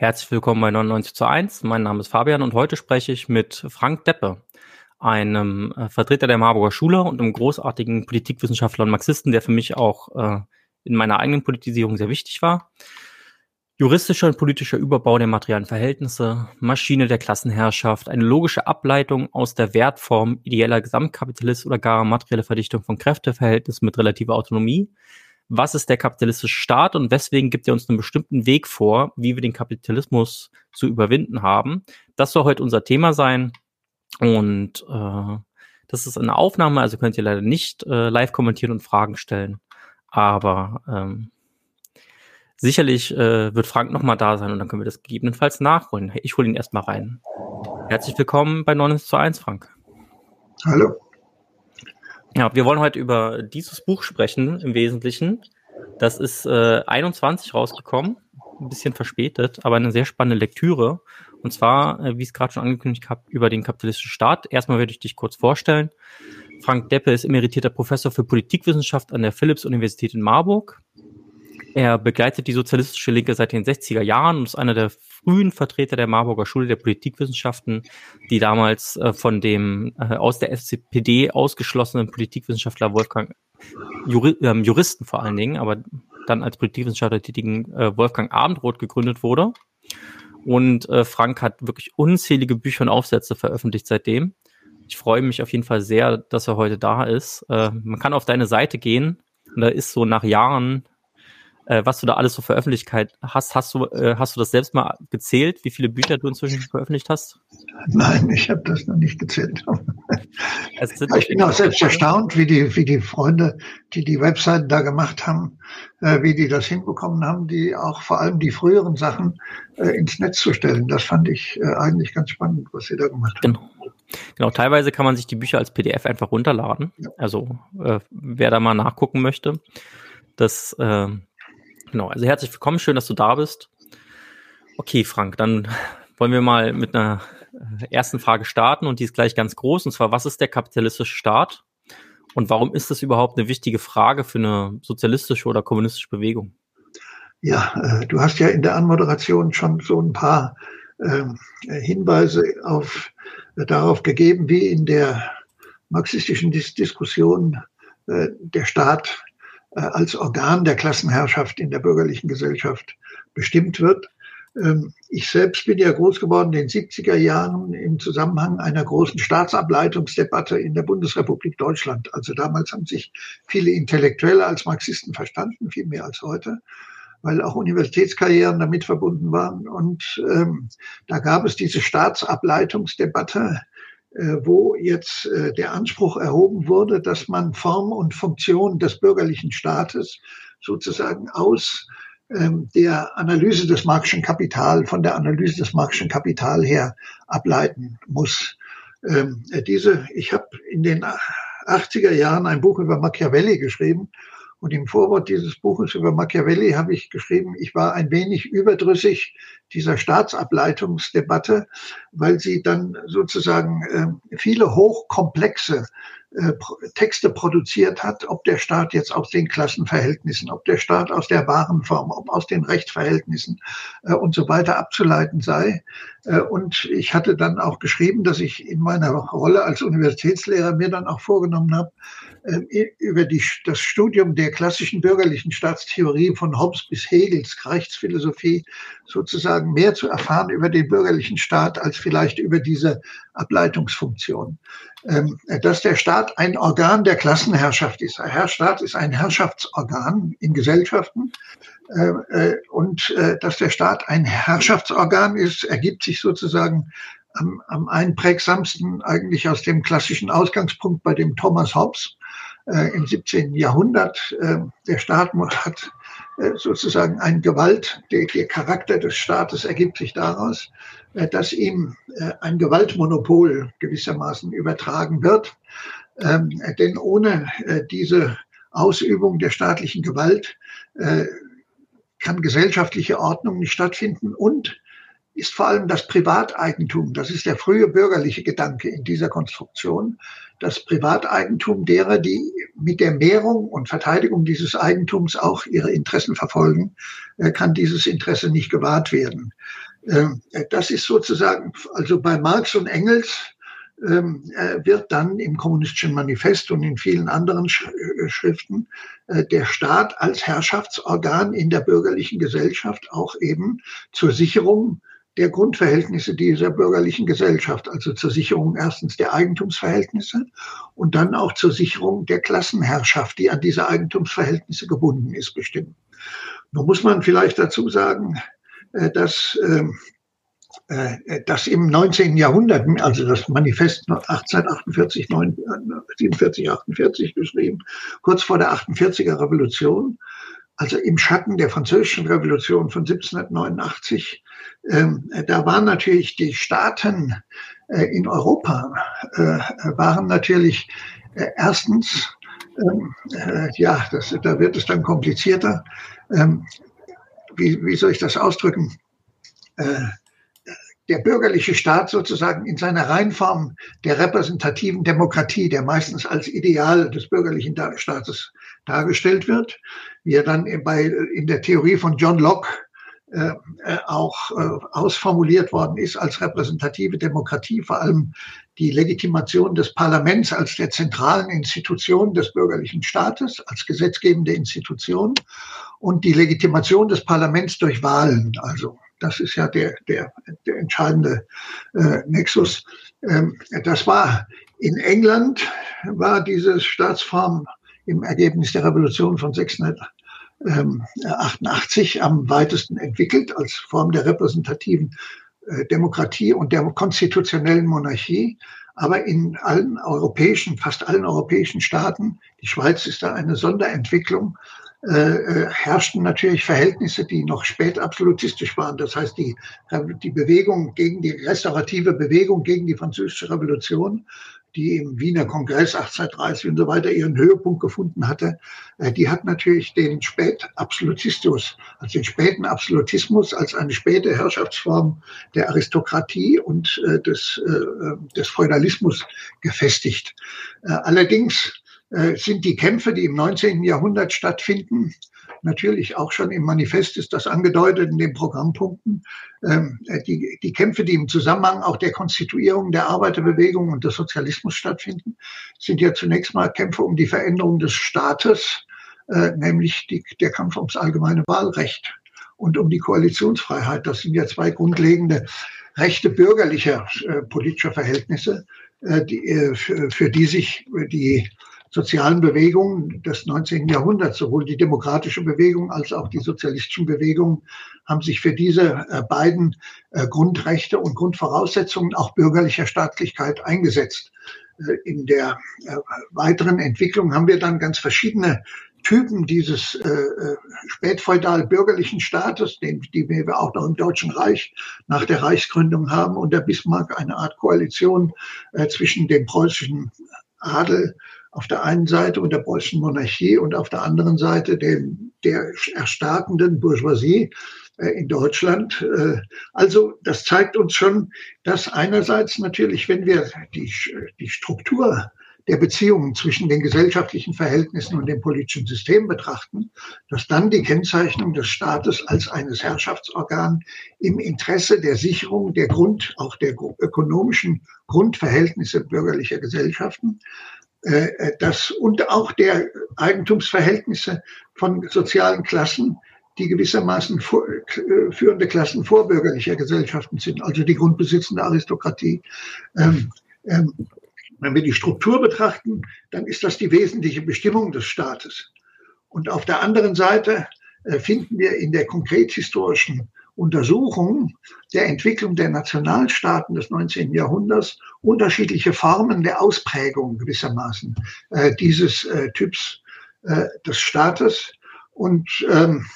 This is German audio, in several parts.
Herzlich willkommen bei 99 zu 1. Mein Name ist Fabian und heute spreche ich mit Frank Deppe, einem äh, Vertreter der Marburger Schule und einem großartigen Politikwissenschaftler und Marxisten, der für mich auch äh, in meiner eigenen Politisierung sehr wichtig war. Juristischer und politischer Überbau der materialen Verhältnisse, Maschine der Klassenherrschaft, eine logische Ableitung aus der Wertform ideeller Gesamtkapitalist oder gar materielle Verdichtung von Kräfteverhältnissen mit relativer Autonomie, was ist der kapitalistische Staat und weswegen gibt er uns einen bestimmten Weg vor, wie wir den Kapitalismus zu überwinden haben. Das soll heute unser Thema sein. Und äh, das ist eine Aufnahme, also könnt ihr leider nicht äh, live kommentieren und Fragen stellen. Aber ähm, sicherlich äh, wird Frank nochmal da sein und dann können wir das gegebenenfalls nachholen. Ich hole ihn erstmal rein. Herzlich willkommen bei 9 zu 1, Frank. Hallo. Ja, wir wollen heute über dieses Buch sprechen im Wesentlichen. Das ist äh, 21 rausgekommen, ein bisschen verspätet, aber eine sehr spannende Lektüre. Und zwar, äh, wie ich es gerade schon angekündigt habe, über den kapitalistischen Staat. Erstmal werde ich dich kurz vorstellen. Frank Deppe ist emeritierter Professor für Politikwissenschaft an der Philipps-Universität in Marburg. Er begleitet die sozialistische Linke seit den 60er Jahren und ist einer der frühen Vertreter der Marburger Schule der Politikwissenschaften, die damals äh, von dem äh, aus der SCPD ausgeschlossenen Politikwissenschaftler Wolfgang Juri, ähm, Juristen vor allen Dingen, aber dann als Politikwissenschaftler tätigen äh, Wolfgang Abendroth gegründet wurde. Und äh, Frank hat wirklich unzählige Bücher und Aufsätze veröffentlicht seitdem. Ich freue mich auf jeden Fall sehr, dass er heute da ist. Äh, man kann auf deine Seite gehen und da ist so nach Jahren äh, was du da alles so veröffentlicht hast. Hast du, äh, hast du das selbst mal gezählt, wie viele Bücher du inzwischen veröffentlicht hast? Nein, ich habe das noch nicht gezählt. ich bin auch selbst erstaunt, wie die, wie die Freunde, die die Webseiten da gemacht haben, äh, wie die das hinbekommen haben, die auch vor allem die früheren Sachen äh, ins Netz zu stellen. Das fand ich äh, eigentlich ganz spannend, was sie da gemacht haben. Genau. Genau, teilweise kann man sich die Bücher als PDF einfach runterladen. Ja. Also äh, wer da mal nachgucken möchte, das äh, Genau, also herzlich willkommen, schön, dass du da bist. Okay, Frank, dann wollen wir mal mit einer äh, ersten Frage starten und die ist gleich ganz groß, und zwar, was ist der kapitalistische Staat und warum ist das überhaupt eine wichtige Frage für eine sozialistische oder kommunistische Bewegung? Ja, äh, du hast ja in der Anmoderation schon so ein paar äh, Hinweise auf, äh, darauf gegeben, wie in der marxistischen Dis Diskussion äh, der Staat als Organ der Klassenherrschaft in der bürgerlichen Gesellschaft bestimmt wird. Ähm, ich selbst bin ja groß geworden in den 70er Jahren im Zusammenhang einer großen Staatsableitungsdebatte in der Bundesrepublik Deutschland. Also damals haben sich viele Intellektuelle als Marxisten verstanden, viel mehr als heute weil auch Universitätskarrieren damit verbunden waren. Und ähm, da gab es diese Staatsableitungsdebatte, äh, wo jetzt äh, der Anspruch erhoben wurde, dass man Form und Funktion des bürgerlichen Staates sozusagen aus ähm, der Analyse des Marxischen Kapital, von der Analyse des Marxischen Kapital her ableiten muss. Ähm, diese, ich habe in den 80er Jahren ein Buch über Machiavelli geschrieben und im Vorwort dieses Buches über Machiavelli habe ich geschrieben, ich war ein wenig überdrüssig dieser Staatsableitungsdebatte, weil sie dann sozusagen äh, viele hochkomplexe äh, Texte produziert hat, ob der Staat jetzt aus den Klassenverhältnissen, ob der Staat aus der Warenform, ob aus den Rechtsverhältnissen äh, und so weiter abzuleiten sei. Äh, und ich hatte dann auch geschrieben, dass ich in meiner Rolle als Universitätslehrer mir dann auch vorgenommen habe, über die, das Studium der klassischen bürgerlichen Staatstheorie von Hobbes bis Hegels Rechtsphilosophie sozusagen mehr zu erfahren über den bürgerlichen Staat als vielleicht über diese Ableitungsfunktion. Ähm, dass der Staat ein Organ der Klassenherrschaft ist. Der Staat ist ein Herrschaftsorgan in Gesellschaften. Äh, äh, und dass der Staat ein Herrschaftsorgan ist, ergibt sich sozusagen am, am einprägsamsten eigentlich aus dem klassischen Ausgangspunkt bei dem Thomas Hobbes äh, im 17. Jahrhundert. Äh, der Staat hat äh, sozusagen ein Gewalt, der, der, Charakter des Staates ergibt sich daraus, äh, dass ihm äh, ein Gewaltmonopol gewissermaßen übertragen wird. Ähm, denn ohne äh, diese Ausübung der staatlichen Gewalt kann gesellschaftliche Ordnung nicht stattfinden und ist vor allem das Privateigentum. Das ist der frühe bürgerliche Gedanke in dieser Konstruktion. Das Privateigentum derer, die mit der Mehrung und Verteidigung dieses Eigentums auch ihre Interessen verfolgen, äh, kann dieses Interesse nicht gewahrt werden. Ähm, das ist sozusagen, also bei Marx und Engels ähm, äh, wird dann im Kommunistischen Manifest und in vielen anderen äh, Schriften äh, der Staat als Herrschaftsorgan in der bürgerlichen Gesellschaft auch eben zur Sicherung der Grundverhältnisse dieser bürgerlichen Gesellschaft, also zur Sicherung erstens der Eigentumsverhältnisse und dann auch zur Sicherung der Klassenherrschaft, die an diese Eigentumsverhältnisse gebunden ist, bestimmen. Nun muss man vielleicht dazu sagen, dass ähm, äh, das im 19. Jahrhundert, also das Manifest 1848, 47, 48 geschrieben, kurz vor der 48er Revolution, also im Schatten der französischen Revolution von 1789, ähm, da waren natürlich die Staaten äh, in Europa, äh, waren natürlich äh, erstens, ähm, äh, ja, das, da wird es dann komplizierter, ähm, wie, wie soll ich das ausdrücken? Der bürgerliche Staat sozusagen in seiner Reinform der repräsentativen Demokratie, der meistens als Ideal des bürgerlichen Staates dargestellt wird, wie er dann bei, in der Theorie von John Locke äh, äh, auch äh, ausformuliert worden ist als repräsentative Demokratie, vor allem die Legitimation des Parlaments als der zentralen Institution des bürgerlichen Staates, als gesetzgebende Institution und die Legitimation des Parlaments durch Wahlen, also das ist ja der, der, der entscheidende äh, Nexus. Ähm, das war in England, war diese Staatsform im Ergebnis der Revolution von 688 am weitesten entwickelt als Form der repräsentativen äh, Demokratie und der konstitutionellen Monarchie. Aber in allen europäischen, fast allen europäischen Staaten, die Schweiz ist da eine Sonderentwicklung, äh, äh, herrschten natürlich Verhältnisse, die noch spät absolutistisch waren. Das heißt, die, die Bewegung gegen die restaurative Bewegung gegen die französische Revolution, die im Wiener Kongress 1830 und so weiter ihren Höhepunkt gefunden hatte, äh, die hat natürlich den Spätabsolutismus, also den späten Absolutismus als eine späte Herrschaftsform der Aristokratie und äh, des, des Feudalismus gefestigt. Allerdings äh, sind die Kämpfe, die im 19. Jahrhundert stattfinden, natürlich auch schon im Manifest ist das angedeutet in den Programmpunkten, ähm, äh, die, die Kämpfe, die im Zusammenhang auch der Konstituierung der Arbeiterbewegung und des Sozialismus stattfinden, sind ja zunächst mal Kämpfe um die Veränderung des Staates, äh, nämlich die, der Kampf ums allgemeine Wahlrecht und um die Koalitionsfreiheit. Das sind ja zwei grundlegende Rechte bürgerlicher äh, politischer Verhältnisse, äh, die, für, für die sich die sozialen Bewegungen des 19. Jahrhunderts, sowohl die demokratische Bewegung als auch die sozialistischen Bewegungen, haben sich für diese äh, beiden äh, Grundrechte und Grundvoraussetzungen auch bürgerlicher Staatlichkeit eingesetzt. Äh, in der weiteren Entwicklung haben wir dann ganz verschiedene Typen dieses spätfeudal-bürgerlichen Staates, den, die wir auch noch im Deutschen Reich nach der Reichsgründung haben, unter Bismarck eine Art Koalition zwischen dem preußischen Adel auf der einen Seite und der preußischen Monarchie und auf der anderen Seite dem, der erstarkenden Bourgeoisie äh, in Deutschland. Äh, also das zeigt uns schon, dass einerseits natürlich, wenn wir die, die Struktur der Beziehungen zwischen den gesellschaftlichen Verhältnissen und dem politischen System betrachten, dass dann die Kennzeichnung des Staates als eines Herrschaftsorgan im Interesse der Sicherung der Grund, auch der ökonomischen Grundverhältnisse bürgerlicher Gesellschaften das und auch der Eigentumsverhältnisse von sozialen Klassen, die gewissermaßen vor, äh, führende Klassen vorbürgerlicher Gesellschaften sind, also die grundbesitzende Aristokratie. Ähm, ähm, wenn wir die Struktur betrachten, dann ist das die wesentliche Bestimmung des Staates. Und auf der anderen Seite äh, finden wir in der konkret historischen Untersuchung der Entwicklung der Nationalstaaten des 19. Jahrhunderts unterschiedliche Formen der Ausprägung gewissermaßen äh, dieses äh, Typs äh, des Staates. Und ähm,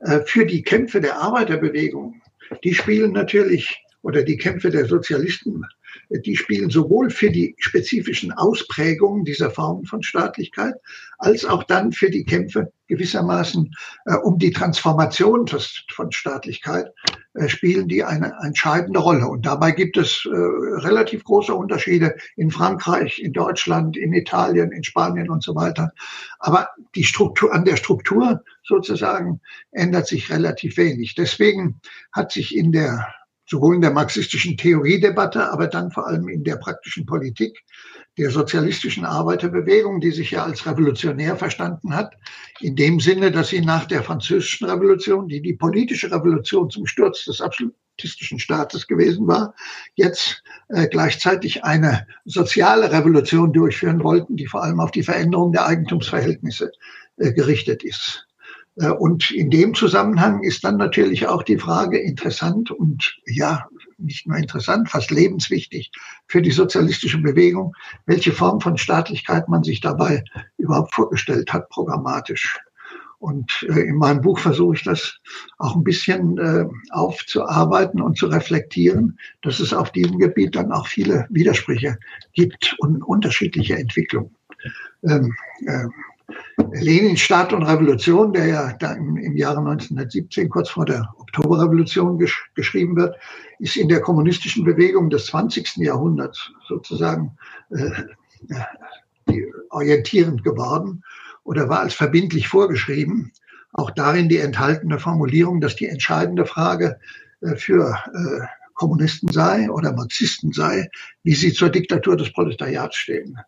äh, für die Kämpfe der Arbeiterbewegung, die spielen natürlich, oder die Kämpfe der Sozialisten, die spielen sowohl für die spezifischen Ausprägungen dieser Formen von Staatlichkeit als auch dann für die Kämpfe gewissermaßen äh, um die Transformation von Staatlichkeit äh, spielen die eine entscheidende Rolle. Und dabei gibt es äh, relativ große Unterschiede in Frankreich, in Deutschland, in Italien, in Spanien und so weiter. Aber die Struktur, an der Struktur sozusagen ändert sich relativ wenig. Deswegen hat sich in der sowohl in der marxistischen Theoriedebatte, aber dann vor allem in der praktischen Politik der sozialistischen Arbeiterbewegung, die sich ja als revolutionär verstanden hat, in dem Sinne, dass sie nach der französischen Revolution, die die politische Revolution zum Sturz des absolutistischen Staates gewesen war, jetzt äh, gleichzeitig eine soziale Revolution durchführen wollten, die vor allem auf die Veränderung der Eigentumsverhältnisse äh, gerichtet ist. Äh, und in dem Zusammenhang ist dann natürlich auch die Frage interessant und ja, nicht nur interessant, fast lebenswichtig für die sozialistische Bewegung, welche Form von Staatlichkeit man sich dabei überhaupt vorgestellt hat, programmatisch. Und äh, in meinem Buch versuche ich das auch ein bisschen äh, aufzuarbeiten und zu reflektieren, dass es auf diesem Gebiet dann auch viele Widersprüche gibt und unterschiedliche Entwicklungen. Ähm, äh, Lenin, Staat und Revolution, der ja da im, Jahre 1917, kurz vor der Oktoberrevolution gesch geschrieben wird, ist in der kommunistischen Bewegung des 20. Jahrhunderts sozusagen äh, orientierend geworden oder war als verbindlich vorgeschrieben. Auch darin die enthaltene Formulierung, dass die entscheidende Frage äh, für äh, Kommunisten sei oder Marxisten sei, wie sie zur Diktatur des Proletariats stehen.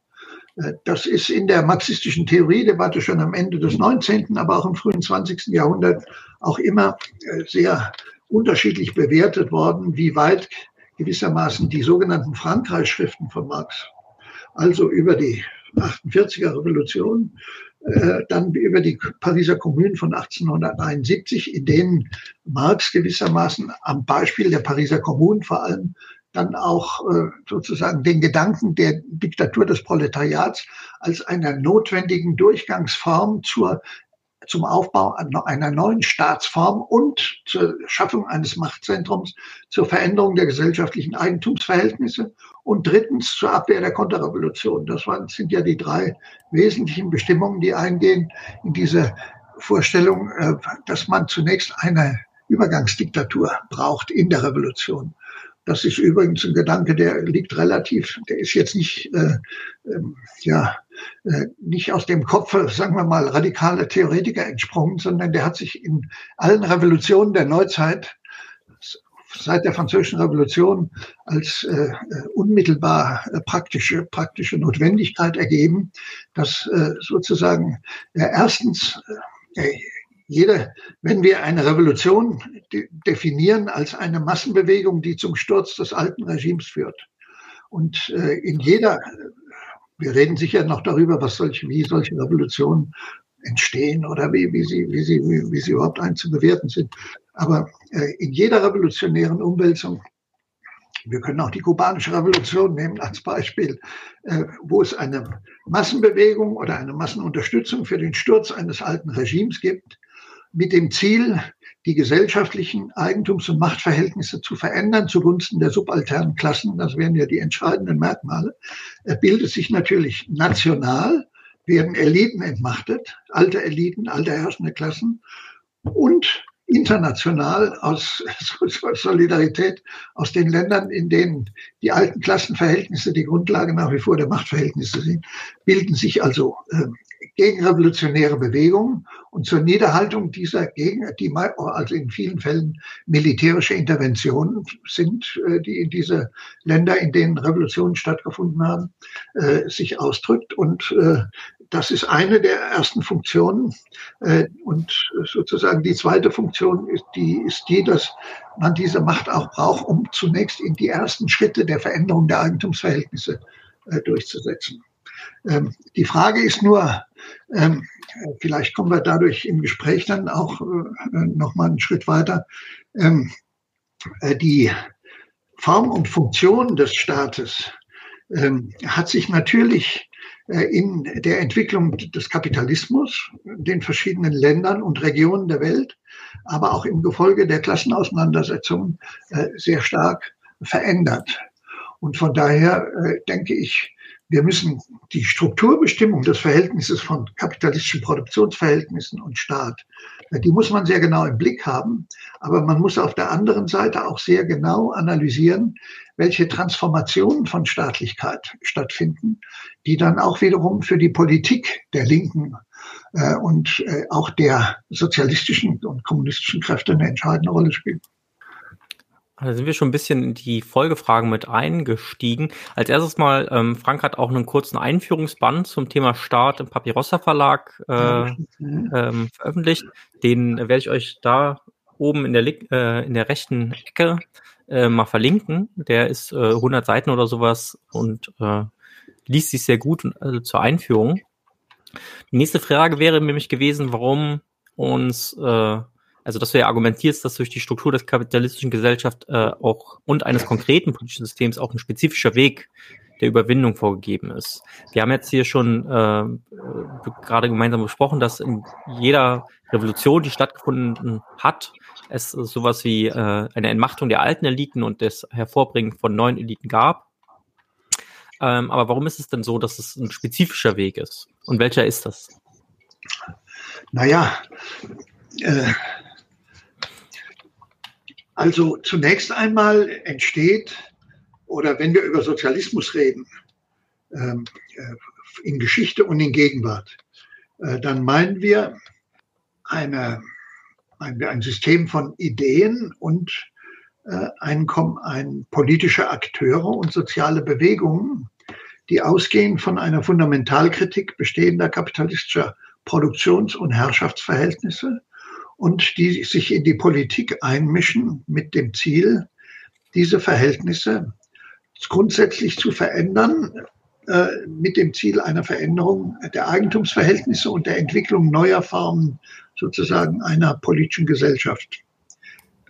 Äh, das ist in der marxistischen Theoriedebatte schon am Ende des 19., aber auch im frühen 20. Jahrhundert auch immer äh, sehr unterschiedlich bewertet worden, wie weit gewissermaßen die sogenannten Frankreich-Schriften von Marx, also über die 48er Revolution, äh, dann über die Pariser Kommunen von 1871, in denen Marx gewissermaßen am Beispiel der Pariser Kommunen vor allem dann auch äh, sozusagen den Gedanken der Diktatur des Proletariats als einer notwendigen Durchgangsform zur zum Aufbau einer neuen Staatsform und zur Schaffung eines Machtzentrums, zur Veränderung der gesellschaftlichen Eigentumsverhältnisse und drittens zur Abwehr der Konterrevolution. Das sind ja die drei wesentlichen Bestimmungen, die eingehen in diese Vorstellung, äh, dass man zunächst eine Übergangsdiktatur braucht in der Revolution. Das ist übrigens ein Gedanke, der liegt relativ, der ist jetzt nicht, äh, äh, ja, äh, nicht aus dem Kopf, sagen wir mal, radikale Theoretiker entsprungen, sondern der hat sich in allen Revolutionen der Neuzeit seit der Französischen Revolution als äh, äh unmittelbar äh, praktische, praktische Notwendigkeit ergeben, dass äh, sozusagen äh, erstens äh, jede, wenn wir eine Revolution de definieren als eine Massenbewegung, die zum Sturz des alten Regimes führt. Und äh, in jeder, wir reden sicher noch darüber, was solche, wie solche Revolutionen entstehen oder wie, wie, sie, wie, sie, wie, wie sie überhaupt einzubewerten sind. Aber äh, in jeder revolutionären Umwälzung wir können auch die kubanische Revolution nehmen als Beispiel, äh, wo es eine Massenbewegung oder eine Massenunterstützung für den Sturz eines alten Regimes gibt, mit dem Ziel, die gesellschaftlichen Eigentums- und Machtverhältnisse zu verändern zugunsten der subalternen Klassen. Das wären ja die entscheidenden Merkmale. Er bildet sich natürlich national, werden Eliten entmachtet, alte Eliten, alte herrschende Klassen und international aus Solidarität aus den Ländern, in denen die alten Klassenverhältnisse die Grundlage nach wie vor der Machtverhältnisse sind, bilden sich also äh, gegenrevolutionäre Bewegungen und zur Niederhaltung dieser Gegner, die also in vielen Fällen militärische Interventionen sind, äh, die in diese Länder, in denen Revolutionen stattgefunden haben, äh, sich ausdrückt. Und äh, das ist eine der ersten Funktionen. Und sozusagen die zweite Funktion ist die, ist die, dass man diese Macht auch braucht, um zunächst in die ersten Schritte der Veränderung der Eigentumsverhältnisse durchzusetzen. Ähm, die Frage ist nur, ähm, vielleicht kommen wir dadurch im Gespräch dann auch äh, noch mal einen Schritt weiter. Ähm, äh, die Form und Funktion des Staates ähm, hat sich natürlich äh, in der Entwicklung des Kapitalismus, den verschiedenen Ländern und Regionen der Welt, aber auch im Gefolge der Klassenauseinandersetzungen äh, sehr stark verändert. Und von daher äh, denke ich, wir müssen die Strukturbestimmung des Verhältnisses von kapitalistischen Produktionsverhältnissen und Staat, die muss man sehr genau im Blick haben. Aber man muss auf der anderen Seite auch sehr genau analysieren, welche Transformationen von Staatlichkeit stattfinden, die dann auch wiederum für die Politik der Linken äh, und äh, auch der sozialistischen und kommunistischen Kräfte eine entscheidende Rolle spielen. Da sind wir schon ein bisschen in die Folgefragen mit eingestiegen. Als erstes mal, ähm, Frank hat auch einen kurzen Einführungsband zum Thema Staat im Papyrossa Verlag äh, ähm, veröffentlicht. Den werde ich euch da oben in der, äh, in der rechten Ecke äh, mal verlinken. Der ist äh, 100 Seiten oder sowas und äh, liest sich sehr gut also zur Einführung. Die nächste Frage wäre nämlich gewesen, warum uns äh, also dass du ja argumentierst, dass durch die Struktur der kapitalistischen Gesellschaft äh, auch und eines konkreten politischen Systems auch ein spezifischer Weg der Überwindung vorgegeben ist. Wir haben jetzt hier schon äh, gerade gemeinsam besprochen, dass in jeder Revolution, die stattgefunden hat, es sowas wie äh, eine Entmachtung der alten Eliten und das Hervorbringen von neuen Eliten gab. Ähm, aber warum ist es denn so, dass es ein spezifischer Weg ist? Und welcher ist das? Naja, äh, also zunächst einmal entsteht, oder wenn wir über Sozialismus reden, ähm, äh, in Geschichte und in Gegenwart, äh, dann meinen wir eine, ein, System von Ideen und äh, ein, ein politische Akteure und soziale Bewegungen, die ausgehen von einer Fundamentalkritik bestehender kapitalistischer Produktions- und Herrschaftsverhältnisse und die sich in die Politik einmischen mit dem Ziel, diese Verhältnisse grundsätzlich zu verändern, äh, mit dem Ziel einer Veränderung der Eigentumsverhältnisse und der Entwicklung neuer Formen sozusagen einer politischen Gesellschaft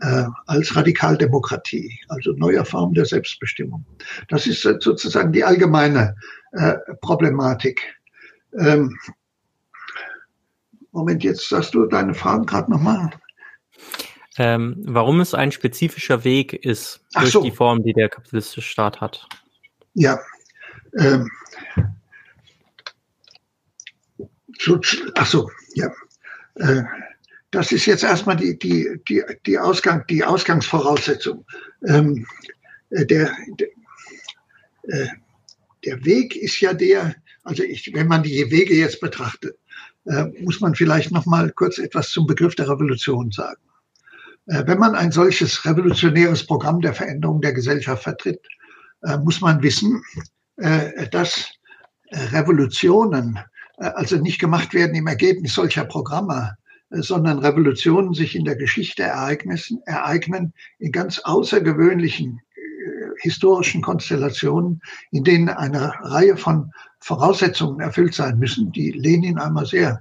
äh, als Radikaldemokratie, also neuer Form der Selbstbestimmung. Das ist sozusagen die allgemeine äh, Problematik. Ähm, Moment, jetzt sagst du deine Fragen gerade nochmal. Ähm, warum es ein spezifischer Weg ist durch so. die Form, die der kapitalistische Staat hat. Ja. Ähm, ach so, ja. Äh, das ist jetzt erstmal die, die, die, die, Ausgang, die Ausgangsvoraussetzung. Ähm, äh, der, der, äh, der Weg ist ja der, also ich, wenn man die Wege jetzt betrachtet, muss man vielleicht noch mal kurz etwas zum Begriff der Revolution sagen. Äh, wenn man ein solches revolutionäres Programm der Veränderung der Gesellschaft vertritt, äh, muss man wissen, äh, dass äh, Revolutionen äh, also nicht gemacht werden im Ergebnis solcher Programme, sondern Revolutionen sich in der Geschichte ereignen in ganz außergewöhnlichen historischen Konstellationen, in denen eine Reihe von Voraussetzungen erfüllt sein müssen, die Lenin einmal sehr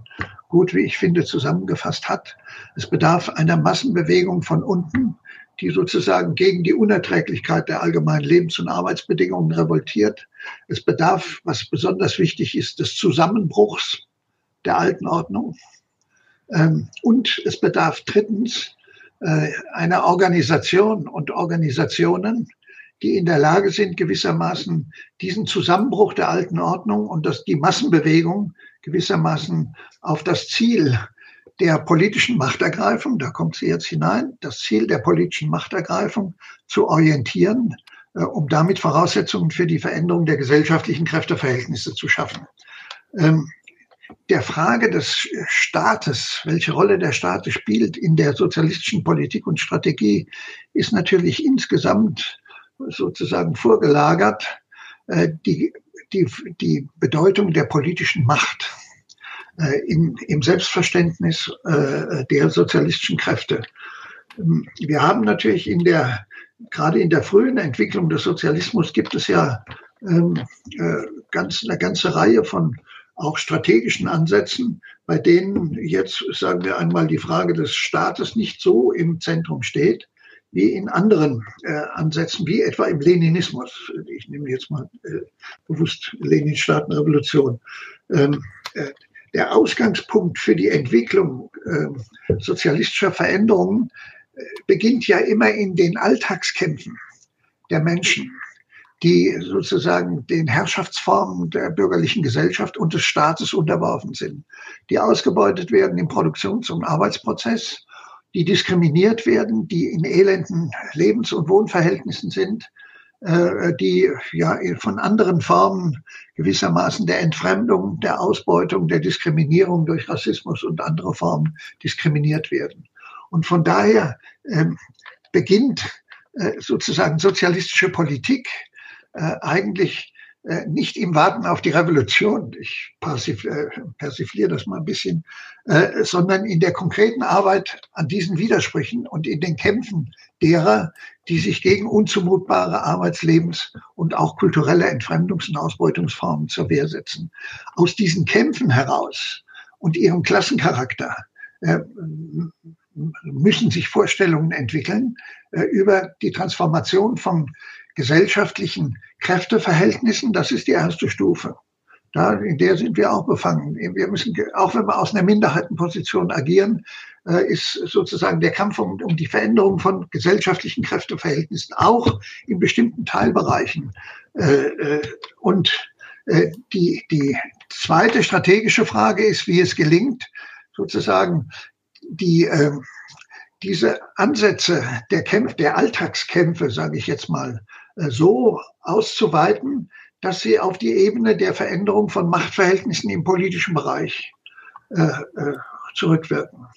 gut, wie ich finde, zusammengefasst hat. Es bedarf einer Massenbewegung von unten, die sozusagen gegen die Unerträglichkeit der allgemeinen Lebens- und Arbeitsbedingungen revoltiert. Es bedarf, was besonders wichtig ist, des Zusammenbruchs der alten Ordnung. Ähm, und es bedarf drittens äh, einer Organisation und Organisationen, die in der Lage sind, gewissermaßen diesen Zusammenbruch der alten Ordnung und das, die Massenbewegung gewissermaßen auf das Ziel der politischen Machtergreifung, da kommt sie jetzt hinein, das Ziel der politischen Machtergreifung zu orientieren, äh, um damit Voraussetzungen für die Veränderung der gesellschaftlichen Kräfteverhältnisse zu schaffen. Ähm, der Frage des Staates, welche Rolle der Staat spielt in der sozialistischen Politik und Strategie, ist natürlich insgesamt sozusagen vorgelagert äh, die, die, die Bedeutung der politischen Macht äh, im, im Selbstverständnis äh, der sozialistischen Kräfte. Ähm, wir haben natürlich in der, gerade in der frühen Entwicklung des Sozialismus gibt es ja ähm, äh, ganz, eine ganze Reihe von auch strategischen Ansätzen, bei denen jetzt, sagen wir einmal, die Frage des Staates nicht so im Zentrum steht, wie in anderen äh, Ansätzen, wie etwa im Leninismus. Ich nehme jetzt mal äh, bewusst Lenin-Staatenrevolution. Ähm, äh, der Ausgangspunkt für die Entwicklung äh, sozialistischer Veränderungen äh, beginnt ja immer in den Alltagskämpfen der Menschen. die sozusagen den Herrschaftsformen der bürgerlichen Gesellschaft und des Staates unterworfen sind, die ausgebeutet werden im Produktions- und Arbeitsprozess, die diskriminiert werden, die in elenden Lebens- und Wohnverhältnissen sind, äh, die ja von anderen Formen gewissermaßen der Entfremdung, der Ausbeutung, der Diskriminierung durch Rassismus und andere Formen diskriminiert werden. Und von daher ähm, beginnt äh, sozusagen sozialistische Politik äh, eigentlich äh, nicht im Warten auf die Revolution, ich äh, persifliere das mal ein bisschen, äh, sondern in der konkreten Arbeit an diesen Widersprüchen und in den Kämpfen derer, die sich gegen unzumutbare Arbeitslebens- und auch kulturelle Entfremdungs- und Ausbeutungsformen zur Wehr setzen. Aus diesen Kämpfen heraus und ihrem Klassencharakter müssen sich Vorstellungen entwickeln über die Transformation von gesellschaftlichen Kräfteverhältnissen, das ist die erste Stufe. Da, in der sind wir auch befangen. Wir müssen, auch wenn wir aus einer Minderheitenposition agieren, äh, ist sozusagen der Kampf um, um die Veränderung von gesellschaftlichen Kräfteverhältnissen auch in bestimmten Teilbereichen. Äh, äh, und die, die zweite strategische Frage ist, wie es gelingt, sozusagen die, äh, diese Ansätze der Kämpfe, der Alltagskämpfe, sage ich jetzt mal, so auszuweiten, dass sie auf die Ebene der Veränderung von Machtverhältnissen im politischen Bereich äh, äh, zurückwirken.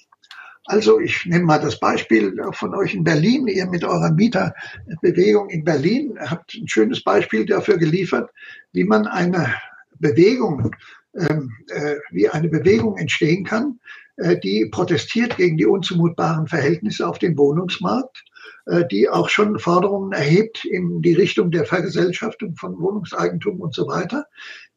Also ich nehme mal das Beispiel von euch in Berlin. Ihr mit eurer Mieterbewegung in Berlin habt ein schönes Beispiel dafür geliefert, wie man eine Bewegung, ähm, äh, wie eine Bewegung entstehen kann, äh, die protestiert gegen die unzumutbaren Verhältnisse auf dem Wohnungsmarkt äh, die auch schon Forderungen erhebt in die Richtung der Vergesellschaftung von Wohnungseigentum und so weiter,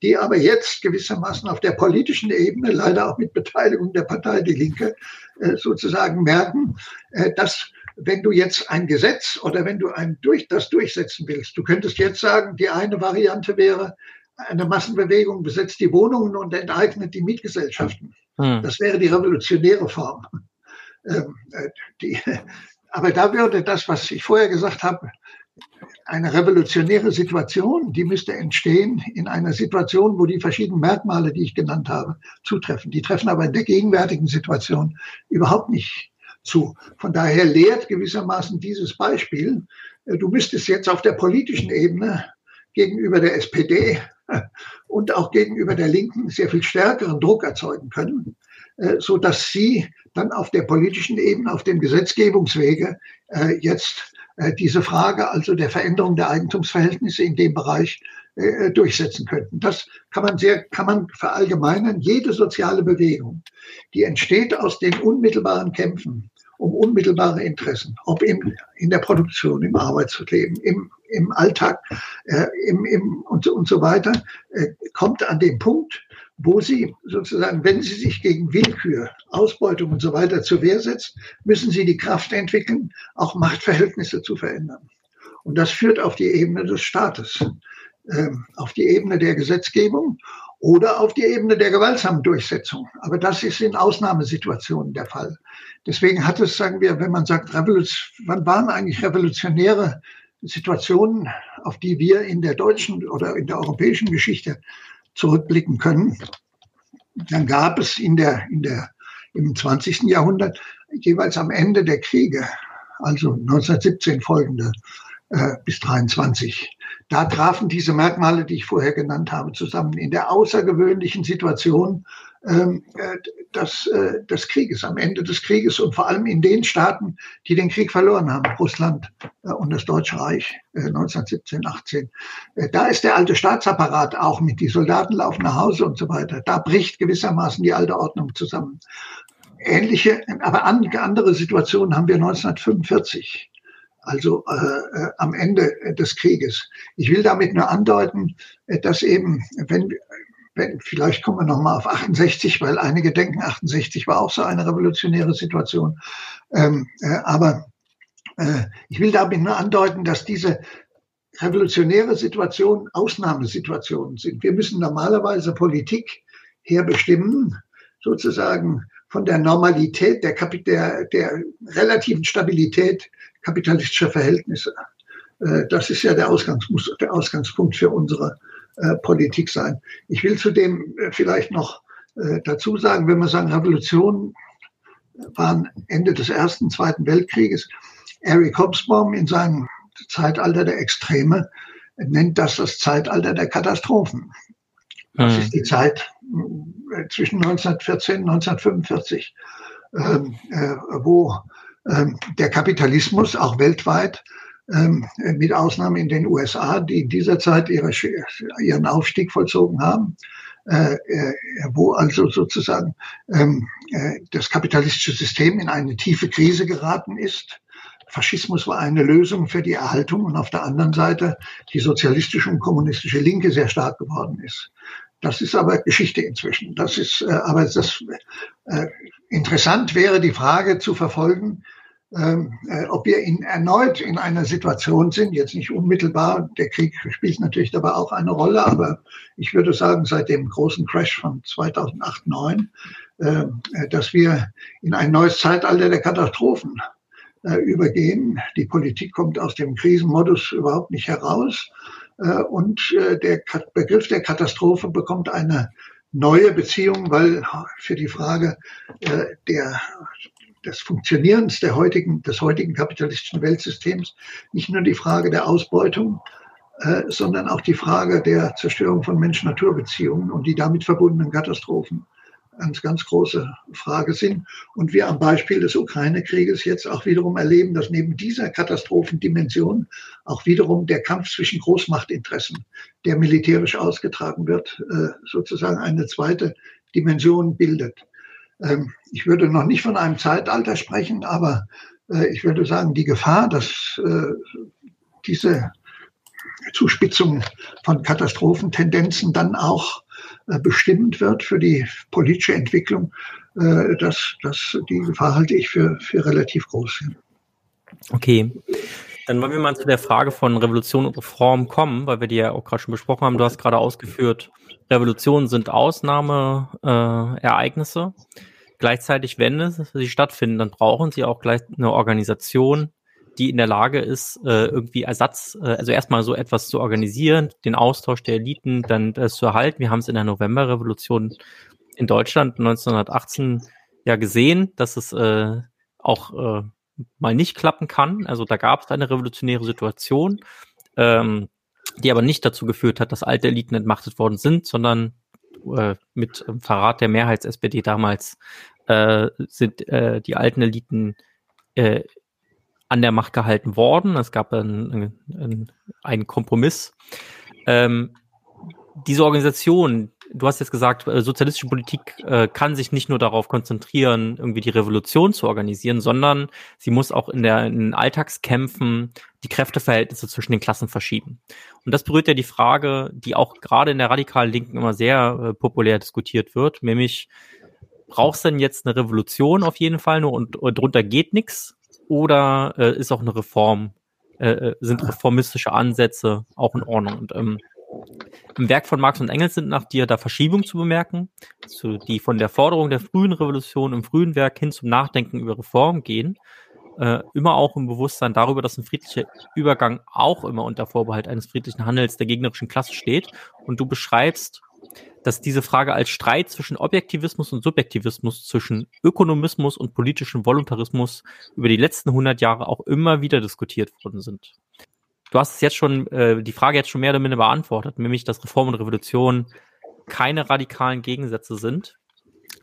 die aber jetzt gewissermaßen auf der politischen Ebene, leider auch mit Beteiligung der Partei Die Linke, äh, sozusagen merken, äh, dass wenn du jetzt ein Gesetz oder wenn du ein durch, das durchsetzen willst, du könntest jetzt sagen, die eine Variante wäre, eine Massenbewegung besetzt die Wohnungen und enteignet die Mietgesellschaften. Hm. Das wäre die revolutionäre Form. Ähm, die, aber da würde das, was ich vorher gesagt habe, eine revolutionäre Situation, die müsste entstehen in einer Situation, wo die verschiedenen Merkmale, die ich genannt habe, zutreffen. Die treffen aber in der gegenwärtigen Situation überhaupt nicht zu. Von daher lehrt gewissermaßen dieses Beispiel, äh, du müsstest jetzt auf der politischen Ebene gegenüber der SPD und auch gegenüber der Linken sehr viel stärkeren Druck erzeugen können, äh, so dass sie dann auf der politischen Ebene, auf dem Gesetzgebungswege äh, jetzt äh, diese Frage also der Veränderung der Eigentumsverhältnisse in dem Bereich durchsetzen könnten. Das kann man sehr, kann man verallgemeinern. Jede soziale Bewegung, die entsteht aus den unmittelbaren Kämpfen um unmittelbare Interessen, ob im, in der Produktion, im Arbeitsleben, im, im Alltag äh, im, im, und, und so weiter, äh, kommt an den Punkt, wo sie sozusagen, wenn sie sich gegen Willkür, Ausbeutung und so weiter zur Wehr setzt, müssen sie die Kraft entwickeln, auch Machtverhältnisse zu verändern. Und das führt auf die Ebene des Staates, ähm, auf die Ebene der Gesetzgebung oder auf die Ebene der gewaltsamen Durchsetzung. Aber das ist in Ausnahmesituationen der Fall. Deswegen hat es, sagen wir, wenn man sagt, Revolution, wann waren eigentlich revolutionäre Situationen, auf die wir in der deutschen oder in der europäischen Geschichte zurückblicken können, dann gab es in der, in der, im 20. Jahrhundert jeweils am Ende der Kriege, also 1917 folgende äh, bis 23. Da trafen diese Merkmale, die ich vorher genannt habe, zusammen in der außergewöhnlichen Situation des, äh, des Krieges, am Ende des Krieges und vor allem in den Staaten, die den Krieg verloren haben, Russland äh, und das Deutsche Reich 1917, 18. Da ist der alte Staatsapparat auch mit, die Soldaten laufen nach Hause und so weiter. Da bricht gewissermaßen die alte Ordnung zusammen. Ähnliche, aber andere Situationen haben wir 1945 also äh, am Ende des Krieges. Ich will damit nur andeuten, dass eben, wenn, vielleicht kommen wir nochmal auf 68, weil einige denken, 68 war auch so eine revolutionäre Situation. Ähm, äh, aber äh, ich will damit nur andeuten, dass diese revolutionäre Situationen Ausnahmesituationen sind. Wir müssen normalerweise Politik herbestimmen, sozusagen von der Normalität, der, der, der relativen Stabilität kapitalistischer Verhältnisse. Das ist ja der, Ausgangs der Ausgangspunkt für unsere Politik sein. Ich will zudem vielleicht noch dazu sagen, wenn wir sagen, Revolution waren Ende des Ersten, Zweiten Weltkrieges. Eric Hobsbawm in seinem Zeitalter der Extreme nennt das das Zeitalter der Katastrophen. Das mhm. ist die Zeit äh, zwischen 1914 und 1945, ähm, äh, wo ähm, der Kapitalismus auch weltweit mit Ausnahme in den USA, die in dieser Zeit ihre, ihren Aufstieg vollzogen haben, äh, äh, wo also sozusagen ähm, äh, das kapitalistische System in eine tiefe Krise geraten ist. Faschismus war eine Lösung für die Erhaltung und auf der anderen Seite die sozialistische und kommunistische Linke sehr stark geworden ist. Das ist aber Geschichte inzwischen. Das ist aber das interessant wäre die Frage zu verfolgen, ähm, ob wir in, erneut in einer Situation sind, jetzt nicht unmittelbar, der Krieg spielt natürlich dabei auch eine Rolle, aber ich würde sagen, seit dem großen Crash von 2008, 2009, äh, dass wir in ein neues Zeitalter der Katastrophen äh, übergehen. Die Politik kommt aus dem Krisenmodus überhaupt nicht heraus äh, und äh, der Begriff der Katastrophe bekommt eine neue Beziehung, weil für die Frage äh, der des Funktionierens der heutigen, des heutigen kapitalistischen Weltsystems nicht nur die Frage der Ausbeutung, äh, sondern auch die Frage der Zerstörung von Mensch-Natur-Beziehungen und die damit verbundenen Katastrophen eine ganz große Frage sind. Und wir am Beispiel des Ukraine-Krieges jetzt auch wiederum erleben, dass neben dieser Katastrophendimension auch wiederum der Kampf zwischen Großmachtinteressen, der militärisch ausgetragen wird, äh, sozusagen eine zweite Dimension bildet. Ähm, ich würde noch nicht von einem Zeitalter sprechen, aber äh, ich würde sagen, die Gefahr, dass äh, diese Zuspitzung von Katastrophentendenzen dann auch äh, bestimmend wird für die politische Entwicklung, das, das, die Gefahr halte ich für, für relativ groß. Okay. Dann wollen wir mal zu der Frage von Revolution und Reform kommen, weil wir die ja auch gerade schon besprochen haben. Du hast gerade ausgeführt, Revolutionen sind Ausnahmeereignisse. Äh, Gleichzeitig, wenn sie stattfinden, dann brauchen sie auch gleich eine Organisation, die in der Lage ist, äh, irgendwie Ersatz, äh, also erstmal so etwas zu organisieren, den Austausch der Eliten dann das zu erhalten. Wir haben es in der Novemberrevolution in Deutschland 1918 ja gesehen, dass es äh, auch äh, mal nicht klappen kann. Also da gab es eine revolutionäre Situation, ähm, die aber nicht dazu geführt hat, dass alte Eliten entmachtet worden sind, sondern äh, mit Verrat der Mehrheits-SPD damals äh, sind äh, die alten Eliten äh, an der Macht gehalten worden. Es gab einen, einen, einen Kompromiss. Ähm, diese Organisation, du hast jetzt gesagt, äh, sozialistische Politik äh, kann sich nicht nur darauf konzentrieren, irgendwie die Revolution zu organisieren, sondern sie muss auch in, der, in den Alltagskämpfen die Kräfteverhältnisse zwischen den Klassen verschieben. Und das berührt ja die Frage, die auch gerade in der radikalen Linken immer sehr äh, populär diskutiert wird, nämlich brauchst denn jetzt eine Revolution auf jeden Fall nur und, und drunter geht nichts oder äh, ist auch eine Reform, äh, äh, sind reformistische Ansätze auch in Ordnung? Und ähm, im Werk von Marx und Engels sind nach dir da Verschiebungen zu bemerken, die von der Forderung der frühen Revolution im frühen Werk hin zum Nachdenken über Reform gehen. Äh, immer auch im Bewusstsein darüber, dass ein friedlicher Übergang auch immer unter Vorbehalt eines friedlichen Handels der gegnerischen Klasse steht. Und du beschreibst, dass diese Frage als Streit zwischen Objektivismus und Subjektivismus, zwischen Ökonomismus und politischem Voluntarismus über die letzten 100 Jahre auch immer wieder diskutiert worden sind du hast es jetzt schon, äh, die Frage jetzt schon mehr oder minder beantwortet, nämlich, dass Reform und Revolution keine radikalen Gegensätze sind.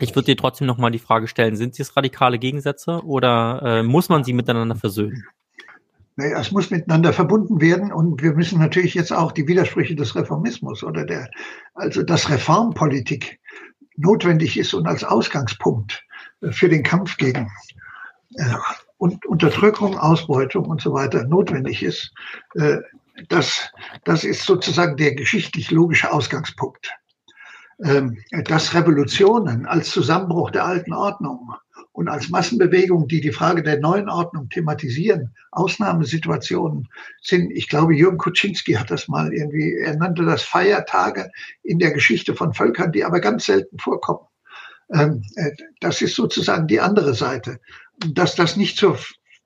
Ich würde dir trotzdem nochmal die Frage stellen, sind sie es radikale Gegensätze oder äh, muss man sie miteinander versöhnen? Naja, es muss miteinander verbunden werden und wir müssen natürlich jetzt auch die Widersprüche des Reformismus oder der, also dass Reformpolitik notwendig ist und als Ausgangspunkt für den Kampf gegen äh, und Unterdrückung, Ausbeutung und so weiter notwendig ist, äh, das, das ist sozusagen der geschichtlich logische Ausgangspunkt. Ähm, dass Revolutionen als Zusammenbruch der alten Ordnung und als Massenbewegung, die die Frage der neuen Ordnung thematisieren, Ausnahmesituationen sind. Ich glaube, Jürgen Kuczynski hat das mal irgendwie, er nannte das Feiertage in der Geschichte von Völkern, die aber ganz selten vorkommen. Ähm, äh, das ist sozusagen die andere Seite dass das nicht zur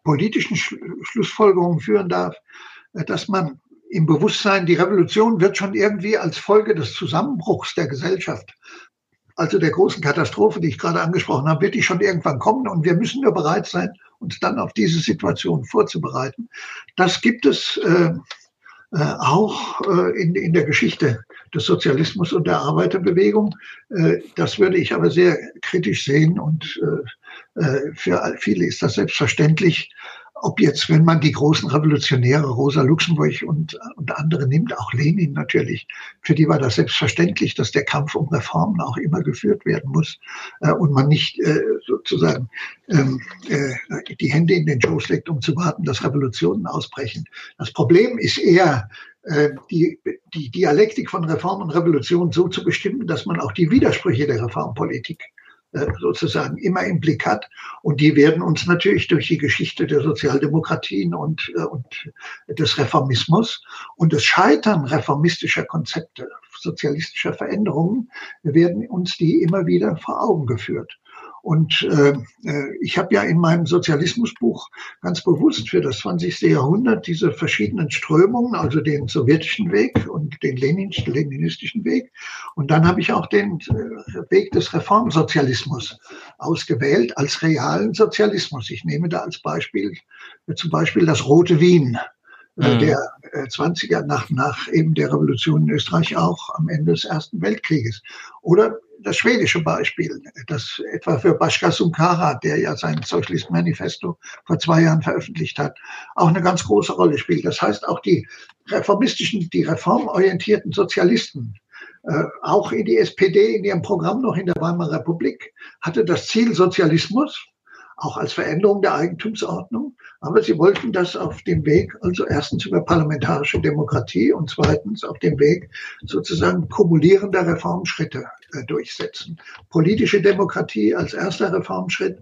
politischen Schlussfolgerung führen darf, dass man im Bewusstsein, die Revolution wird schon irgendwie als Folge des Zusammenbruchs der Gesellschaft, also der großen Katastrophe, die ich gerade angesprochen habe, wird die schon irgendwann kommen und wir müssen nur bereit sein, uns dann auf diese Situation vorzubereiten. Das gibt es äh, äh, auch äh, in, in der Geschichte des Sozialismus und der Arbeiterbewegung. Äh, das würde ich aber sehr kritisch sehen und äh, äh für viele ist das selbstverständlich ob jetzt, wenn man die großen Revolutionäre, Rosa Luxemburg und, und andere nimmt, auch Lenin natürlich, für die war das selbstverständlich, dass der Kampf um Reformen auch immer geführt werden muss äh, und man nicht äh, sozusagen ähm, äh, die Hände in den Schoß legt, um zu warten, dass Revolutionen ausbrechen. Das Problem ist eher, äh, die, die Dialektik von Reform und Revolution so zu bestimmen, dass man auch die Widersprüche der Reformpolitik äh, sozusagen immer im Blick hat. Und die werden uns natürlich durch die Geschichte der Sozialdemokratien und, äh, und des Reformismus und das Scheitern reformistischer Konzepte, sozialistischer Veränderungen, werden uns die immer wieder vor Augen geführt. Und äh, äh, ich habe ja in meinem Sozialismusbuch ganz bewusst für das 20. Jahrhundert diese verschiedenen Strömungen, also den sowjetischen Weg und den leninistischen Weg. Und dann habe ich auch den äh, Weg des Reformsozialismus ausgewählt als realen Sozialismus. Ich nehme da als Beispiel äh, zum Beispiel das Rote Wien mhm. der 20er nach, nach eben der Revolution in Österreich auch am Ende des Ersten Weltkrieges. Oder das schwedische Beispiel, das etwa für Bhaskar Sunkara, der ja sein Socialist Manifesto vor zwei Jahren veröffentlicht hat, auch eine ganz große Rolle spielt. Das heißt, auch die reformistischen, die reformorientierten Sozialisten, äh, auch in die SPD in ihrem Programm noch in der Weimarer Republik, hatte das Ziel Sozialismus, auch als Veränderung der Eigentumsordnung. Aber sie wollten das auf dem Weg, also erstens über parlamentarische Demokratie und zweitens auf dem Weg sozusagen kumulierender Reformschritte durchsetzen. Politische Demokratie als erster Reformschritt,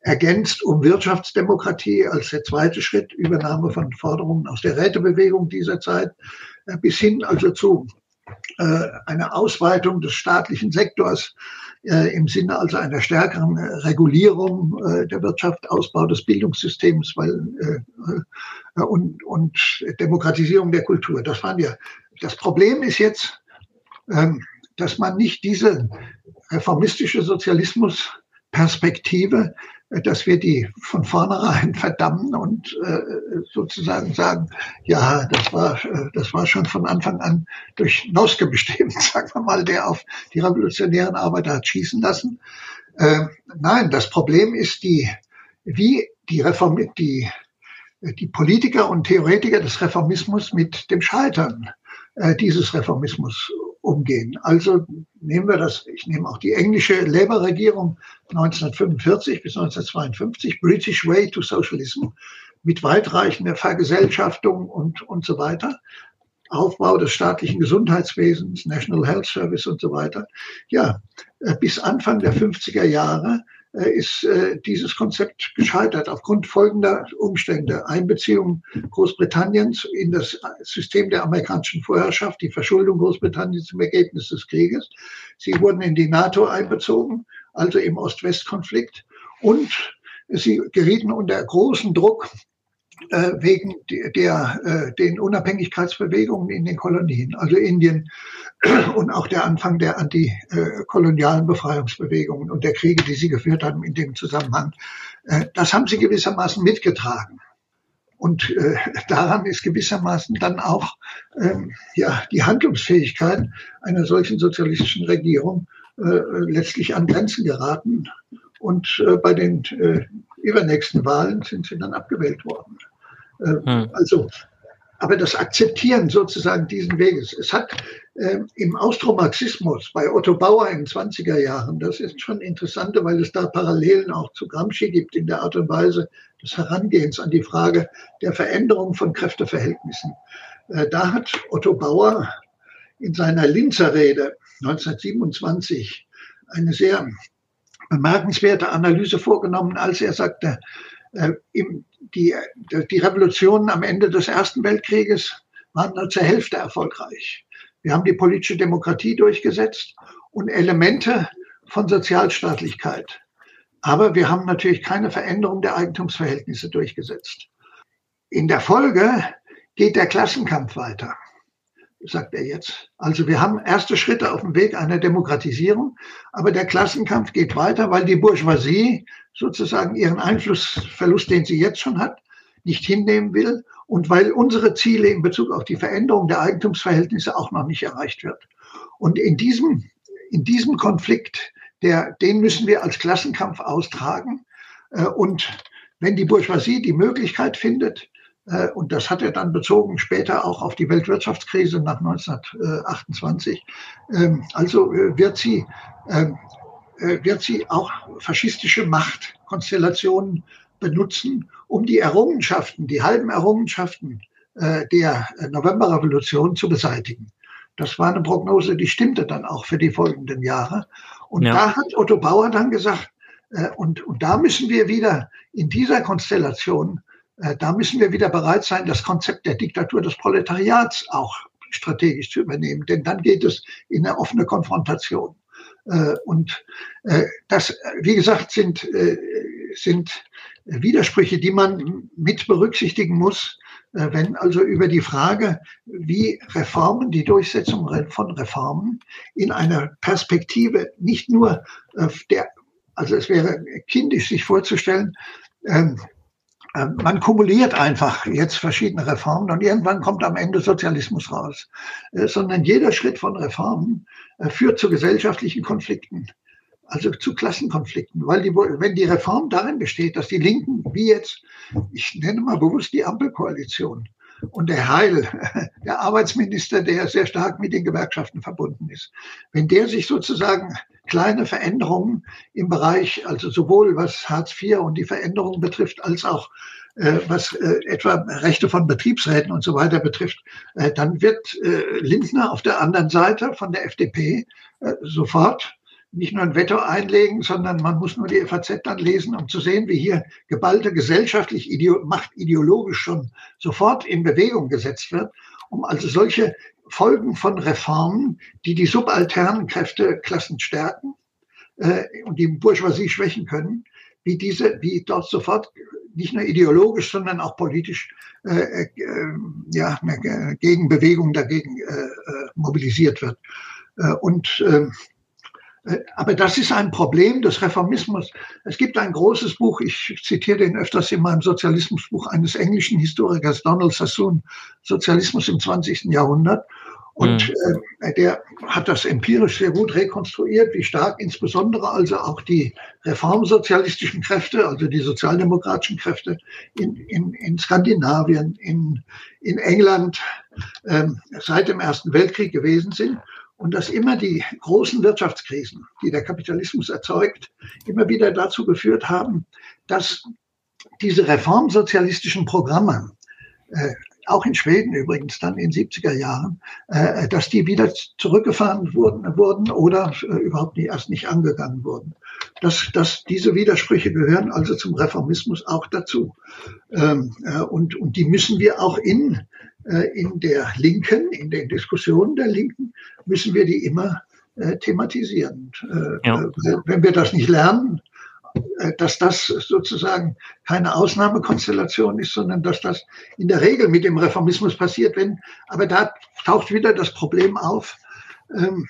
ergänzt um Wirtschaftsdemokratie als der zweite Schritt, Übernahme von Forderungen aus der Rätebewegung dieser Zeit, äh, bis hin also zu äh, einer Ausweitung des staatlichen Sektors äh, im Sinne also einer stärkeren äh, Regulierung äh, der Wirtschaft, Ausbau des Bildungssystems weil, äh, und, und Demokratisierung der Kultur. Das waren ja. Das Problem ist jetzt, ähm, dass man nicht diese reformistische Sozialismusperspektive dass wir die von vornherein verdammen und äh, sozusagen sagen, ja, das war, äh, das war schon von Anfang an durch Noske bestimmt, sagen wir mal, der auf die revolutionären Arbeiter hat schießen lassen. Äh, nein, das Problem ist die, wie die Reform, die, die Politiker und Theoretiker des Reformismus mit dem Scheitern äh, dieses Reformismus umgehen. Also nehmen wir das, ich nehme auch die englische Labour-Regierung 1945 bis 1952, British Way to Socialism, mit weitreichender Vergesellschaftung und, und so weiter. Aufbau des staatlichen Gesundheitswesens, National Health Service und so weiter. Ja, äh, bis Anfang der 50er Jahre ist äh, dieses Konzept gescheitert aufgrund folgender Umstände. Einbeziehung Großbritanniens in das System der amerikanischen Vorherrschaft, die Verschuldung Großbritanniens im Ergebnis des Krieges. Sie wurden in die NATO einbezogen, also im Ost-West-Konflikt. Und sie gerieten unter großen Druck äh, wegen der, äh, den Unabhängigkeitsbewegungen in den Kolonien, also Indien und auch der Anfang der antikolonialen Befreiungsbewegungen und der Kriege, die sie geführt haben in dem Zusammenhang. Äh, das haben sie gewissermaßen mitgetragen. Und äh, daran ist gewissermaßen dann auch ähm, ja, die Handlungsfähigkeit einer solchen sozialistischen Regierung äh, letztlich an Grenzen geraten. Und äh, bei den äh, übernächsten Wahlen sind sie dann abgewählt worden. Äh, hm. Also, aber das Akzeptieren sozusagen diesen Weges. Es hat äh, im Austromarxismus bei Otto Bauer in den 20er Jahren, das ist schon interessant, weil es da Parallelen auch zu Gramsci gibt in der Art und Weise des Herangehens an die Frage der Veränderung von Kräfteverhältnissen. Äh, da hat Otto Bauer in seiner Linzer Rede 1927 eine sehr bemerkenswerte Analyse vorgenommen, als er sagte, äh, im, die, die Revolutionen am Ende des Ersten Weltkrieges waren nur zur Hälfte erfolgreich. Wir haben die politische Demokratie durchgesetzt und Elemente von Sozialstaatlichkeit. Aber wir haben natürlich keine Veränderung der Eigentumsverhältnisse durchgesetzt. In der Folge geht der Klassenkampf weiter, sagt er jetzt. Also wir haben erste Schritte auf dem Weg einer Demokratisierung, aber der Klassenkampf geht weiter, weil die Bourgeoisie sozusagen ihren Einflussverlust, den sie jetzt schon hat, nicht hinnehmen will und weil unsere Ziele in Bezug auf die Veränderung der Eigentumsverhältnisse auch noch nicht erreicht wird. Und in diesem, in diesem Konflikt, der, den müssen wir als Klassenkampf austragen. Äh, und wenn die Bourgeoisie die Möglichkeit findet, und das hat er dann bezogen später auch auf die Weltwirtschaftskrise nach 1928, ähm, also äh, wird sie, ähm, wird sie auch faschistische Machtkonstellationen benutzen, um die Errungenschaften, die halben Errungenschaften der Novemberrevolution zu beseitigen. Das war eine Prognose, die stimmte dann auch für die folgenden Jahre. Und ja. da hat Otto Bauer dann gesagt, äh, und, und da müssen wir wieder in dieser Konstellation, äh, da müssen wir wieder bereit sein, das Konzept der Diktatur des Proletariats auch strategisch zu übernehmen, denn dann geht es in eine offene Konfrontation. Äh, und äh, das, wie gesagt, sind, äh, sind Widersprüche, die man mit berücksichtigen muss, äh, wenn also über die Frage, wie Reformen, die Durchsetzung von Reformen in einer Perspektive nicht nur äh, der, also es wäre kindisch sich vorzustellen, ähm, äh, man kumuliert einfach jetzt verschiedene Reformen und irgendwann kommt am Ende Sozialismus raus, sondern jeder Schritt von Reformen führt zu gesellschaftlichen Konflikten also zu Klassenkonflikten, weil die, wenn die Reform darin besteht, dass die Linken, wie jetzt, ich nenne mal bewusst die Ampelkoalition und der Heil, der Arbeitsminister, der sehr stark mit den Gewerkschaften verbunden ist, wenn der sich sozusagen kleine Veränderungen im Bereich, also sowohl was Hartz IV und die Veränderungen betrifft, als auch äh, was äh, etwa Rechte von Betriebsräten und so weiter betrifft, äh, dann wird äh, Lindner auf der anderen Seite von der FDP äh, sofort nicht nur ein Veto einlegen, sondern man muss nur die FAZ dann lesen, um zu sehen, wie hier geballte gesellschaftlich Macht ideologisch schon sofort in Bewegung gesetzt wird, um also solche Folgen von Reformen, die die subalternen Kräfteklassen stärken äh, und die Bourgeoisie schwächen können, wie diese, wie dort sofort nicht nur ideologisch, sondern auch politisch äh, äh, ja, eine Gegenbewegung dagegen äh, äh mobilisiert wird. Äh, und äh, äh, aber das ist ein Problem des Reformismus. Es gibt ein großes Buch, ich zitiere den öfters in meinem Sozialismusbuch eines englischen Historikers Donald Sassoon, Sozialismus im 20. Jahrhundert. Und mhm. äh, der hat das empirisch sehr gut rekonstruiert, wie stark insbesondere also auch die reformsozialistischen Kräfte, also die sozialdemokratischen Kräfte in, in, in Skandinavien, in, in England ähm, seit dem Ersten Weltkrieg gewesen sind und dass immer die großen Wirtschaftskrisen, die der Kapitalismus erzeugt, immer wieder dazu geführt haben, dass diese reformsozialistischen Programme, äh, auch in Schweden übrigens dann in 70er Jahren, äh, dass die wieder zurückgefahren wurden, wurden oder äh, überhaupt nie, erst nicht angegangen wurden. Dass, dass diese Widersprüche gehören also zum Reformismus auch dazu. Ähm, äh, und, und die müssen wir auch in in der Linken, in den Diskussionen der Linken, müssen wir die immer äh, thematisieren. Äh, ja. Wenn wir das nicht lernen, dass das sozusagen keine Ausnahmekonstellation ist, sondern dass das in der Regel mit dem Reformismus passiert. Wenn, aber da taucht wieder das Problem auf. Ähm,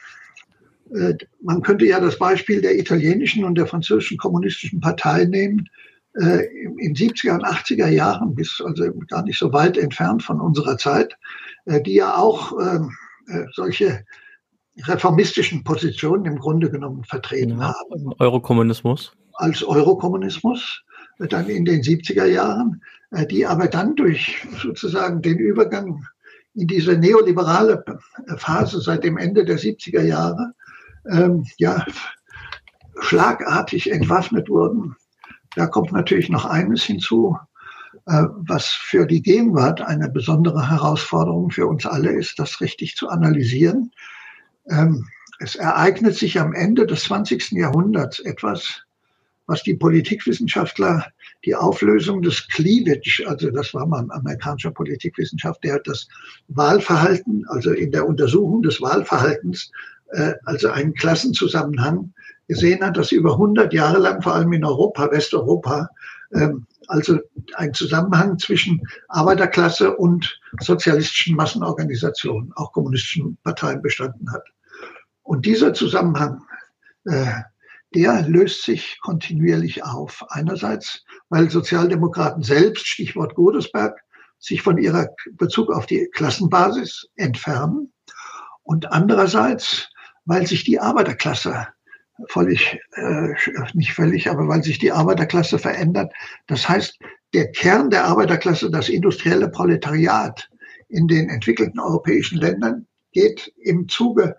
man könnte ja das Beispiel der italienischen und der französischen kommunistischen Partei nehmen, äh, in 70er und 80er Jahren, bis also gar nicht so weit entfernt von unserer Zeit, äh, die ja auch ähm, äh, solche reformistischen Positionen im Grunde genommen vertreten ja, haben. Eurokommunismus. Als Eurokommunismus, äh, dann in den 70er Jahren, äh, die aber dann durch sozusagen den Übergang in diese neoliberale Phase seit dem Ende der 70er Jahre ähm, ja, schlagartig entwaffnet wurden da kommt natürlich noch eines hinzu, äh, was für die Gegenwart eine besondere Herausforderung für uns alle ist, das richtig zu analysieren. Ähm, es ereignet sich am Ende des 20. Jahrhunderts etwas, was die Politikwissenschaftler die Auflösung des Cleavage, also das war mal ein amerikanischer Politikwissenschaft, der hat das Wahlverhalten, also in der Untersuchung des Wahlverhaltens, äh, also einen Klassenzusammenhang gesehen hat, dass über 100 Jahre lang, vor allem in Europa, Westeuropa, Ähm, also ein Zusammenhang zwischen Arbeiterklasse und sozialistischen Massenorganisationen, auch kommunistischen Parteien bestanden hat. Und dieser Zusammenhang, äh, der löst sich kontinuierlich auf. Einerseits, weil Sozialdemokraten selbst, Stichwort Godesberg, sich von ihrer Bezug auf die Klassenbasis entfernen. Und andererseits, weil sich die Arbeiterklasse völlig, äh, nicht völlig, aber weil sich die Arbeiterklasse verändert. Das heißt, der Kern der Arbeiterklasse, das industrielle Proletariat in den entwickelten europäischen Ländern, geht im Zuge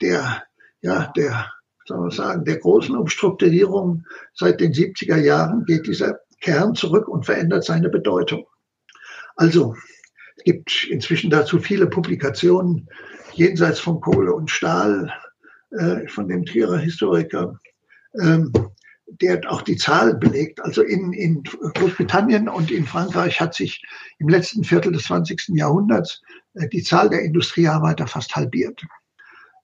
der, ja, der, soll man sagen, der großen Umstrukturierung seit den 70er Jahren geht dieser Kern zurück und verändert seine Bedeutung. Also, es gibt inzwischen dazu viele Publikationen jenseits von Kohle und Stahl, äh, von dem Trierer Historiker, ähm, der auch die Zahl belegt. Also in, in Großbritannien und in Frankreich hat sich im letzten Viertel des 20. Jahrhunderts äh, die Zahl der Industriearbeiter fast halbiert.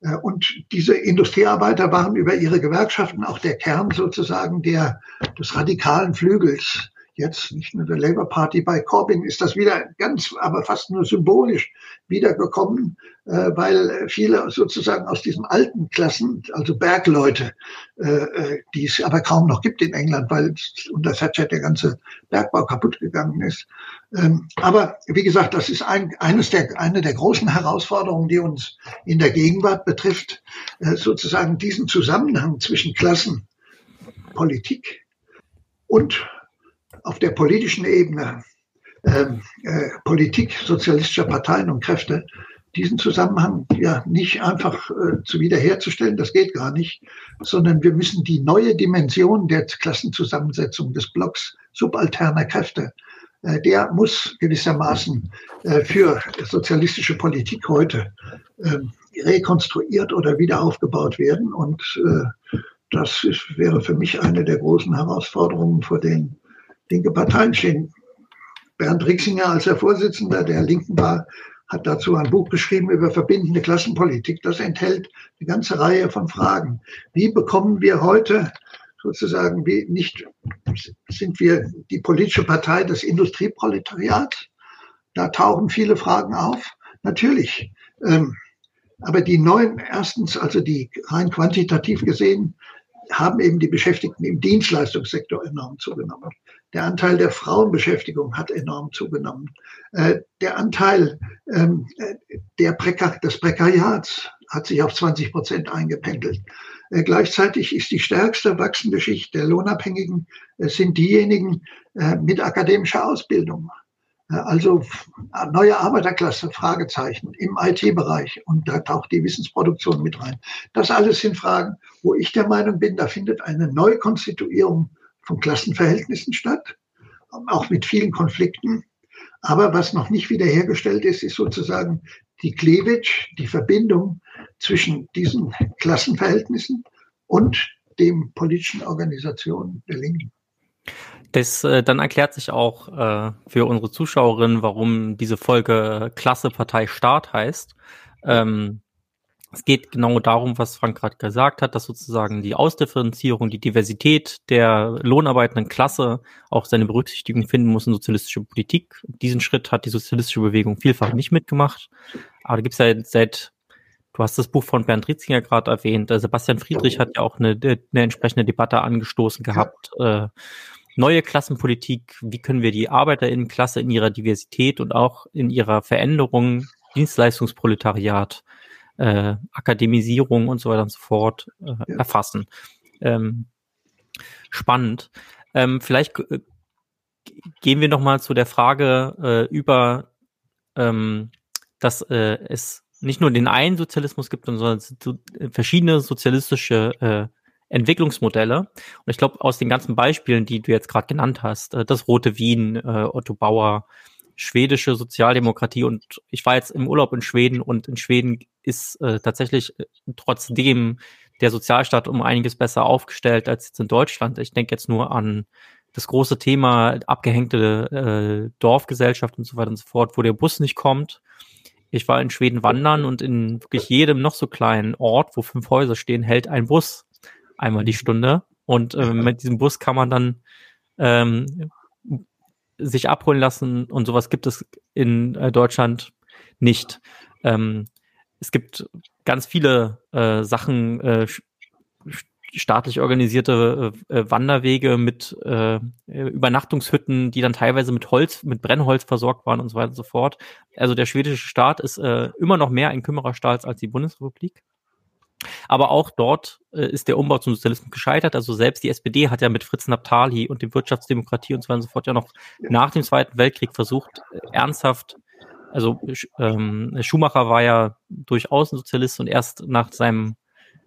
Äh, und diese Industriearbeiter waren über ihre Gewerkschaften auch der Kern sozusagen der, des radikalen Flügels jetzt nicht nur der Labour Party bei Corbyn ist das wieder ganz, aber fast nur symbolisch wiedergekommen, äh, weil viele sozusagen aus diesen alten Klassen, also Bergleute, äh, äh, die es aber kaum noch gibt in England, weil unter Thatcher der ganze Bergbau kaputt gegangen ist. Ähm, aber wie gesagt, das ist ein, eines der, eine der großen Herausforderungen, die uns in der Gegenwart betrifft, äh, sozusagen diesen Zusammenhang zwischen Klassen, Politik und auf der politischen Ebene ähm, äh, Politik sozialistischer Parteien und Kräfte diesen Zusammenhang ja nicht einfach äh, zu wiederherzustellen, das geht gar nicht, sondern wir müssen die neue Dimension der Klassenzusammensetzung des Blocks subalterner Kräfte, äh, der muss gewissermaßen äh, für sozialistische Politik heute äh, rekonstruiert oder wieder aufgebaut werden. Und äh, das ist, wäre für mich eine der großen Herausforderungen, vor denen linke Parteien stehen. Bernd Rixinger, als er Vorsitzender der Linken war, hat dazu ein Buch geschrieben über verbindende Klassenpolitik. Das enthält eine ganze Reihe von Fragen. Wie bekommen wir heute sozusagen, wie nicht, sind wir die politische Partei des Industrieproletariats? Da tauchen viele Fragen auf. Natürlich. Ähm, aber die neuen, erstens, also die rein quantitativ gesehen, haben eben die Beschäftigten im Dienstleistungssektor enorm zugenommen. Der Anteil der Frauenbeschäftigung hat enorm zugenommen. Äh, der Anteil ähm, der Prekar des Prekariats hat sich auf 20 Prozent eingependelt. Äh, gleichzeitig ist die stärkste wachsende Schicht der Lohnabhängigen äh, sind diejenigen mit akademischer Ausbildung. Also neue Arbeiterklasse, Fragezeichen im IT-Bereich und da taucht die Wissensproduktion mit rein. Das alles sind Fragen, wo ich der Meinung bin, da findet eine Neukonstituierung von Klassenverhältnissen statt, auch mit vielen Konflikten. Aber was noch nicht wiederhergestellt ist, ist sozusagen die Cleavage, die Verbindung zwischen diesen Klassenverhältnissen und dem politischen Organisationen der Linken. Das äh, dann erklärt sich auch äh, für unsere Zuschauerinnen, warum diese Folge Klasse Partei Staat heißt. Ähm, es geht genau darum, was Frank gerade gesagt hat, dass sozusagen die Ausdifferenzierung, die Diversität der lohnarbeitenden Klasse auch seine Berücksichtigung finden muss in sozialistische Politik. Diesen Schritt hat die sozialistische Bewegung vielfach nicht mitgemacht. Aber da gibt es ja seit, du hast das Buch von Bernd Ritzinger gerade erwähnt, äh, Sebastian Friedrich hat ja auch eine, eine entsprechende Debatte angestoßen gehabt. Äh, neue Klassenpolitik, wie können wir die Arbeiterinnenklasse in ihrer Diversität und auch in ihrer Veränderung, Dienstleistungsproletariat, äh, Akademisierung und so weiter und so fort äh, ja. erfassen. Ähm, spannend. Ähm, vielleicht äh, gehen wir noch mal zu der Frage äh, über, ähm, dass äh, es nicht nur den einen Sozialismus gibt, sondern so, verschiedene sozialistische äh, Entwicklungsmodelle. Und ich glaube, aus den ganzen Beispielen, die du jetzt gerade genannt hast, äh, das Rote Wien, äh, Otto Bauer, schwedische Sozialdemokratie und ich war jetzt im Urlaub in Schweden und in Schweden ist äh, tatsächlich äh, trotzdem der Sozialstaat um einiges besser aufgestellt als jetzt in Deutschland. Ich denke jetzt nur an das große Thema abgehängte äh, Dorfgesellschaft und so weiter und so fort, wo der Bus nicht kommt. Ich war in Schweden wandern und in wirklich jedem noch so kleinen Ort, wo fünf Häuser stehen, hält ein Bus einmal die Stunde. Und äh, mit diesem Bus kann man dann ähm, sich abholen lassen und sowas gibt es in äh, Deutschland nicht. Ähm, es gibt ganz viele äh, Sachen, äh, staatlich organisierte äh, äh, Wanderwege mit äh, Übernachtungshütten, die dann teilweise mit Holz, mit Brennholz versorgt waren und so weiter und so fort. Also der schwedische Staat ist äh, immer noch mehr ein Kümmererstaat als die Bundesrepublik. Aber auch dort äh, ist der Umbau zum Sozialismus gescheitert. Also selbst die SPD hat ja mit Fritz Naptali und dem Wirtschaftsdemokratie und so weiter und so fort ja noch nach dem Zweiten Weltkrieg versucht, äh, ernsthaft, also ähm, Schumacher war ja durchaus ein Sozialist und erst nach seinem,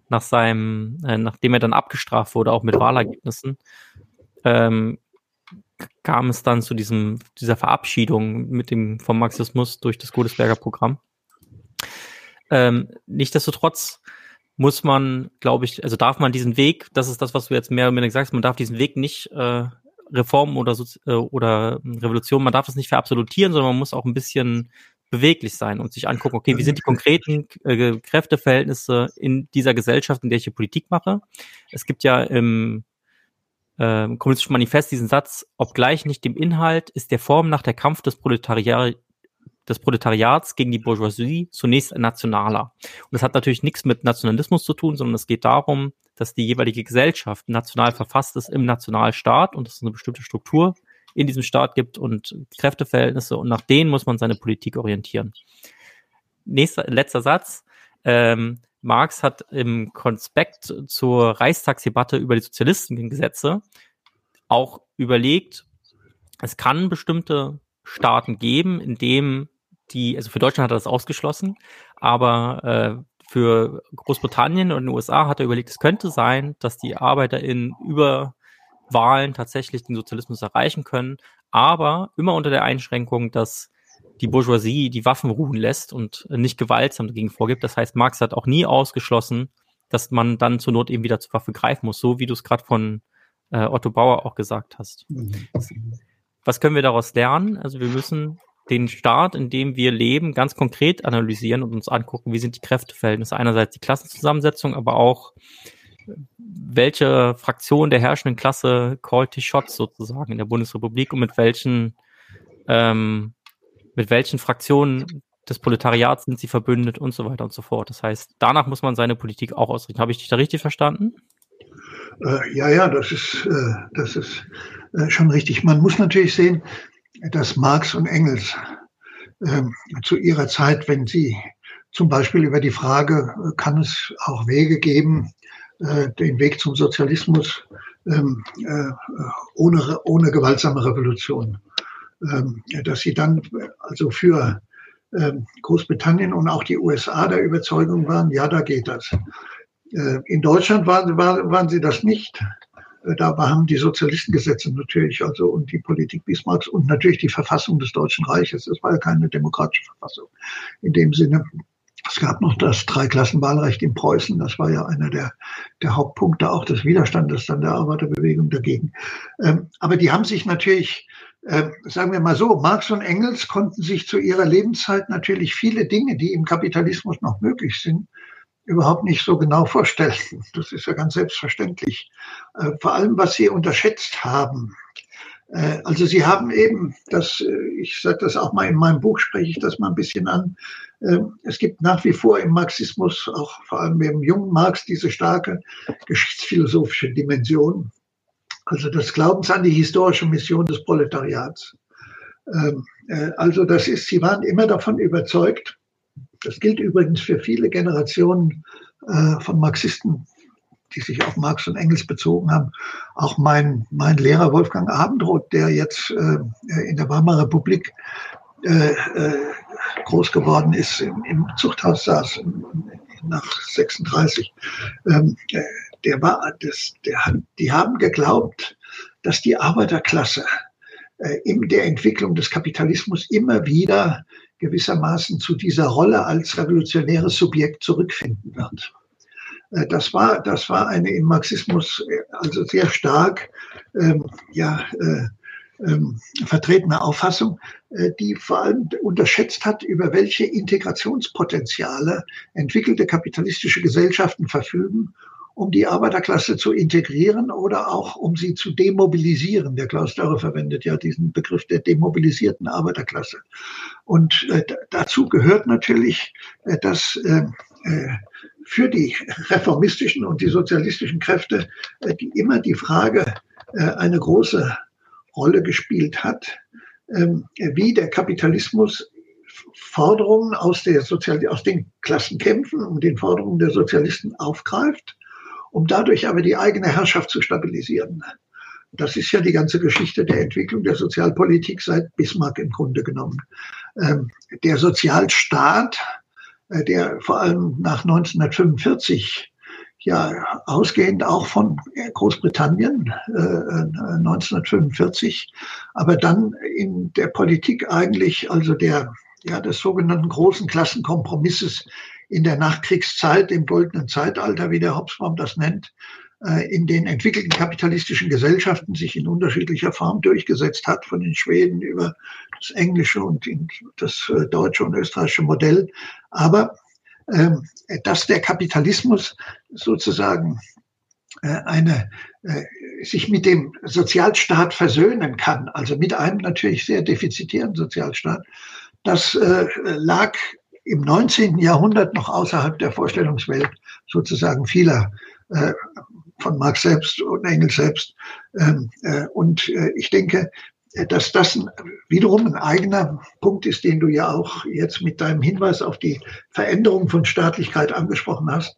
nach seinem, äh, nachdem er dann abgestraft wurde, auch mit Wahlergebnissen, ähm, kam es dann zu diesem, dieser Verabschiedung mit dem, vom Marxismus durch das Godesberger Programm. Ähm, Nichtsdestotrotz muss man, glaube ich, also darf man diesen Weg, das ist das, was du jetzt mehr oder weniger sagst, man darf diesen Weg nicht äh, Reformen oder, äh, oder Revolution, man darf es nicht verabsolutieren, sondern man muss auch ein bisschen beweglich sein und sich angucken, okay, wie sind die konkreten äh, Kräfteverhältnisse in dieser Gesellschaft, in der ich hier Politik mache. Es gibt ja im äh, Kommunistischen Manifest diesen Satz, obgleich nicht dem Inhalt, ist der Form nach der Kampf des Proletariat des Proletariats gegen die Bourgeoisie zunächst ein nationaler. Und das hat natürlich nichts mit Nationalismus zu tun, sondern es geht darum, dass die jeweilige Gesellschaft national verfasst ist im Nationalstaat und es eine bestimmte Struktur in diesem Staat gibt und Kräfteverhältnisse und nach denen muss man seine Politik orientieren. Nächster, letzter Satz. Ähm, Marx hat im Konspekt zur Reichstagsdebatte über die Sozialistengesetze auch überlegt, es kann bestimmte Staaten geben, in dem die, also für Deutschland hat er das ausgeschlossen, aber äh, für Großbritannien und den USA hat er überlegt, es könnte sein, dass die ArbeiterInnen über Wahlen tatsächlich den Sozialismus erreichen können, aber immer unter der Einschränkung, dass die Bourgeoisie die Waffen ruhen lässt und nicht gewaltsam dagegen vorgibt. Das heißt, Marx hat auch nie ausgeschlossen, dass man dann zur Not eben wieder zur Waffe greifen muss, so wie du es gerade von äh, Otto Bauer auch gesagt hast. Mhm. Was können wir daraus lernen? Also wir müssen den Staat, in dem wir leben, ganz konkret analysieren und uns angucken, wie sind die Kräfteverhältnisse. Einerseits die Klassenzusammensetzung, aber auch welche Fraktion der herrschenden Klasse called die Shots sozusagen in der Bundesrepublik und mit welchen ähm, mit welchen Fraktionen des Proletariats sind sie verbündet und so weiter und so fort. Das heißt, danach muss man seine Politik auch ausrichten. Habe ich dich da richtig verstanden? Äh, ja, ja, das ist, äh, das ist äh, schon richtig. Man muss natürlich sehen, dass Marx und Engels ähm, zu ihrer Zeit, wenn sie zum Beispiel über die Frage, äh, kann es auch Wege geben, äh, den Weg zum Sozialismus ähm, äh, ohne, ohne gewaltsame Revolution, ähm, dass sie dann also für ähm, Großbritannien und auch die USA der Überzeugung waren, ja, da geht das. Äh, in Deutschland waren, waren sie das nicht. Äh, da haben die Sozialistengesetze natürlich, also und die Politik Bismarcks und natürlich die Verfassung des Deutschen Reiches. Es war ja keine demokratische Verfassung in dem Sinne. Es gab noch das Dreiklassenwahlrecht in Preußen. Das war ja einer der, der Hauptpunkte auch des Widerstandes dann der Arbeiterbewegung dagegen. Ähm, aber die haben sich natürlich, äh, sagen wir mal so, Marx und Engels konnten sich zu ihrer Lebenszeit natürlich viele Dinge, die im Kapitalismus noch möglich sind, überhaupt nicht so genau vorstellen. Das ist ja ganz selbstverständlich. Äh, vor allem, was Sie unterschätzt haben. Äh, also Sie haben eben, das, äh, ich sage das auch mal in meinem Buch, spreche ich das mal ein bisschen an. Es gibt nach wie vor im Marxismus, auch vor allem im jungen Marx, diese starke geschichtsphilosophische Dimension. Also des Glaubens an die historische Mission des Proletariats. Ähm, also das ist, Sie waren immer davon überzeugt, das gilt übrigens für viele Generationen äh, von Marxisten, die sich auf Marx und Engels bezogen haben. Auch mein, mein Lehrer Wolfgang Abendroth, der jetzt äh, in der Weimarer Republik äh, groß geworden ist, im, Zuchthaus saß nach 36, ähm, äh, der war, das, der, die haben geglaubt, dass die Arbeiterklasse in der Entwicklung des Kapitalismus immer wieder gewissermaßen zu dieser Rolle als revolutionäres Subjekt zurückfinden wird. Äh, das war, das war eine im Marxismus äh, also sehr stark ähm, ja, äh, ähm, vertretene Auffassung, äh, die vor allem unterschätzt hat, über welche Integrationspotenziale entwickelte kapitalistische Gesellschaften verfügen um die Arbeiterklasse zu integrieren oder auch um sie zu demobilisieren. Der Klaus Dörre verwendet ja diesen Begriff der demobilisierten Arbeiterklasse. Und äh, dazu gehört natürlich, äh, dass äh, äh für die reformistischen und die sozialistischen Kräfte äh, die immer die Frage äh, eine große Rolle gespielt hat, ähm, wie der Kapitalismus Forderungen aus, der Sozial aus den Klassenkämpfen und den Forderungen der Sozialisten aufgreift, um dadurch aber die eigene Herrschaft zu stabilisieren. Das ist ja die ganze Geschichte der Entwicklung der Sozialpolitik seit Bismarck im Grunde genommen. Ähm, der Sozialstaat, äh, der vor allem nach 1945 ja ausgehend auch von Großbritannien äh, 1945, äh, aber dann in der Politik eigentlich, also der ja des sogenannten großen Klassenkompromisses in der Nachkriegszeit, im goldenen Zeitalter, wie der Hobsbawm das nennt, äh, in den entwickelten kapitalistischen Gesellschaften sich in unterschiedlicher Form durchgesetzt hat, von den Schweden über das englische und das äh, deutsche und österreichische Modell. Aber ähm, dass der Kapitalismus sozusagen äh, eine sich mit dem Sozialstaat versöhnen kann, also mit einem natürlich sehr defizitären Sozialstaat, das lag im 19. Jahrhundert noch außerhalb der Vorstellungswelt sozusagen vieler von Marx selbst und Engels selbst. Ähm, äh, und äh, ich denke, dass das wiederum ein eigener Punkt ist, den du ja auch jetzt mit deinem Hinweis auf die Veränderung von Staatlichkeit angesprochen hast.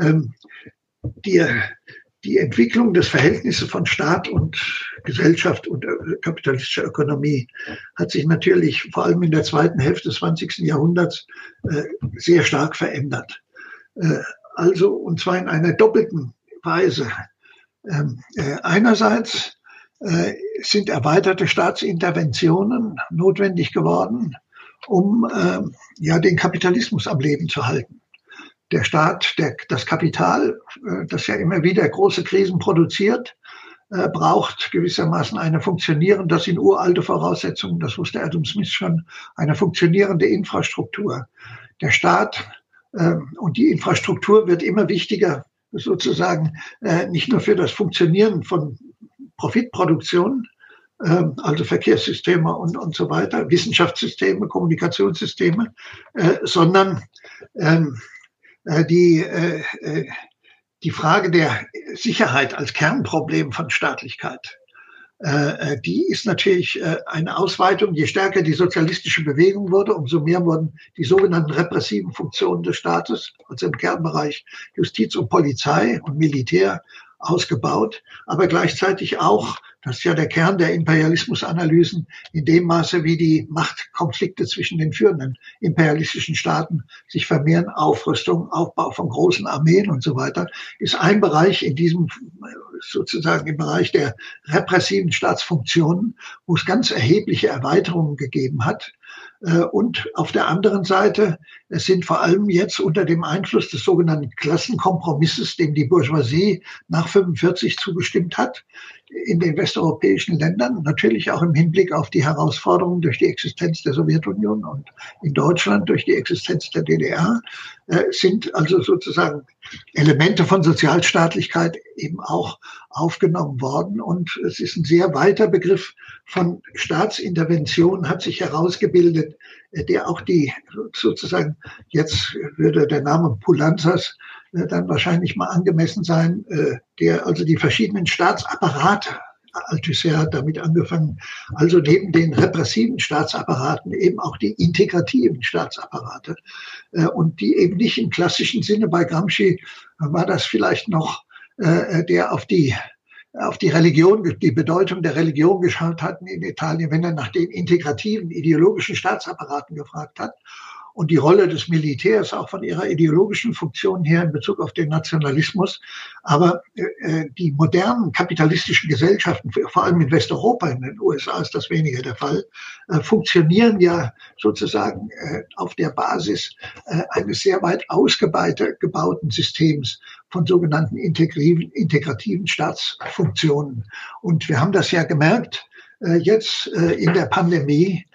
Ähm, die, die Entwicklung des Verhältnisses von Staat und Gesellschaft und äh, kapitalistischer Ökonomie hat sich natürlich vor allem in der zweiten Hälfte des 20. Jahrhunderts sehr stark verändert. Also, und zwar in einer doppelten Weise. Ähm, äh, einerseits äh, sind erweiterte Staatsinterventionen notwendig geworden, um äh, ja den Kapitalismus am Leben zu halten. Der Staat, der, das Kapital, äh, das ja immer wieder große Krisen produziert, äh, braucht gewissermaßen eine funktionierende, das sind uralte Voraussetzungen, das wusste Adam Smith schon, eine funktionierende Infrastruktur. Der Staat äh, und die Infrastruktur wird immer wichtiger sozusagen äh, nicht nur für das Funktionieren von Profitproduktion, äh, also Verkehrssysteme und, und so weiter, Wissenschaftssysteme, Kommunikationssysteme, sondern ähm, äh, die, äh, äh, die Frage der Sicherheit als Kernproblem von Staatlichkeit äh, äh, die ist natürlich äh, eine Ausweitung. Je stärker die sozialistische Bewegung wurde, umso mehr wurden die sogenannten repressiven Funktionen des Staates, also im Kernbereich Justiz und Polizei und Militär, ausgebaut, aber gleichzeitig auch das ist ja der Kern der Imperialismusanalysen, in dem Maße, wie die Machtkonflikte zwischen den führenden imperialistischen Staaten sich vermehren, Aufrüstung, Aufbau von großen Armeen und so weiter, ist ein Bereich in diesem sozusagen im Bereich der repressiven Staatsfunktionen, wo es ganz erhebliche Erweiterungen gegeben hat. Äh, und auf der anderen Seite, es sind vor allem jetzt unter dem Einfluss des sogenannten Klassenkompromisses, dem die Bourgeoisie nach 45 zugestimmt hat, in den westeuropäischen Ländern, natürlich auch im Hinblick auf die Herausforderungen durch die Existenz der Sowjetunion und in Deutschland durch die Existenz der DDR, äh, sind also sozusagen Elemente von Sozialstaatlichkeit eben auch aufgenommen worden. Und es ist ein sehr weiter Begriff von Staatsintervention, hat sich herausgebildet, äh, der auch die sozusagen, jetzt würde der Name Pulanzas äh, dann wahrscheinlich mal angemessen sein, äh, der also die verschiedenen Staatsapparate Althusser hat damit angefangen, also neben den repressiven Staatsapparaten eben auch die integrativen Staatsapparate äh, und die eben nicht im klassischen Sinne bei Gramsci war das vielleicht noch der auf die auf die Religion, die Bedeutung der Religion geschaut hatten in Italien, wenn er nach den integrativen ideologischen Staatsapparaten gefragt hat und die Rolle des Militärs auch von ihrer ideologischen Funktion her in Bezug auf den Nationalismus. Aber äh, äh die modernen kapitalistischen Gesellschaften, vor allem in Westeuropa, in den USA ist das weniger der Fall, äh, funktionieren ja sozusagen äh, auf der Basis äh, eines sehr weit ausgebauten Systems von sogenannten integrativen, integrativen Staatsfunktionen. Und wir haben das ja gemerkt, äh, jetzt äh, in der Pandemie,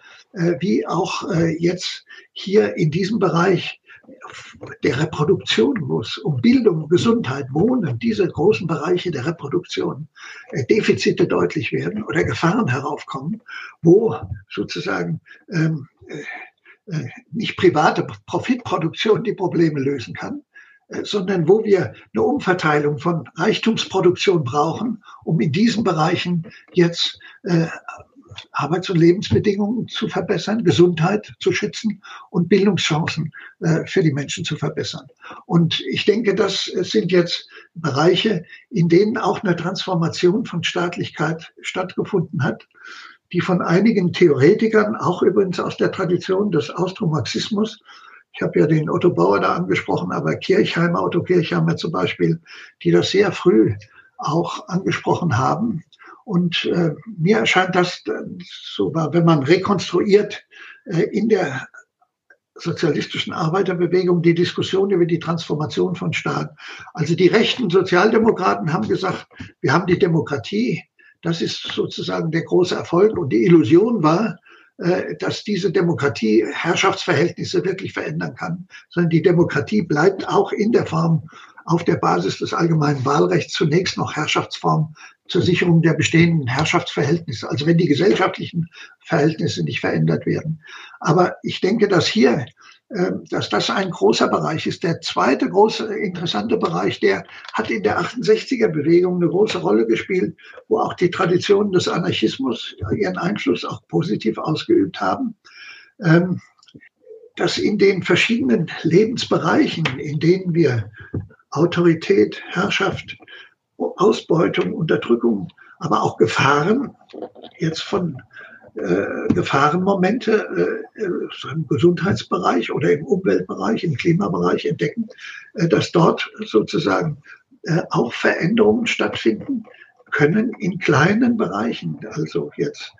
wie auch äh, jetzt hier in diesem Bereich der Reproduktion muss, um Bildung, Gesundheit, Wohnen, diese großen Bereiche der Reproduktion, äh, Defizite deutlich werden oder Gefahren heraufkommen, wo sozusagen ähm, äh, äh nicht private Profitproduktion die Probleme lösen kann, äh, sondern wo wir eine Umverteilung von Reichtumsproduktion brauchen, um in diesen Bereichen jetzt äh, Arbeits- und Lebensbedingungen zu verbessern, Gesundheit zu schützen und Bildungschancen äh, für die Menschen zu verbessern. Und ich denke, das sind jetzt Bereiche, in denen auch eine Transformation von Staatlichkeit stattgefunden hat, die von einigen Theoretikern, auch übrigens aus der Tradition des Austromarxismus, ich habe ja den Otto Bauer da angesprochen, aber Kirchheimer, Otto Kirchheimer zum Beispiel, die das sehr früh auch angesprochen haben, und äh, mir erscheint das äh, so, wenn man rekonstruiert äh, in der sozialistischen Arbeiterbewegung die Diskussion über die Transformation von Staat. Also die rechten Sozialdemokraten haben gesagt, wir haben die Demokratie, das ist sozusagen der große Erfolg und die Illusion war, äh, dass diese Demokratie Herrschaftsverhältnisse wirklich verändern kann, sondern die Demokratie bleibt auch in der Form auf der Basis des allgemeinen Wahlrechts zunächst noch Herrschaftsform zur Sicherung der bestehenden Herrschaftsverhältnisse, also wenn die gesellschaftlichen Verhältnisse nicht verändert werden. Aber ich denke, dass hier, äh, dass das ein großer Bereich ist. Der zweite große interessante Bereich, der hat in der 68er Bewegung eine große Rolle gespielt, wo auch die Traditionen des Anarchismus ihren Einfluss auch positiv ausgeübt haben. Ähm, dass in den verschiedenen Lebensbereichen, in denen wir Autorität, Herrschaft, Ausbeutung, Unterdrückung, aber auch Gefahren, jetzt von äh, Gefahrenmomente äh, äh, im Gesundheitsbereich oder im Umweltbereich, im Klimabereich entdecken, äh, dass dort sozusagen äh, auch Veränderungen stattfinden können in kleinen Bereichen. Also jetzt,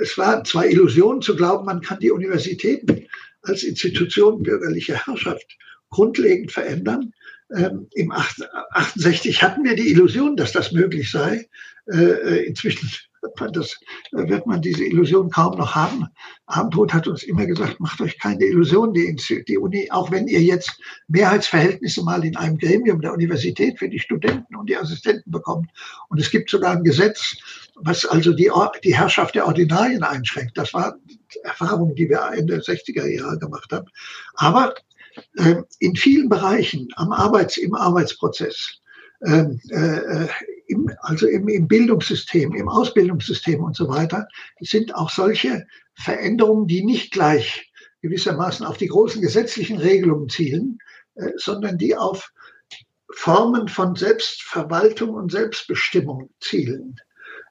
es war zwar Illusion zu glauben, man kann die Universitäten als Institution bürgerlicher Herrschaft grundlegend verändern. Ähm, Im 68 hatten wir die Illusion, dass das möglich sei. Äh, äh, inzwischen wird man, das, wird man diese Illusion kaum noch haben. Abendrot hat uns immer gesagt, macht euch keine Illusion, die, die Uni, auch wenn ihr jetzt Mehrheitsverhältnisse mal in einem Gremium der Universität für die Studenten und die Assistenten bekommt. Und es gibt sogar ein Gesetz, was also die, die Herrschaft der Ordinarien einschränkt. Das war Erfahrung, die wir Ende der 60er Jahre gemacht haben. Aber äh, in vielen Bereichen am Arbeits, im Arbeitsprozess, ähm, äh, im, also im, im Bildungssystem, im Ausbildungssystem und so weiter, sind auch solche Veränderungen, die nicht gleich gewissermaßen auf die großen gesetzlichen Regelungen zielen, äh, sondern die auf Formen von Selbstverwaltung und Selbstbestimmung zielen,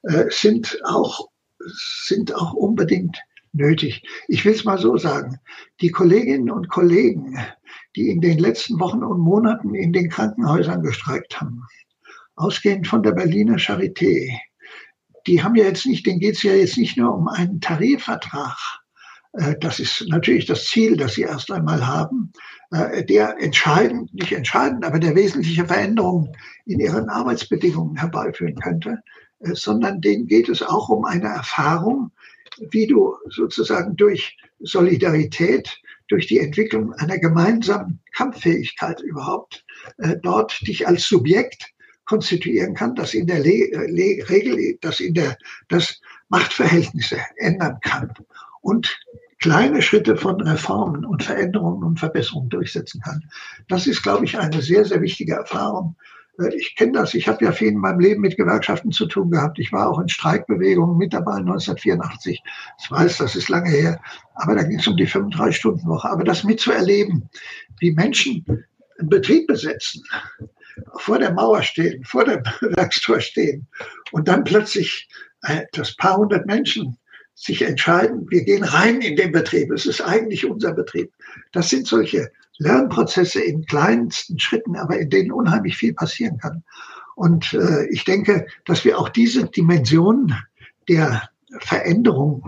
äh, sind auch, sind auch unbedingt nötig. Ich will es mal so sagen. Die Kolleginnen und Kollegen, die in den letzten Wochen und Monaten in den Krankenhäusern gestreikt haben, ausgehend von der Berliner Charité, die haben ja jetzt nicht, denen geht es ja jetzt nicht nur um einen Tarifvertrag. Äh, das ist natürlich das Ziel, das sie erst einmal haben, äh, der entscheidend, nicht entscheidend, aber der wesentliche Veränderungen in ihren Arbeitsbedingungen herbeiführen könnte, äh, sondern denen geht es auch um eine Erfahrung, wie du sozusagen durch Solidarität, durch die Entwicklung einer gemeinsamen Kampffähigkeit überhaupt äh, dort dich als Subjekt konstituieren kann, das in der Le Le Regel, das in der das Machtverhältnisse ändern kann und kleine Schritte von Reformen und Veränderungen und Verbesserungen durchsetzen kann. Das ist, glaube ich, eine sehr, sehr wichtige Erfahrung, äh, ich kenne das, ich habe ja viel in meinem Leben mit Gewerkschaften zu tun gehabt. Ich war auch in Streikbewegungen mit dabei 1984. Ich weiß, das ist lange her, aber da ging es um die 35-Stunden-Woche. Aber das mitzuerleben, wie Menschen einen Betrieb besetzen, vor der Mauer stehen, vor dem Werkstor stehen und dann plötzlich äh, das paar hundert Menschen sich entscheiden, wir gehen rein in den Betrieb. Es ist eigentlich unser Betrieb. Das sind solche Lernprozesse in kleinsten Schritten, aber in denen unheimlich viel passieren kann. Und äh, ich denke, dass wir auch diese Dimension der Veränderung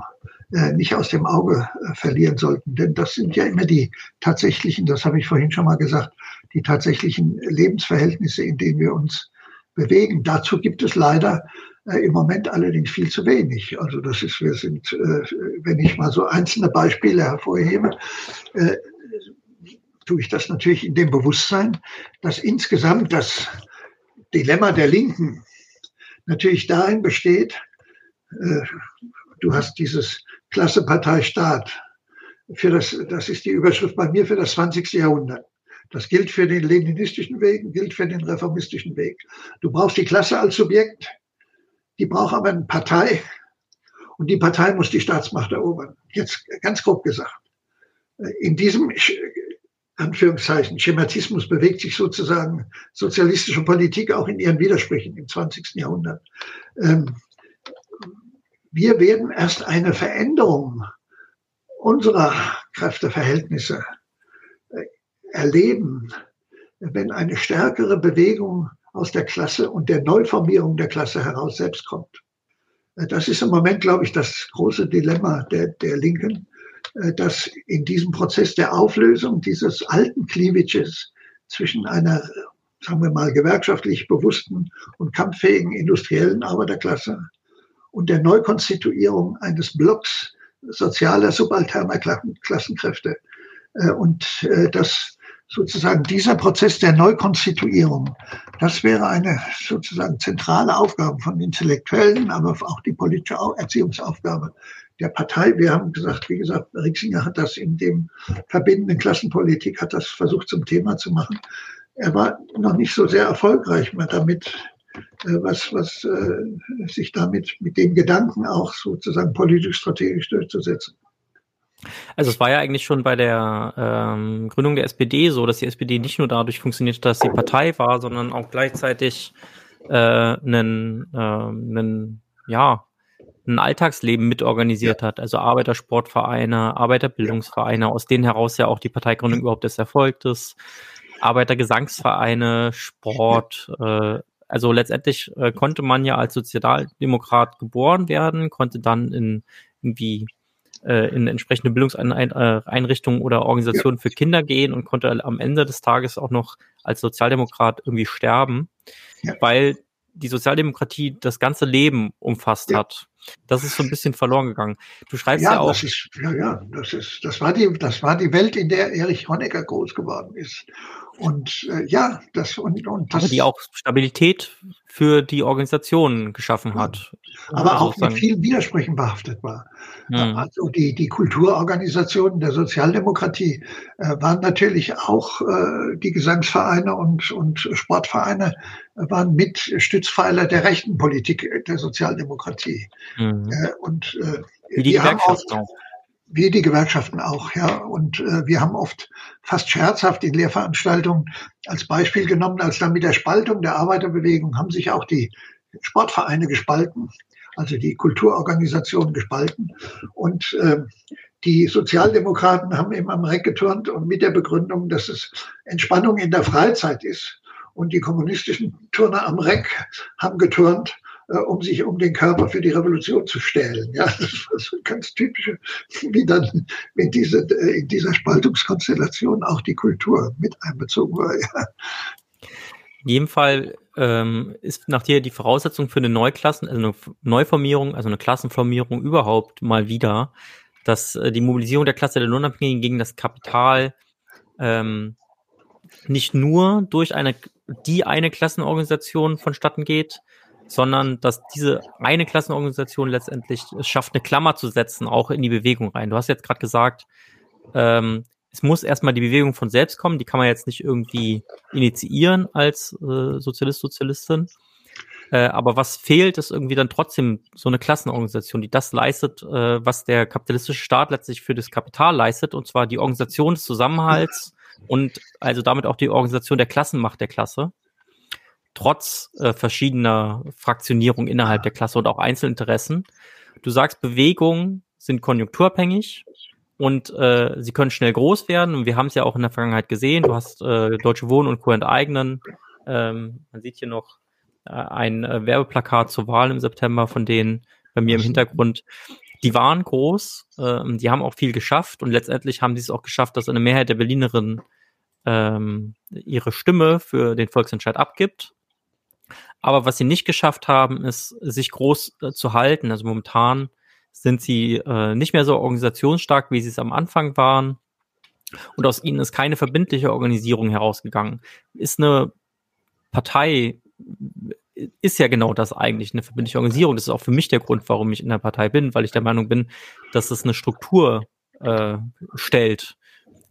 äh, nicht aus dem Auge äh, verlieren sollten. Denn das sind ja immer die tatsächlichen, das habe ich vorhin schon mal gesagt, die tatsächlichen Lebensverhältnisse, in denen wir uns bewegen. Dazu gibt es leider im Moment allerdings viel zu wenig. Also das ist, wir sind, äh, wenn ich mal so einzelne Beispiele hervorhebe, äh, tue ich das natürlich in dem Bewusstsein, dass insgesamt das Dilemma der Linken natürlich darin besteht, äh, du hast dieses Klasse Partei Staat. Für das, das ist die Überschrift bei mir für das 20. Jahrhundert. Das gilt für den leninistischen Weg, gilt für den reformistischen Weg. Du brauchst die Klasse als Subjekt, die braucht aber eine Partei und die Partei muss die Staatsmacht erobern. Jetzt ganz grob gesagt. In diesem Anführungszeichen Schematismus bewegt sich sozusagen sozialistische Politik auch in ihren Widersprüchen im 20. Jahrhundert. Ähm, wir werden erst eine Veränderung unserer Kräfteverhältnisse äh, erleben, wenn eine stärkere Bewegung aus der Klasse und der Neuformierung der Klasse heraus selbst kommt. Äh, das ist im Moment, glaube ich, das große Dilemma der, der Linken, äh, dass in diesem Prozess der Auflösung dieses alten Cleavages zwischen einer, sagen wir mal, gewerkschaftlich bewussten und kampffähigen industriellen Arbeiterklasse und der Neukonstituierung eines Blocks sozialer subalterner Klassenkräfte. Äh, und das sozusagen dieser Prozess der Neukonstituierung, das wäre eine sozusagen zentrale Aufgabe von Intellektuellen, aber auch die politische Erziehungsaufgabe der Partei. Wir haben gesagt, wie gesagt, Rixinger hat das in dem verbindenden Klassenpolitik, hat das versucht zum Thema zu machen. Er war noch nicht so sehr erfolgreich damit, äh, was, was äh, sich damit mit dem Gedanken auch sozusagen politisch-strategisch durchzusetzen. Also es war ja eigentlich schon bei der ähm, Gründung der SPD so, dass die SPD nicht nur dadurch funktioniert, dass sie Partei war, sondern auch gleichzeitig äh, einen, äh, einen ja, ein Alltagsleben mitorganisiert ja. hat, also Arbeitersportvereine, Arbeiterbildungsvereine, aus denen heraus ja auch die Parteigründung überhaupt erst erfolgt ist, Arbeitergesangsvereine, Sport, äh, also letztendlich äh, konnte man ja als Sozialdemokrat geboren werden, konnte dann in irgendwie äh, in entsprechende Bildungseinrichtungen oder Organisationen ja. für Kinder gehen und konnte am Ende des Tages auch noch als Sozialdemokrat irgendwie sterben, ja. weil die Sozialdemokratie das ganze Leben umfasst ja. hat. Das ist so ein bisschen verloren gegangen. Du schreibst ja, ja auch. Das ist, ja, ja, das ist, das war die, das war die Welt, in der Erich Honecker groß geworden ist. Und äh, ja, das und, und das. Aber die auch Stabilität für die Organisation geschaffen hat. Aber auch mit vielen Widersprüchen behaftet war. Hm. Also die, die Kulturorganisationen der Sozialdemokratie äh, waren natürlich auch äh, die Gesangsvereine und, und Sportvereine waren mit Stützpfeiler der rechten Politik der Sozialdemokratie. Mhm. Äh, und äh, Wie die Gewerkschaften auch. Wie die Gewerkschaften auch, ja. Und äh, wir haben oft fast scherzhaft in Lehrveranstaltungen als Beispiel genommen, als dann mit der Spaltung der Arbeiterbewegung haben sich auch die Sportvereine gespalten, also die Kulturorganisationen gespalten. Und äh, die Sozialdemokraten haben eben am Reck geturnt und mit der Begründung, dass es Entspannung in der Freizeit ist. Und die kommunistischen Turner am Reck haben geturnt äh, um sich um den Körper für die Revolution zu stellen. Ja, das war so ganz typisch, wie dann in, diese, äh, in dieser Spaltungskonstellation auch die Kultur mit einbezogen war. Ja. In jedem Fall ähm, ist nach dir die Voraussetzung für eine Neuklassen, also eine Neuformierung, also eine Klassenformierung überhaupt mal wieder, dass äh, die Mobilisierung der Klasse der Lohnabhängigen gegen das Kapital ähm, nicht nur durch eine die eine Klassenorganisation vonstatten geht, sondern dass diese eine Klassenorganisation letztendlich es schafft, eine Klammer zu setzen, auch in die Bewegung rein. Du hast jetzt gerade gesagt, ähm, es muss erstmal die Bewegung von selbst kommen, die kann man jetzt nicht irgendwie initiieren als äh, Sozialist, Sozialistin. Äh, aber was fehlt, ist irgendwie dann trotzdem so eine Klassenorganisation, die das leistet, äh, was der kapitalistische Staat letztlich für das Kapital leistet, und zwar die Organisation des Zusammenhalts und also damit auch die Organisation der Klassenmacht der Klasse trotz äh, verschiedener Fraktionierung innerhalb der Klasse und auch Einzelinteressen. Du sagst, Bewegungen sind konjunkturabhängig und äh, sie können schnell groß werden. Und wir haben es ja auch in der Vergangenheit gesehen. Du hast äh, Deutsche Wohnen und Co. enteignen. Ähm, man sieht hier noch äh, ein äh, Werbeplakat zur Wahl im September von denen bei mir im Hintergrund. Die waren groß, äh, die haben auch viel geschafft und letztendlich haben sie es auch geschafft, dass eine Mehrheit der Berlinerinnen ähm, ihre Stimme für den Volksentscheid abgibt. Aber was sie nicht geschafft haben, ist, sich groß äh, zu halten. Also momentan sind sie äh, nicht mehr so organisationsstark, wie sie es am Anfang waren. Und aus ihnen ist keine verbindliche Organisierung herausgegangen. Ist eine Partei, ist ja genau das eigentlich, eine verbindliche Organisierung. Das ist auch für mich der Grund, warum ich in der Partei bin, weil ich der Meinung bin, dass es eine Struktur äh, stellt.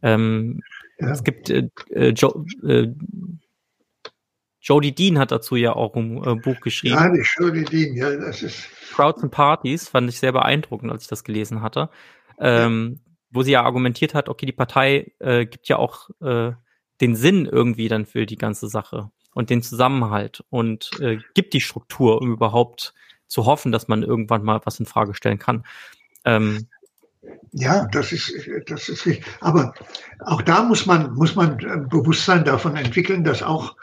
Ähm, ja. Es gibt äh, äh, jo, äh, Jody Dean hat dazu ja auch ein äh, Buch geschrieben. Ja, die Jody Dean, ja, das ist. Crowds and Parties fand ich sehr beeindruckend, als ich das gelesen hatte. Ähm, ja. Wo sie ja argumentiert hat, okay, die Partei äh, gibt ja auch den Sinn irgendwie dann für die ganze Sache und den Zusammenhalt und äh, gibt die Struktur, um überhaupt zu hoffen, dass man irgendwann mal was in Frage stellen kann. Ähm, ja, das ist, das ist richtig. Aber auch da muss man, muss man Bewusstsein davon entwickeln, dass auch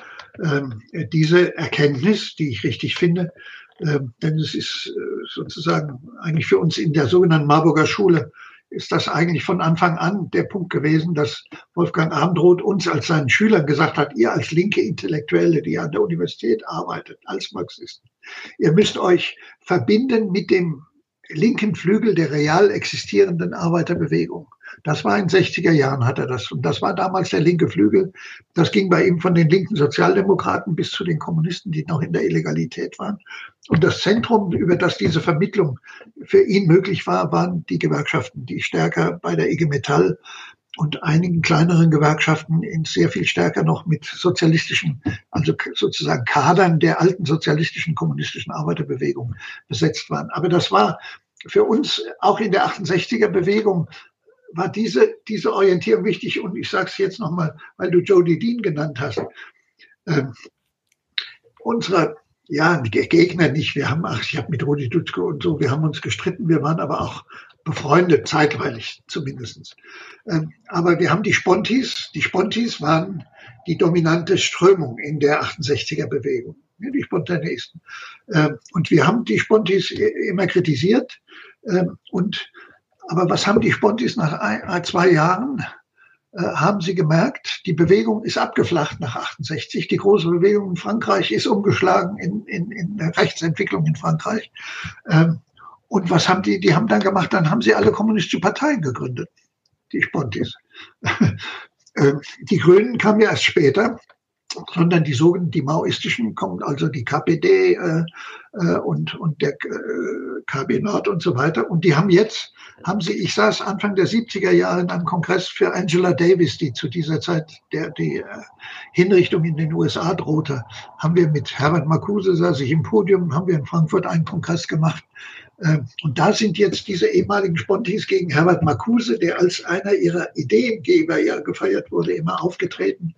ähm, diese Erkenntnis, die ich richtig finde, ähm, denn es ist äh, sozusagen eigentlich für uns in der sogenannten Marburger Schule ist das eigentlich von Anfang an der Punkt gewesen, dass Wolfgang Abendroth uns als seinen Schülern gesagt hat, ihr als linke Intellektuelle, die an der Universität arbeitet, als Marxisten, ihr müsst euch verbinden mit dem linken Flügel der real existierenden Arbeiterbewegung. Das war in den 60er Jahren hat er das. Und das war damals der linke Flügel. Das ging bei ihm von den linken Sozialdemokraten bis zu den Kommunisten, die noch in der Illegalität waren. Und das Zentrum, über das diese Vermittlung für ihn möglich war, waren die Gewerkschaften, die stärker bei der IG Metall und einigen kleineren Gewerkschaften in sehr viel stärker noch mit sozialistischen, also sozusagen Kadern der alten sozialistischen kommunistischen Arbeiterbewegung besetzt waren. Aber das war für uns auch in der 68er Bewegung war diese, diese Orientierung wichtig. Und ich sage es jetzt nochmal, weil du Jody Dean genannt hast. Ähm, unsere ja, Gegner nicht. Wir haben, ach, ich habe mit Rudi Dutschke und so, wir haben uns gestritten. Wir waren aber auch befreundet, zeitweilig zumindestens. Ähm, aber wir haben die Spontis. Die Spontis waren die dominante Strömung in der 68er Bewegung, die Spontaneisten. Ähm, und wir haben die Spontis immer kritisiert. Ähm, und aber was haben die Spontis nach ein, zwei Jahren? Äh, haben sie gemerkt, die Bewegung ist abgeflacht nach 68. Die große Bewegung in Frankreich ist umgeschlagen in, in, in der Rechtsentwicklung in Frankreich. Ähm, und was haben die? Die haben dann gemacht, dann haben sie alle kommunistische Parteien gegründet, die Spontis. ähm, die Grünen kamen ja erst später sondern die sogenannten, die maoistischen kommen, also die KPD äh, äh, und, und der äh, KB Nord und so weiter. Und die haben jetzt, haben sie, ich saß Anfang der 70er Jahre in einem Kongress für Angela Davis, die zu dieser Zeit der, die äh, Hinrichtung in den USA drohte, haben wir mit Herbert Marcuse, saß ich im Podium, haben wir in Frankfurt einen Kongress gemacht. Äh, und da sind jetzt diese ehemaligen Spontis gegen Herbert Marcuse, der als einer ihrer Ideengeber ja gefeiert wurde, immer aufgetreten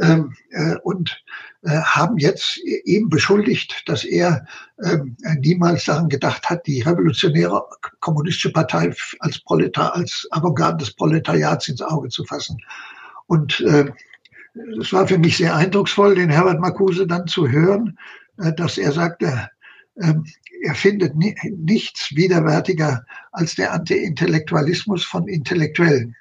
ähm, äh, und äh, haben jetzt ihm beschuldigt, dass er ähm, niemals daran gedacht hat, die revolutionäre kommunistische Partei als Proletar, als Avantgarde des Proletariats ins Auge zu fassen. Und äh, es war für mich sehr eindrucksvoll, den Herbert Marcuse dann zu hören, äh, dass er sagte, er findet ni nichts widerwärtiger als der Anti-Intellektualismus von Intellektuellen.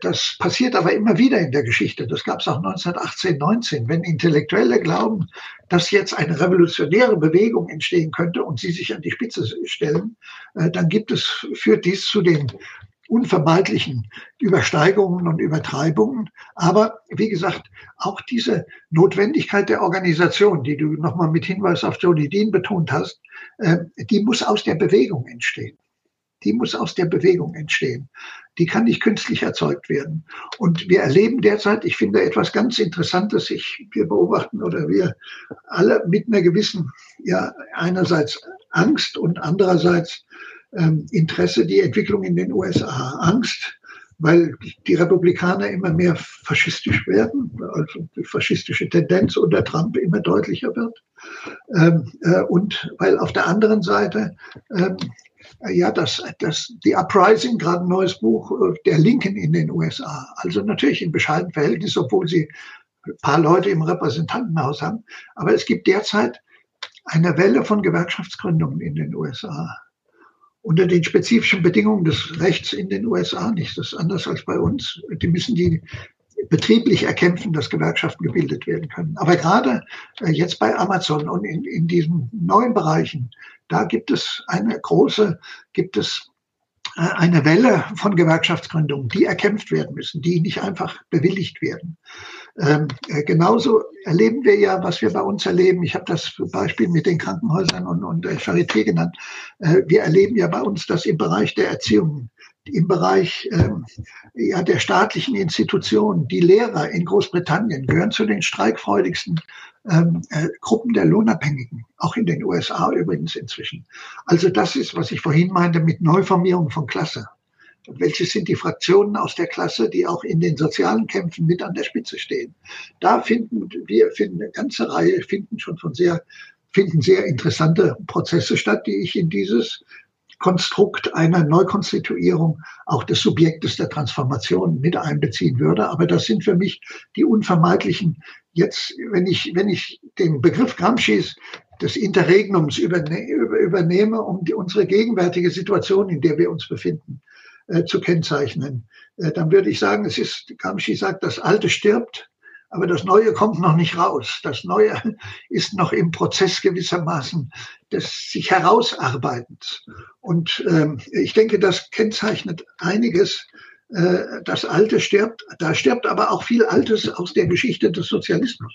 Das passiert aber immer wieder in der Geschichte. Das gab es auch 1918, 19. Wenn Intellektuelle glauben, dass jetzt eine revolutionäre Bewegung entstehen könnte und sie sich an die Spitze stellen, äh, dann gibt es, führt dies zu den unvermeidlichen Übersteigungen und Übertreibungen. Aber wie gesagt, auch diese Notwendigkeit der Organisation, die du nochmal mit Hinweis auf Jody Dean betont hast, äh, die muss aus der Bewegung entstehen die muss aus der Bewegung entstehen. Die kann nicht künstlich erzeugt werden. Und wir erleben derzeit, ich finde etwas ganz Interessantes, ich, wir beobachten oder wir alle mit einer gewissen, ja, einerseits Angst und andererseits ähm, Interesse die Entwicklung in den USA. Angst, weil die Republikaner immer mehr faschistisch werden, also die faschistische Tendenz unter Trump immer deutlicher wird. Ähm, äh, und weil auf der anderen Seite ähm, ja, das, das, die Uprising, gerade ein neues Buch äh, der Linken in den USA. Also natürlich in bescheidenen Verhältnis, obwohl sie ein paar Leute im Repräsentantenhaus haben. Aber es gibt derzeit eine Welle von Gewerkschaftsgründungen in den USA. Unter den spezifischen Bedingungen des Rechts in den USA nicht. Das ist anders als bei uns. Die müssen die betrieblich erkämpfen, dass Gewerkschaften gebildet werden können. Aber gerade äh, jetzt bei Amazon und in, in diesen neuen Bereichen, da gibt es eine große, gibt es äh, eine Welle von Gewerkschaftsgründungen, die erkämpft werden müssen, die nicht einfach bewilligt werden. Ähm, äh, genauso erleben wir ja, was wir bei uns erleben. Ich habe das Beispiel mit den Krankenhäusern und, und der Charité genannt. Äh, wir erleben ja bei uns, dass im Bereich der Erziehung, im Bereich ähm, ja, der staatlichen Institutionen, die Lehrer in Großbritannien gehören zu den streikfreudigsten ähm, äh, Gruppen der Lohnabhängigen, auch in den USA übrigens inzwischen. Also das ist, was ich vorhin meinte mit Neuformierung von Klasse welche sind die Fraktionen aus der Klasse, die auch in den sozialen Kämpfen mit an der Spitze stehen. Da finden wir finden eine ganze Reihe, finden schon von sehr, finden sehr interessante Prozesse statt, die ich in dieses Konstrukt einer Neukonstituierung auch des Subjektes der Transformation mit einbeziehen würde. Aber das sind für mich die unvermeidlichen, jetzt, wenn ich, wenn ich den Begriff Gramsci's des Interregnums überne übernehme, um die, unsere gegenwärtige Situation, in der wir uns befinden, äh, zu kennzeichnen. Äh, dann würde ich sagen, es ist, Gramsci sagt, das Alte stirbt, aber das Neue kommt noch nicht raus. Das Neue ist noch im Prozess gewissermaßen des sich herausarbeitens. Und ähm, ich denke, das kennzeichnet einiges. Äh, das Alte stirbt, da stirbt aber auch viel Altes aus der Geschichte des Sozialismus.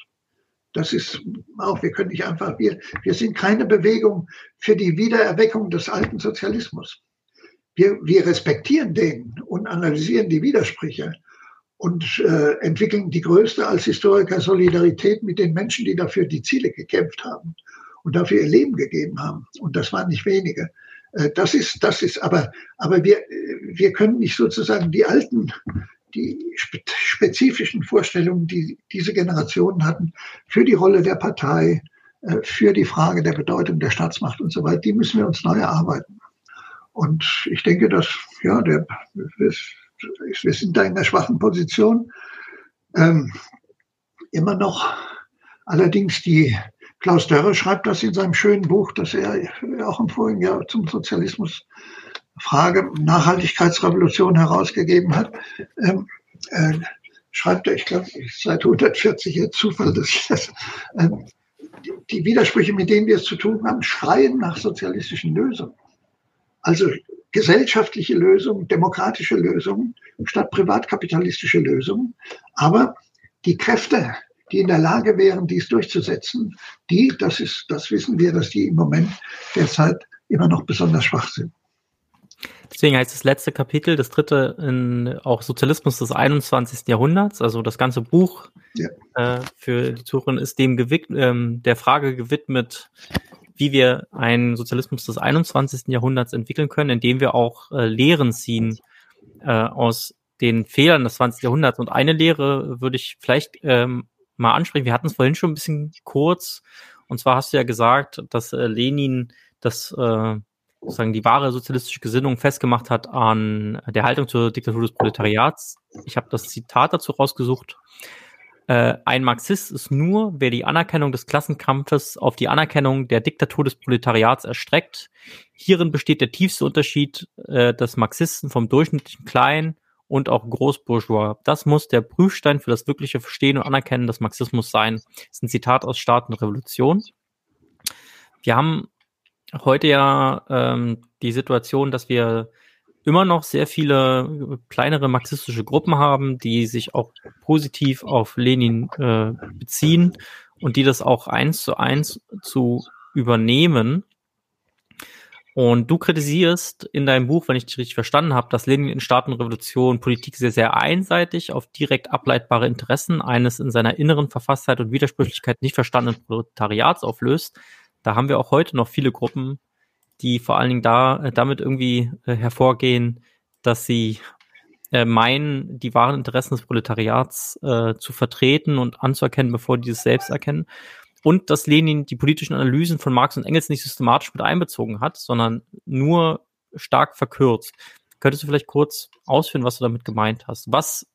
Das ist auch, wir können nicht einfach, wir, wir sind keine Bewegung für die Wiedererweckung des alten Sozialismus wir, wir respektieren den und analysieren die Widersprüche und äh, entwickeln die größte als Historiker Solidarität mit den Menschen, die dafür die Ziele gekämpft haben und dafür ihr Leben gegeben haben. Und das waren nicht wenige. Äh, das ist, das ist, aber, aber wir, wir können nicht sozusagen die alten, die spezifischen Vorstellungen, die diese Generationen hatten, für die Rolle der Partei, äh, für die Frage der Bedeutung der Staatsmacht und so weiter, die müssen wir uns neu erarbeiten. Und ich denke, dass, ja, der, wir, wir sind da in der schwachen Position. Ähm, immer noch. Allerdings die, Klaus Dörre schreibt das in seinem schönen Buch, das er auch im vorigen Jahr zum Sozialismus Frage Nachhaltigkeitsrevolution herausgegeben hat. Ähm, äh, schreibt er, ich glaube, seit 140 jetzt Zufall, dass ich das, äh, die Widersprüche, mit denen wir es zu tun haben, schreien nach sozialistischen Lösungen. Also gesellschaftliche Lösungen, demokratische Lösungen statt privatkapitalistische Lösungen. Aber die Kräfte, die in der Lage wären, dies durchzusetzen, die, das ist, das wissen wir, dass die im Moment derzeit immer noch besonders schwach sind. Deswegen heißt das letzte Kapitel, das dritte in auch Sozialismus des 21. Jahrhunderts, also das ganze Buch ja. äh, für die Zuhörerin ist dem gewid ähm, der Frage gewidmet, wie wir einen Sozialismus des 21. Jahrhunderts entwickeln können, indem wir auch äh, Lehren ziehen äh, aus den Fehlern des 20. Jahrhunderts. Und eine Lehre würde ich vielleicht ähm, mal ansprechen. Wir hatten es vorhin schon ein bisschen kurz. Und zwar hast du ja gesagt, dass äh, Lenin das äh, sozusagen die wahre sozialistische Gesinnung festgemacht hat an der Haltung zur Diktatur des Proletariats. Ich habe das Zitat dazu rausgesucht. Äh, ein Marxist ist nur, wer die Anerkennung des Klassenkampfes auf die Anerkennung der Diktatur des Proletariats erstreckt. Hierin besteht der tiefste Unterschied äh, des Marxisten vom durchschnittlichen Klein und auch Großbourgeois. Das muss der Prüfstein für das wirkliche Verstehen und Anerkennen des Marxismus sein. Das ist ein Zitat aus Staat und Revolution. Wir haben heute ja ähm, die Situation, dass wir immer noch sehr viele kleinere marxistische Gruppen haben, die sich auch positiv auf Lenin äh, beziehen und die das auch eins zu eins zu übernehmen. Und du kritisierst in deinem Buch, wenn ich dich richtig verstanden habe, dass Lenin in Staat und Revolution Politik sehr, sehr einseitig auf direkt ableitbare Interessen eines in seiner inneren Verfasstheit und Widersprüchlichkeit nicht verstandenen Proletariats auflöst. Da haben wir auch heute noch viele Gruppen, die vor allen Dingen da äh, damit irgendwie äh, hervorgehen, dass sie äh, meinen, die wahren Interessen des Proletariats zu vertreten und anzuerkennen, bevor die es selbst erkennen. Und dass Lenin die politischen Analysen von Marx und Engels nicht systematisch mit einbezogen hat, sondern nur stark verkürzt. Könntest du vielleicht kurz ausführen, was du damit gemeint hast? Was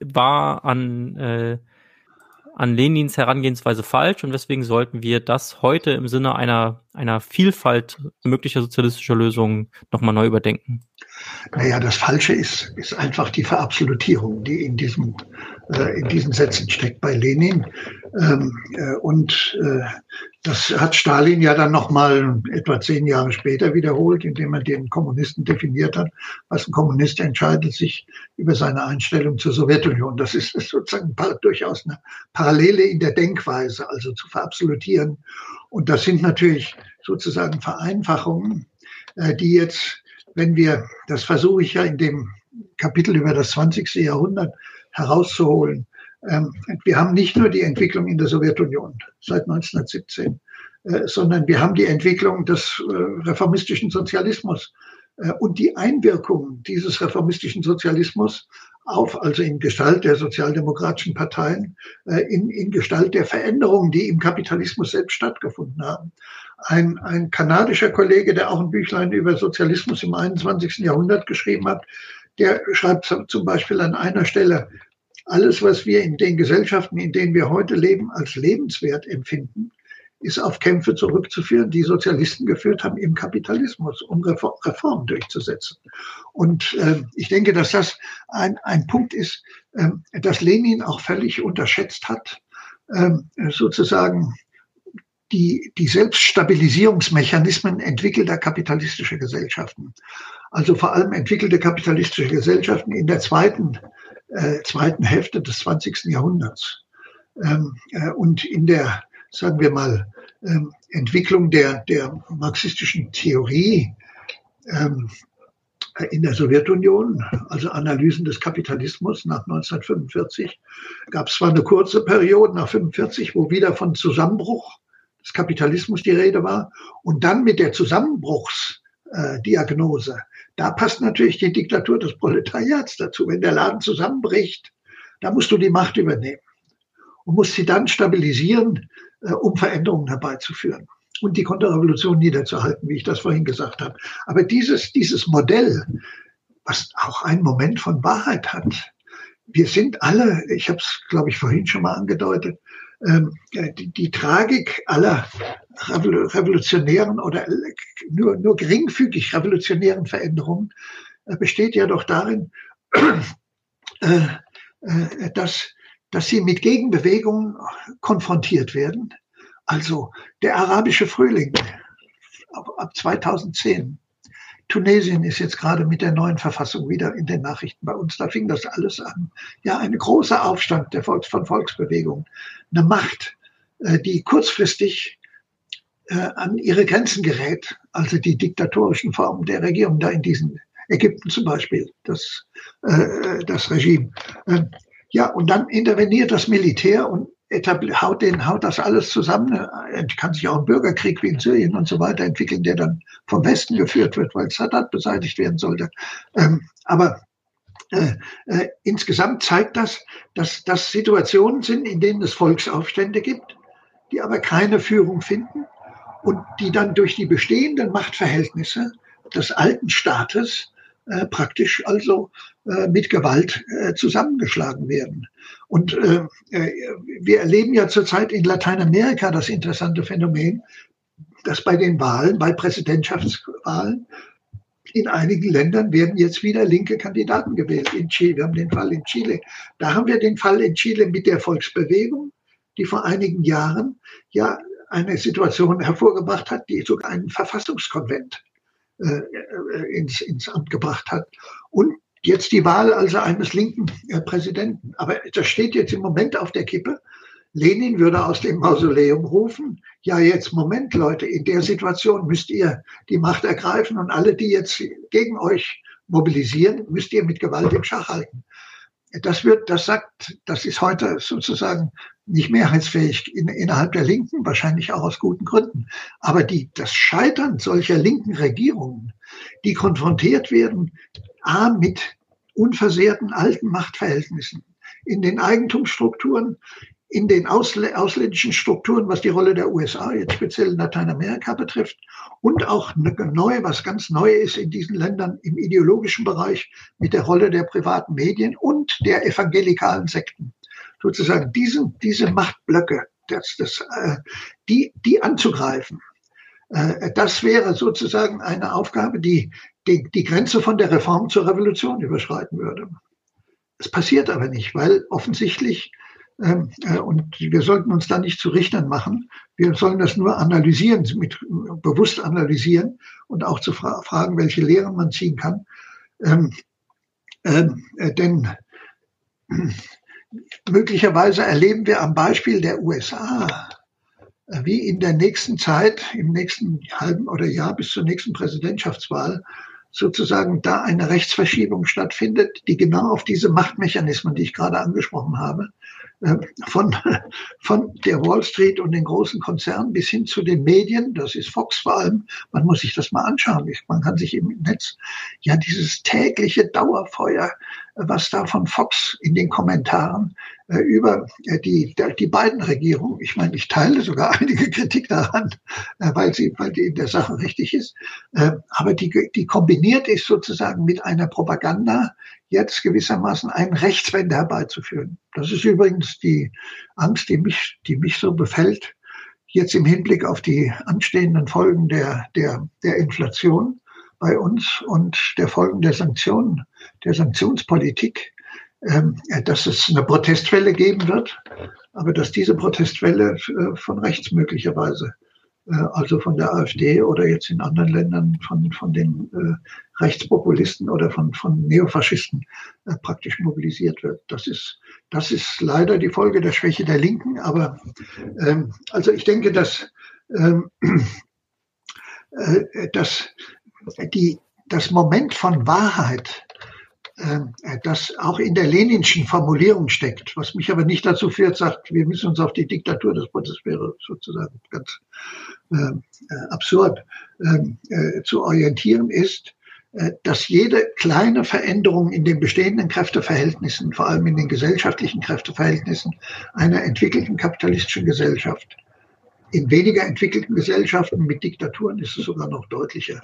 war an äh, an Lenins Herangehensweise falsch und weswegen sollten wir das heute im Sinne einer, einer Vielfalt möglicher sozialistischer Lösungen nochmal neu überdenken? Naja, das Falsche ist, ist einfach die Verabsolutierung, die in, diesem, äh, in diesen Sätzen steckt bei Lenin. Ähm, äh, und äh, das hat Stalin ja dann nochmal etwa zehn Jahre später wiederholt, indem er den Kommunisten definiert hat. Was ein Kommunist entscheidet sich über seine Einstellung zur Sowjetunion. Das ist, ist sozusagen durchaus eine Parallele in der Denkweise, also zu verabsolutieren. Und das sind natürlich sozusagen Vereinfachungen, äh, die jetzt, wenn wir, das versuche ich ja in dem Kapitel über das 20. Jahrhundert herauszuholen, ähm, wir haben nicht nur die Entwicklung in der Sowjetunion seit 1917, äh, sondern wir haben die Entwicklung des äh, reformistischen Sozialismus und die Einwirkung dieses reformistischen Sozialismus auf, also in Gestalt der sozialdemokratischen Parteien, in, in Gestalt der Veränderungen, die im Kapitalismus selbst stattgefunden haben ein, ein kanadischer Kollege, der auch ein Büchlein über Sozialismus im 21. Jahrhundert geschrieben hat, der schreibt zum Beispiel an einer Stelle, alles, was wir in den Gesellschaften, in denen wir heute leben, als lebenswert empfinden, ist auf Kämpfe zurückzuführen, die Sozialisten geführt haben im Kapitalismus, um Reformen durchzusetzen. Und äh, ich denke, dass das ein, ein Punkt ist, äh, dass Lenin auch völlig unterschätzt hat, äh, sozusagen die, die Selbststabilisierungsmechanismen entwickelter kapitalistischer Gesellschaften. Also vor allem entwickelte kapitalistische Gesellschaften in der zweiten, äh, zweiten Hälfte des 20. Jahrhunderts. Ähm, äh, und in der, sagen wir mal, ähm, Entwicklung der, der marxistischen Theorie ähm, in der Sowjetunion, also Analysen des Kapitalismus nach 1945, gab es zwar eine kurze Periode nach 1945, wo wieder von Zusammenbruch des Kapitalismus die Rede war. Und dann mit der Zusammenbruchsdiagnose, äh, da passt natürlich die Diktatur des Proletariats dazu. Wenn der Laden zusammenbricht, da musst du die Macht übernehmen und musst sie dann stabilisieren, äh, um Veränderungen herbeizuführen und die Konterrevolution niederzuhalten, wie ich das vorhin gesagt habe. Aber dieses, dieses Modell, was auch einen Moment von Wahrheit hat, wir sind alle, ich habe es, glaube ich, vorhin schon mal angedeutet, die, die Tragik aller revolutionären oder nur, nur geringfügig revolutionären Veränderungen äh, besteht ja doch darin, äh, äh, dass, dass sie mit Gegenbewegungen konfrontiert werden. Also der arabische Frühling ab 2010 Tunesien ist jetzt gerade mit der neuen Verfassung wieder in den Nachrichten bei uns. Da fing das alles an. Ja, ein großer Aufstand der Volks von Volksbewegungen. Eine Macht, äh, die kurzfristig äh, an ihre Grenzen gerät. Also die diktatorischen Formen der Regierung da in diesen Ägypten zum Beispiel, das, äh, das Regime. Ähm, ja, und dann interveniert das Militär und haut, den, haut das alles zusammen. Er kann sich auch ein Bürgerkrieg wie in Syrien und so weiter entwickeln, der dann vom Westen geführt wird, weil Sadat beseitigt werden sollte. Ähm, aber äh, äh, insgesamt zeigt das, dass das Situationen sind, in denen es Volksaufstände gibt, die aber keine Führung finden und die dann durch die bestehenden Machtverhältnisse des alten Staates äh, praktisch also äh, mit Gewalt äh, zusammengeschlagen werden. Und äh, äh, wir erleben ja zurzeit in Lateinamerika das interessante Phänomen, dass bei den Wahlen, bei Präsidentschaftswahlen, in einigen Ländern werden jetzt wieder linke Kandidaten gewählt. In Chile, wir haben den Fall in Chile. Da haben wir den Fall in Chile mit der Volksbewegung, die vor einigen Jahren ja eine Situation hervorgebracht hat, die sogar einen Verfassungskonvent äh, ins, ins Amt gebracht hat. Und jetzt die Wahl also eines linken Präsidenten. Aber das steht jetzt im Moment auf der Kippe. Lenin würde aus dem Mausoleum rufen, ja jetzt Moment Leute, in der Situation müsst ihr die Macht ergreifen und alle, die jetzt gegen euch mobilisieren, müsst ihr mit Gewalt im Schach halten. Das wird, das sagt, das ist heute sozusagen nicht mehrheitsfähig in, innerhalb der Linken, wahrscheinlich auch aus guten Gründen. Aber die, das Scheitern solcher linken Regierungen, die konfrontiert werden, a, mit unversehrten alten Machtverhältnissen in den Eigentumsstrukturen, in den ausländischen Strukturen, was die Rolle der USA jetzt speziell in Lateinamerika betrifft und auch neu, was ganz neu ist in diesen Ländern im ideologischen Bereich mit der Rolle der privaten Medien und der evangelikalen Sekten. Sozusagen diesen, diese Machtblöcke, das, das, äh, die, die anzugreifen. Äh, das wäre sozusagen eine Aufgabe, die die, die Grenze von der Reform zur Revolution überschreiten würde. Es passiert aber nicht, weil offensichtlich, ähm, äh, und wir sollten uns da nicht zu Richtern machen, wir sollen das nur analysieren, mit, bewusst analysieren und auch zu fra fragen, welche Lehren man ziehen kann. Ähm, ähm, äh, denn möglicherweise erleben wir am Beispiel der USA, äh, wie in der nächsten Zeit, im nächsten halben oder Jahr bis zur nächsten Präsidentschaftswahl, sozusagen da eine Rechtsverschiebung stattfindet, die genau auf diese Machtmechanismen, die ich gerade angesprochen habe, äh, von, von der Wall Street und den großen Konzernen bis hin zu den Medien, das ist Fox vor allem, man muss sich das mal anschauen, man kann sich im Netz ja dieses tägliche Dauerfeuer, was da von Fox in den Kommentaren äh, über äh, die, die beiden Regierungen, ich meine, ich teile sogar einige Kritik daran, äh, weil sie, weil die in der Sache richtig ist, aber die, die kombiniert ist sozusagen mit einer Propaganda, jetzt gewissermaßen einen Rechtswende herbeizuführen. Das ist übrigens die Angst, die mich, die mich so befällt, jetzt im Hinblick auf die anstehenden Folgen der, der, der Inflation bei uns und der Folgen der Sanktionen, der Sanktionspolitik, ähm, dass es eine Protestwelle geben wird, aber dass diese Protestwelle äh, von rechts möglicherweise, äh, also von der AfD oder jetzt in anderen Ländern von, von den äh, Rechtspopulisten oder von, von Neofaschisten praktisch mobilisiert wird. Das ist, das ist leider die Folge der Schwäche der Linken, aber ähm, also ich denke, dass, ähm, dass die, das Moment von Wahrheit äh, das auch in der leninschen Formulierung steckt, was mich aber nicht dazu führt, sagt, wir müssen uns auf die Diktatur des Bundes wäre sozusagen ganz ähm, äh, absurd äh, zu orientieren, ist, äh, dass jede kleine Veränderung in den bestehenden Kräfteverhältnissen, vor allem in den gesellschaftlichen Kräfteverhältnissen einer entwickelten kapitalistischen Gesellschaft, in weniger entwickelten Gesellschaften mit Diktaturen ist es sogar noch deutlicher,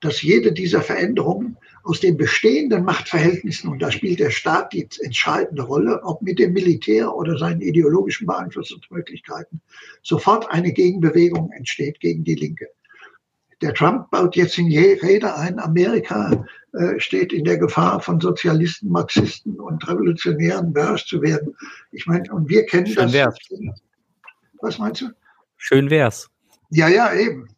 dass jede dieser Veränderungen aus den bestehenden Machtverhältnissen, und da spielt der Staat die entscheidende Rolle, ob mit dem Militär oder seinen ideologischen Beeinflussungsmöglichkeiten, sofort eine Gegenbewegung entsteht gegen die Linke. Der Trump baut jetzt in je Rede ein, Amerika äh, steht in der Gefahr, von Sozialisten, Marxisten und Revolutionären beherrscht zu werden. Ich meine, und wir kennen Schön das. Wär's. Was meinst du? Schön wär's. Ja, ja, eben.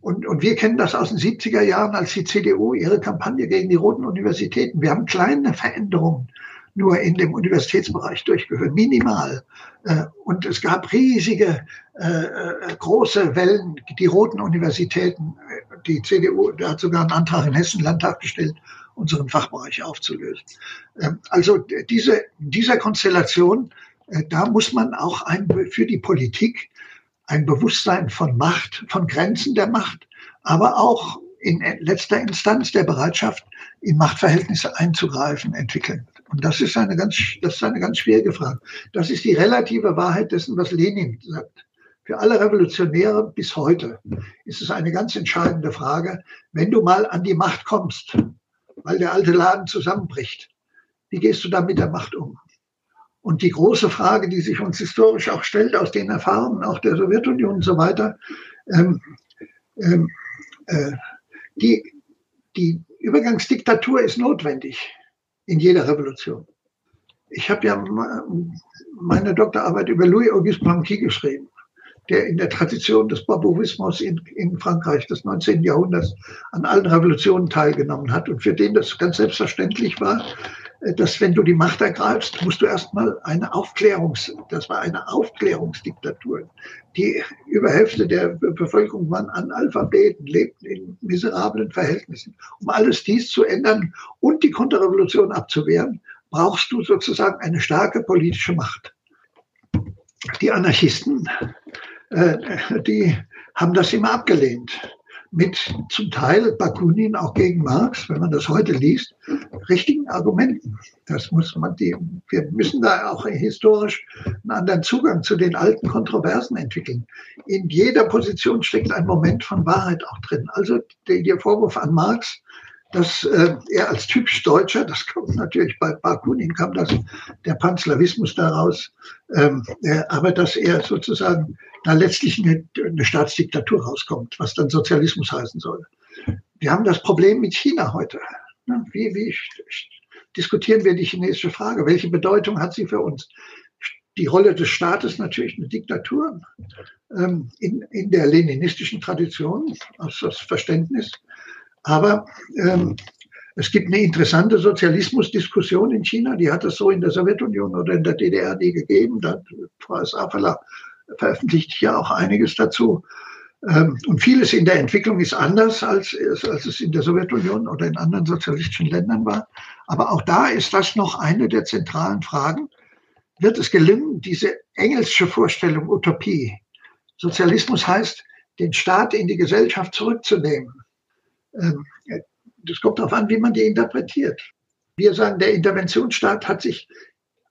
Und, und wir kennen das aus den 70er Jahren, als die CDU ihre Kampagne gegen die roten Universitäten. Wir haben kleine Veränderungen nur in dem Universitätsbereich durchgeführt, minimal. Äh, und es gab riesige, äh, äh, große Wellen, die roten Universitäten. Die CDU hat sogar einen Antrag im Hessen Landtag gestellt, unseren Fachbereich aufzulösen. Ähm, also diese, dieser Konstellation, da muss man auch ein, für die Politik ein Bewusstsein von Macht, von Grenzen der Macht, aber auch in letzter Instanz der Bereitschaft, in Machtverhältnisse einzugreifen, entwickeln. Und das ist eine ganz, das ist eine ganz schwierige Frage. Das ist die relative Wahrheit dessen, was Lenin sagt. Für alle Revolutionäre bis heute ist es eine ganz entscheidende Frage. Wenn du mal an die Macht kommst, weil der alte Laden zusammenbricht, wie gehst du da mit der Macht um? Und die große Frage, die sich uns historisch auch stellt, aus den Erfahrungen auch der Sowjetunion und so weiter, ähm, ähm, äh, die, die Übergangsdiktatur ist notwendig in jeder Revolution. Ich habe ja meine Doktorarbeit über Louis-Auguste Blanqui geschrieben, der in der Tradition des Barbarismus in, in Frankreich des 19. Jahrhunderts an allen Revolutionen teilgenommen hat und für den das ganz selbstverständlich war, dass wenn du die Macht ergreifst, musst du erstmal eine Aufklärungs, das war eine Aufklärungsdiktatur. Die über Hälfte der Bevölkerung waren Analphabeten, lebten in miserablen Verhältnissen. Um alles dies zu ändern und die Konterrevolution abzuwehren, brauchst du sozusagen eine starke politische Macht. Die Anarchisten, äh, die haben das immer abgelehnt mit zum Teil Bakunin auch gegen Marx, wenn man das heute liest, richtigen Argumenten. Das muss man die, wir müssen da auch historisch einen anderen Zugang zu den alten Kontroversen entwickeln. In jeder Position steckt ein Moment von Wahrheit auch drin. Also der, der Vorwurf an Marx, dass äh, er als typisch Deutscher, das kommt natürlich bei Bakunin kam das, der Panslawismus daraus, ähm, äh, aber dass er sozusagen da letztlich eine, eine Staatsdiktatur rauskommt, was dann Sozialismus heißen soll. wir haben das Problem mit China heute. Ne? Wie, wie diskutieren wir die chinesische Frage? Welche Bedeutung hat sie für uns? Die Rolle des Staates natürlich eine Diktatur ähm, in, in der leninistischen Tradition, aus das Verständnis. Aber ähm, es gibt eine interessante Sozialismusdiskussion in China, die hat es so in der Sowjetunion oder in der DDR nie gegeben. Da Frau Safala veröffentlicht hier auch einiges dazu. Ähm, und vieles in der Entwicklung ist anders, als, als es in der Sowjetunion oder in anderen sozialistischen Ländern war. Aber auch da ist das noch eine der zentralen Fragen. Wird es gelingen, diese engelsche Vorstellung Utopie, Sozialismus heißt, den Staat in die Gesellschaft zurückzunehmen. Ähm, das kommt darauf an, wie man die interpretiert. Wir sagen, der Interventionsstaat hat sich,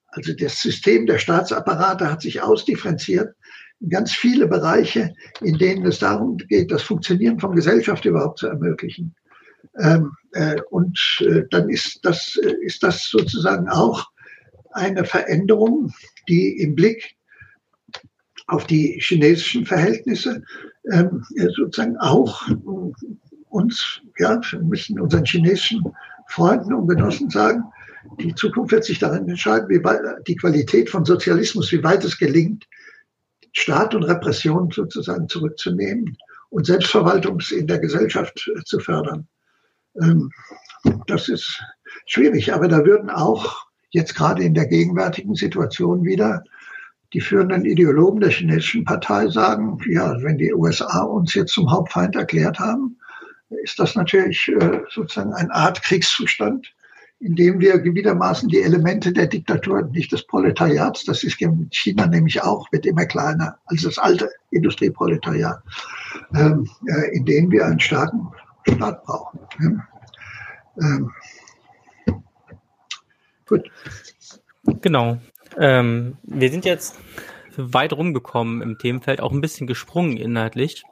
also das System der Staatsapparate hat sich ausdifferenziert in ganz viele Bereiche, in denen es darum geht, das Funktionieren von Gesellschaft überhaupt zu ermöglichen. Ähm, äh, und äh, dann ist das, äh, ist das sozusagen auch eine Veränderung, die im Blick auf die chinesischen Verhältnisse ähm, sozusagen auch uns, ja, wir müssen unseren chinesischen Freunden und Genossen sagen, die Zukunft wird sich darin entscheiden, wie weit die Qualität von Sozialismus, wie weit es gelingt, Staat und Repression sozusagen zurückzunehmen und Selbstverwaltung in der Gesellschaft zu fördern. Ähm, das ist schwierig, aber da würden auch jetzt gerade in der gegenwärtigen Situation wieder die führenden Ideologen der chinesischen Partei sagen, ja, wenn die USA uns jetzt zum Hauptfeind erklärt haben, ist das natürlich äh, sozusagen eine Art Kriegszustand, in dem wir gewissermaßen die Elemente der Diktatur, nicht des Proletariats, das ist in China nämlich auch, wird immer kleiner als das alte Industrieproletariat, ähm, äh, in dem wir einen starken Staat brauchen. Ähm, gut. Genau. Ähm, wir sind jetzt weit rumgekommen im Themenfeld, auch ein bisschen gesprungen inhaltlich.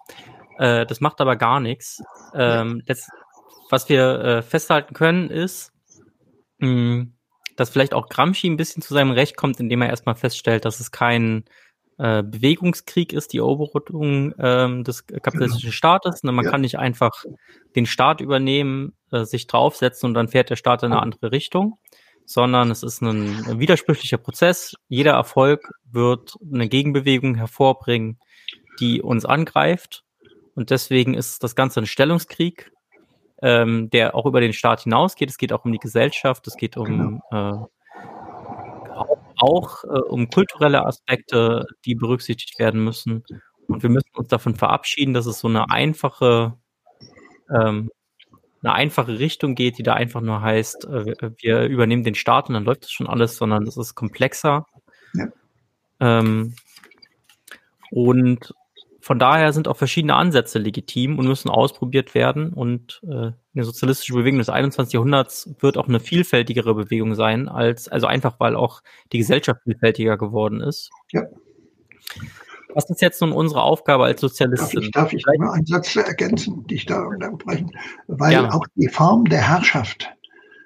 Äh, das macht aber gar nichts. Ähm, das, was wir äh, festhalten können, ist, mh, dass vielleicht auch Gramsci ein bisschen zu seinem Recht kommt, indem er erstmal feststellt, dass es kein äh, Bewegungskrieg ist, die Eroberung ähm, des kapitalistischen Staates. Ne, man ja. kann nicht einfach den Staat übernehmen, äh, sich draufsetzen und dann fährt der Staat in eine andere Richtung, sondern es ist ein widersprüchlicher Prozess. Jeder Erfolg wird eine Gegenbewegung hervorbringen, die uns angreift. Und deswegen ist das Ganze ein Stellungskrieg, ähm, der auch über den Staat hinausgeht. Es geht auch um die Gesellschaft, es geht um genau. äh, auch äh, um kulturelle Aspekte, die berücksichtigt werden müssen. Und wir müssen uns davon verabschieden, dass es so eine einfache ähm, eine einfache Richtung geht, die da einfach nur heißt, äh, wir übernehmen den Staat und dann läuft das schon alles, sondern es ist komplexer. Ja. Ähm, und von daher sind auch verschiedene Ansätze legitim und müssen ausprobiert werden. Und äh, eine sozialistische Bewegung des 21. Jahrhunderts wird auch eine vielfältigere Bewegung sein, als, also einfach weil auch die Gesellschaft vielfältiger geworden ist. Ja. Was ist jetzt nun unsere Aufgabe als Sozialistin? Darf ich, darf ich nur einen Satz ergänzen, die ich da unterbrechen? Weil ja. auch die Form der Herrschaft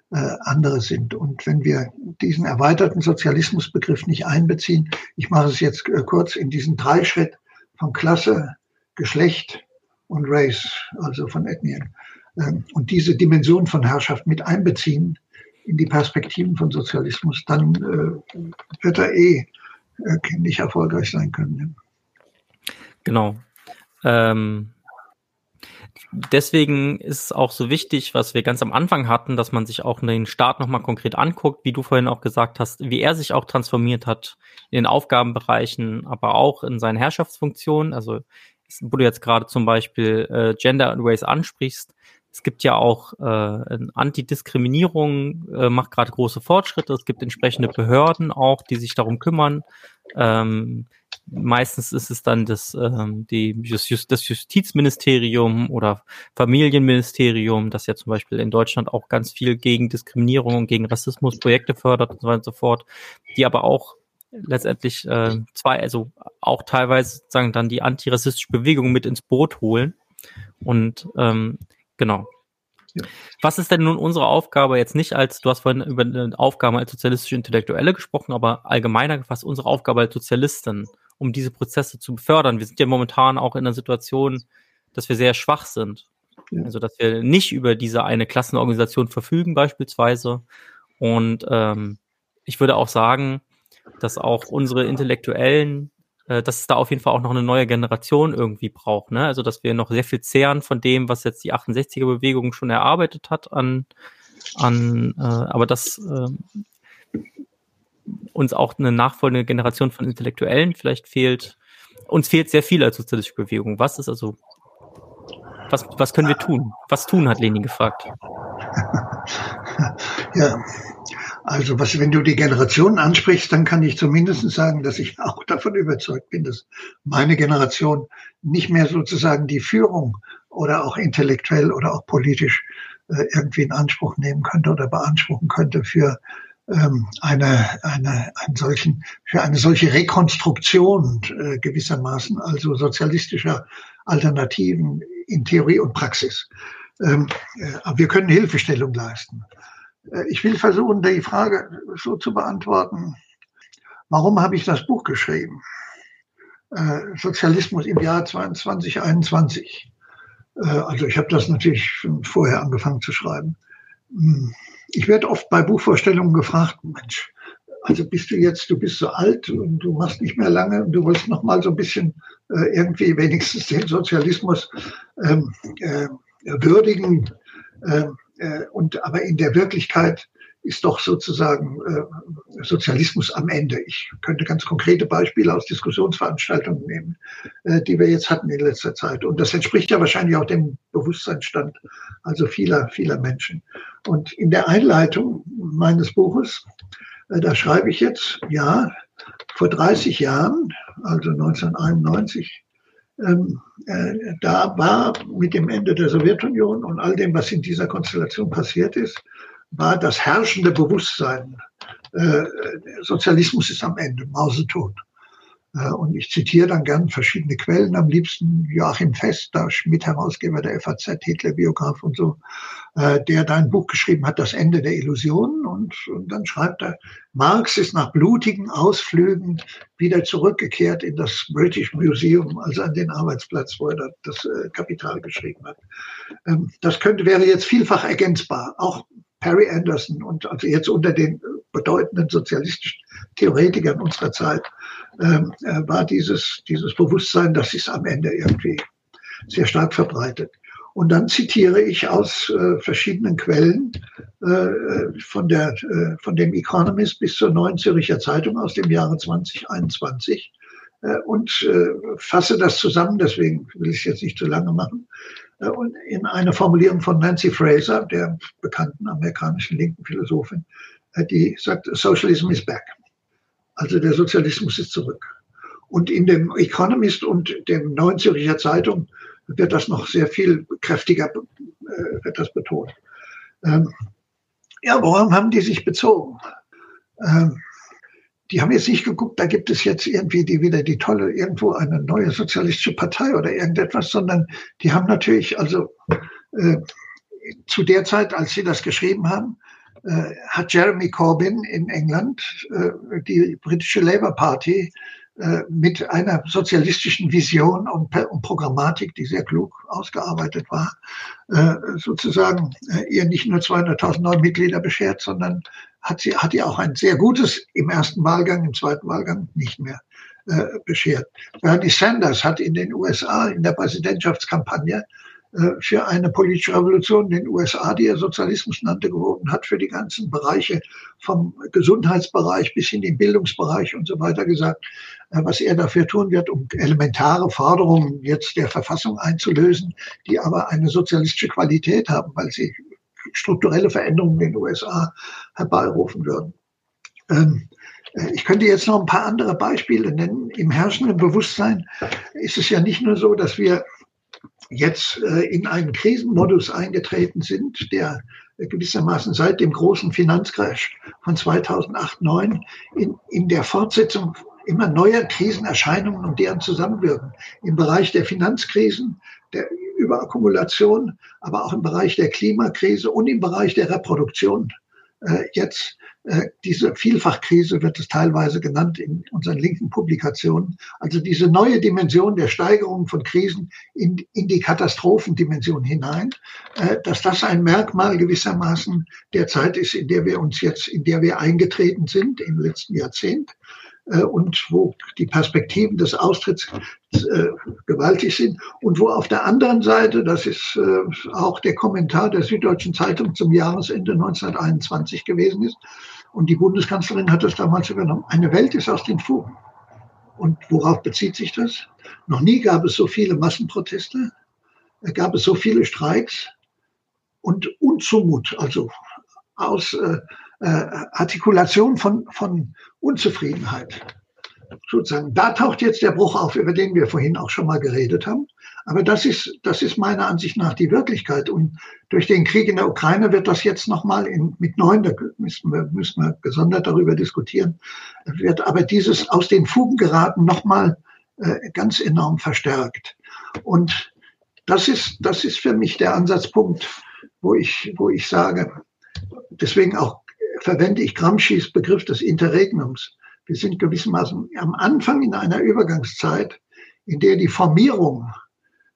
äh, andere sind. Und wenn wir diesen erweiterten Sozialismusbegriff nicht einbeziehen, ich mache es jetzt äh, kurz in diesen drei Schritt von Klasse, Geschlecht und Race, also von Ethnien, ähm, und diese Dimension von Herrschaft mit einbeziehen in die Perspektiven von Sozialismus, dann äh, wird er eh äh, nicht erfolgreich sein können. Genau. Ähm, deswegen ist es auch so wichtig, was wir ganz am Anfang hatten, dass man sich auch den Staat nochmal konkret anguckt, wie du vorhin auch gesagt hast, wie er sich auch transformiert hat in den Aufgabenbereichen, aber auch in seinen Herrschaftsfunktionen. Also wo du jetzt gerade zum Beispiel äh, Gender und Race ansprichst, es gibt ja auch äh, Antidiskriminierung, äh, macht gerade große Fortschritte. Es gibt entsprechende Behörden auch, die sich darum kümmern. Ähm, meistens ist es dann das, ähm, die, das Justizministerium oder Familienministerium, das ja zum Beispiel in Deutschland auch ganz viel gegen Diskriminierung und gegen Rassismus Projekte fördert und so weiter und so fort, die aber auch letztendlich äh, zwei, also auch teilweise sagen dann die antirassistische Bewegung mit ins Boot holen. Und ähm, genau, ja. Was ist denn nun unsere Aufgabe jetzt nicht als, du hast vorhin über eine Aufgabe als sozialistische Intellektuelle gesprochen, aber allgemeiner gefasst unsere Aufgabe als Sozialisten, um diese Prozesse zu befördern. Wir sind ja momentan auch in einer Situation, dass wir sehr schwach sind. Ja. Also dass wir nicht über diese eine Klassenorganisation verfügen beispielsweise. Und ähm, ich würde auch sagen, dass auch unsere Intellektuellen, äh, dass es da auf jeden Fall auch noch eine neue Generation irgendwie braucht. Ne? Also dass wir noch sehr viel zehren von dem, was jetzt die 68er-Bewegung schon erarbeitet hat an, an äh, aber dass äh, uns auch eine nachfolgende Generation von Intellektuellen vielleicht fehlt. Uns fehlt sehr viel als sozialistische Bewegung. Was ist also was, was können wir tun? Was tun, hat Lenin gefragt. Ja, also was, wenn du die Generation ansprichst, dann kann ich zumindest sagen, dass ich auch davon überzeugt bin, dass meine Generation nicht mehr sozusagen die Führung oder auch intellektuell oder auch politisch äh, irgendwie in Anspruch nehmen könnte oder beanspruchen könnte für eine, eine, einen solchen, für eine solche Rekonstruktion äh, gewissermaßen, also sozialistischer Alternativen in Theorie und Praxis. Ähm, äh, aber wir können Hilfestellung leisten. Äh, ich will versuchen, die Frage so zu beantworten, warum habe ich das Buch geschrieben? Äh, Sozialismus im Jahr 2021. Also ich habe das natürlich schon vorher angefangen zu schreiben. Hm, ich werde oft bei Buchvorstellungen gefragt, Mensch, also bist du jetzt, du bist so alt und du machst nicht mehr lange und du willst noch mal so ein bisschen äh, irgendwie wenigstens den Sozialismus ähm, äh, würdigen. Äh, äh, und aber in der Wirklichkeit ist doch sozusagen äh, Sozialismus am Ende. Ich könnte ganz konkrete Beispiele aus Diskussionsveranstaltungen nehmen, äh, die wir jetzt hatten in letzter Zeit. Und das entspricht ja wahrscheinlich auch dem Bewusstseinsstand also vieler, vieler Menschen. Und in der Einleitung meines Buches, äh, da schreibe ich jetzt, ja, vor 30 Jahren, also 1991, ähm, äh, da war mit dem Ende der Sowjetunion und all dem, was in dieser Konstellation passiert ist, war das herrschende Bewusstsein, äh, Sozialismus ist am Ende, Mausetot. Äh, und ich zitiere dann gern verschiedene Quellen, am liebsten Joachim Fest, da Mitherausgeber der FAZ, Hitler-Biograf und so, äh, der da ein Buch geschrieben hat, Das Ende der Illusionen. Und, und dann schreibt er, Marx ist nach blutigen Ausflügen wieder zurückgekehrt in das British Museum, also an den Arbeitsplatz, wo er das äh, Kapital geschrieben hat. Ähm, das könnte, wäre jetzt vielfach ergänzbar. Auch Perry Anderson und also jetzt unter den bedeutenden sozialistischen Theoretikern unserer Zeit war dieses, dieses Bewusstsein, das ist am Ende irgendwie sehr stark verbreitet. Und dann zitiere ich aus äh, verschiedenen Quellen, äh, von, der, äh, von dem Economist bis zur Neuen Zürcher Zeitung aus dem Jahre 2021 äh, und äh, fasse das zusammen, deswegen will ich es jetzt nicht zu lange machen, äh, und in eine Formulierung von Nancy Fraser, der bekannten amerikanischen linken Philosophin, äh, die sagt, Socialism is back. Also der Sozialismus ist zurück. Und in dem Economist und dem Neuen Zürcher Zeitung wird das noch sehr viel kräftiger äh, wird das betont. Ähm, ja, worum haben die sich bezogen? Ähm, die haben jetzt nicht geguckt, da gibt es jetzt irgendwie die wieder die tolle, irgendwo eine neue sozialistische Partei oder irgendetwas, sondern die haben natürlich, also äh, zu der Zeit, als sie das geschrieben haben, äh, hat Jeremy Corbyn in England äh, die britische Labour Party äh, mit einer sozialistischen Vision und, und, Programmatik, die sehr klug ausgearbeitet war, äh, sozusagen äh, ihr nicht nur 200.000 neue Mitglieder beschert, sondern hat sie hat ihr auch ein sehr gutes im ersten Wahlgang, im zweiten Wahlgang nicht mehr beschert. Bernie Sanders hat in den USA in der Präsidentschaftskampagne für eine politische Revolution in den USA, die er Sozialismus nannte, gewogen hat, für die ganzen Bereiche vom Gesundheitsbereich bis in den Bildungsbereich und so weiter gesagt, äh, was er dafür tun wird, um elementare Forderungen jetzt der Verfassung einzulösen, die aber eine sozialistische Qualität haben, weil sie strukturelle Veränderungen in den USA herbeirufen würden. Ähm, äh, ich könnte jetzt noch ein paar andere Beispiele nennen. Im herrschenden Bewusstsein ist es ja nicht nur so, dass wir jetzt äh, in einen Krisenmodus eingetreten sind, der gewissermaßen seit dem großen Finanzcrash von 2008-9 in, in der Fortsetzung immer neuer Krisenerscheinungen und deren Zusammenwirken im Bereich der Finanzkrisen, der Überakkumulation, aber auch im Bereich der Klimakrise und im Bereich der Reproduktion äh, jetzt diese Vielfachkrise wird es teilweise genannt in unseren linken Publikationen. Also diese neue Dimension der Steigerung von Krisen in, in die Katastrophendimension hinein, äh, dass das ein Merkmal gewissermaßen der Zeit ist, in der wir uns jetzt, in der wir eingetreten sind im letzten Jahrzehnt äh, und wo die Perspektiven des Austritts äh, gewaltig sind und wo auf der anderen Seite, das ist äh, auch der Kommentar der Süddeutschen Zeitung zum Jahresende 1921 gewesen ist, und die Bundeskanzlerin hat das damals übernommen, eine Welt ist aus den Fugen. Und worauf bezieht sich das? Noch nie gab es so viele Massenproteste, gab es so viele Streiks und Unzumut, also aus äh, äh, Artikulation von, von Unzufriedenheit. Sozusagen, da taucht jetzt der Bruch auf, über den wir vorhin auch schon mal geredet haben. Aber das ist, das ist meiner Ansicht nach die Wirklichkeit. Und durch den Krieg in der Ukraine wird das jetzt nochmal mit neun, da müssen wir, müssen wir gesondert darüber diskutieren, wird aber dieses aus den Fugen geraten nochmal äh, ganz enorm verstärkt. Und das ist, das ist für mich der Ansatzpunkt, wo ich, wo ich sage, deswegen auch verwende ich Gramsci's Begriff des Interregnums. Wir sind gewissermaßen am Anfang in einer Übergangszeit, in der die Formierung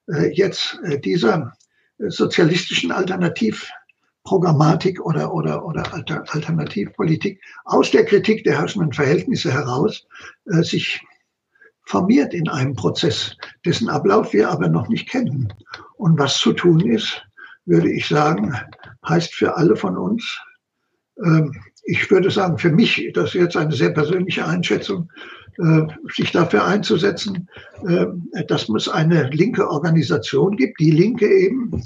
äh, jetzt äh, dieser sozialistischen Alternativprogrammatik oder, oder, oder Alternativpolitik aus der Kritik der herrschenden Verhältnisse heraus äh, sich formiert in einem Prozess, dessen Ablauf wir aber noch nicht kennen. Und was zu tun ist, würde ich sagen, heißt für alle von uns, ich würde sagen, für mich, das ist jetzt eine sehr persönliche Einschätzung, äh, sich dafür einzusetzen, äh, dass es eine linke Organisation gibt, die Linke eben,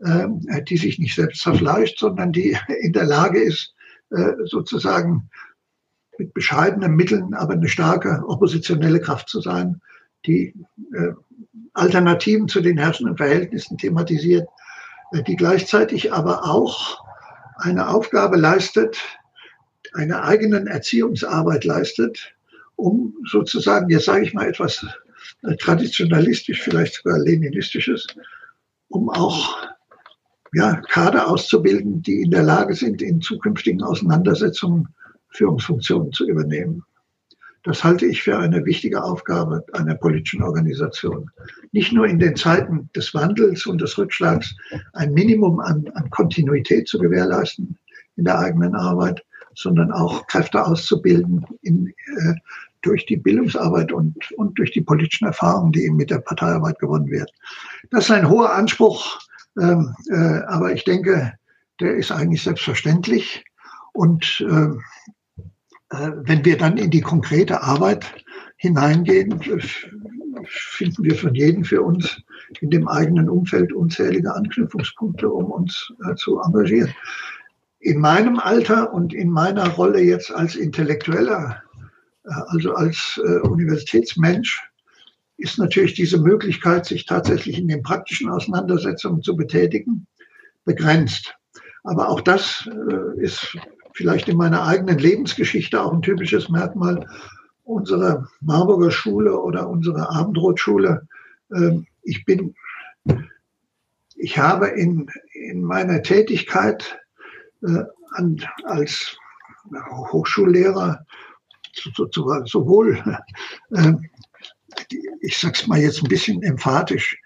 äh, die sich nicht selbst zerfleischt, sondern die in der Lage ist, sozusagen mit bescheidenen Mitteln, aber eine starke oppositionelle Kraft zu sein, die Alternativen zu den herrschenden Verhältnissen thematisiert, die gleichzeitig aber auch eine Aufgabe leistet, eine eigenen Erziehungsarbeit leistet, um sozusagen, jetzt sage ich mal etwas äh, traditionalistisch, vielleicht sogar leninistisches, um auch ja, Kader auszubilden, die in der Lage sind, in zukünftigen Auseinandersetzungen Führungsfunktionen zu übernehmen. Das halte ich für eine wichtige Aufgabe einer politischen Organisation. Nicht nur in den Zeiten des Wandels und des Rückschlags ein Minimum an, an Kontinuität zu gewährleisten in der eigenen Arbeit, sondern auch Kräfte auszubilden in, äh, durch die Bildungsarbeit und, und durch die politischen Erfahrungen, die eben mit der Parteiarbeit gewonnen werden. Das ist ein hoher Anspruch, ähm, äh, aber ich denke, der ist eigentlich selbstverständlich. Und äh, wenn wir dann in die konkrete Arbeit hineingehen, finden wir von jedem für uns in dem eigenen Umfeld unzählige Anknüpfungspunkte, um uns äh, zu engagieren. In meinem Alter und in meiner Rolle jetzt als Intellektueller, äh, also als Universitätsmensch, ist natürlich diese Möglichkeit, sich tatsächlich in den praktischen Auseinandersetzungen zu betätigen, begrenzt. Aber auch das ist vielleicht in meiner eigenen Lebensgeschichte auch ein typisches Merkmal unserer Marburger Schule oder unserer Abendrotschule. Ähm, ich bin, ich habe in, in meiner Tätigkeit äh, als Hochschullehrer sowohl, äh, ich sag's mal jetzt ein bisschen emphatisch,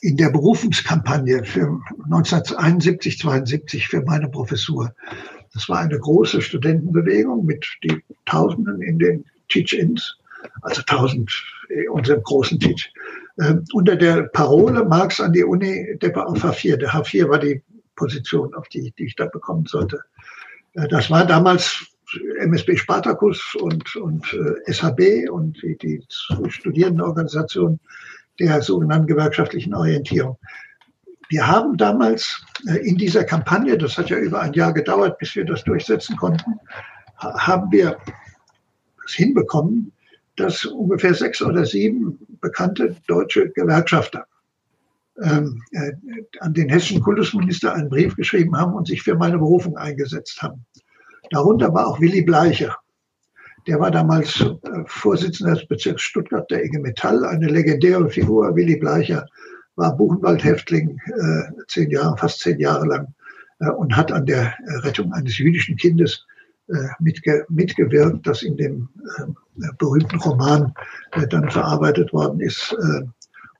in der Berufungskampagne für 1971, 72 für meine Professur das war eine große Studentenbewegung mit die Tausenden in den Teach-Ins, also tausend in unserem großen Teach. Äh, unter der Parole Marx an die Uni, Deppe auf H4. Der H4 war die Position, auf die, die ich da bekommen sollte. Äh, das war damals MSB Spartacus und, und äh, SHB und die, die Studierendenorganisation der sogenannten gewerkschaftlichen Orientierung. Wir haben damals äh, in dieser Kampagne, das hat ja über ein Jahr gedauert, bis wir das durchsetzen konnten, haben wir es hinbekommen, dass ungefähr sechs oder sieben bekannte deutsche Gewerkschafter ähm, äh, an den hessischen Kultusminister einen Brief geschrieben haben und sich für meine Berufung eingesetzt haben. Darunter war auch Willy Bleicher. Der war damals äh, Vorsitzender des Bezirks Stuttgart der IG Metall, eine legendäre Figur. Willy Bleicher war Buchenwald-Häftling äh, zehn Jahre, fast zehn Jahre lang äh, und hat an der Rettung eines jüdischen Kindes äh, mitge mitgewirkt, das in dem äh, berühmten Roman äh, dann verarbeitet worden ist. Äh,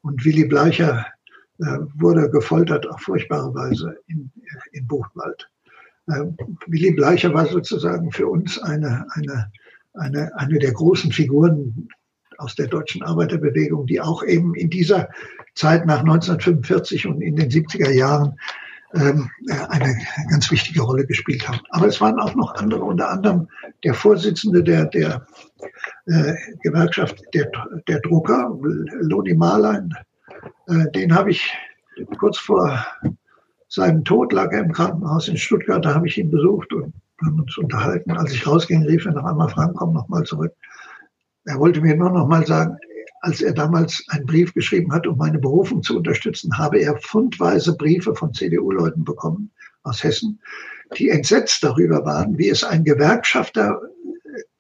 und Willy Bleicher äh, wurde gefoltert auf furchtbare Weise in, in Buchenwald. Äh, Willy Bleicher war sozusagen für uns eine, eine, eine, eine der großen Figuren aus der deutschen Arbeiterbewegung, die auch eben in dieser Zeit nach 1945 und in den 70er Jahren ähm, eine ganz wichtige Rolle gespielt haben. Aber es waren auch noch andere, unter anderem der Vorsitzende der, der äh, Gewerkschaft der, der Drucker, Loni Marlein, äh, den habe ich kurz vor seinem Tod lag er im Krankenhaus in Stuttgart, da habe ich ihn besucht und haben uns unterhalten. Als ich rausging, rief er noch einmal, Frank, komm noch mal zurück. Er wollte mir nur noch mal sagen, als er damals einen Brief geschrieben hat, um meine Berufung zu unterstützen, habe er fundweise Briefe von CDU-Leuten bekommen aus Hessen, die entsetzt darüber waren, wie es ein Gewerkschafter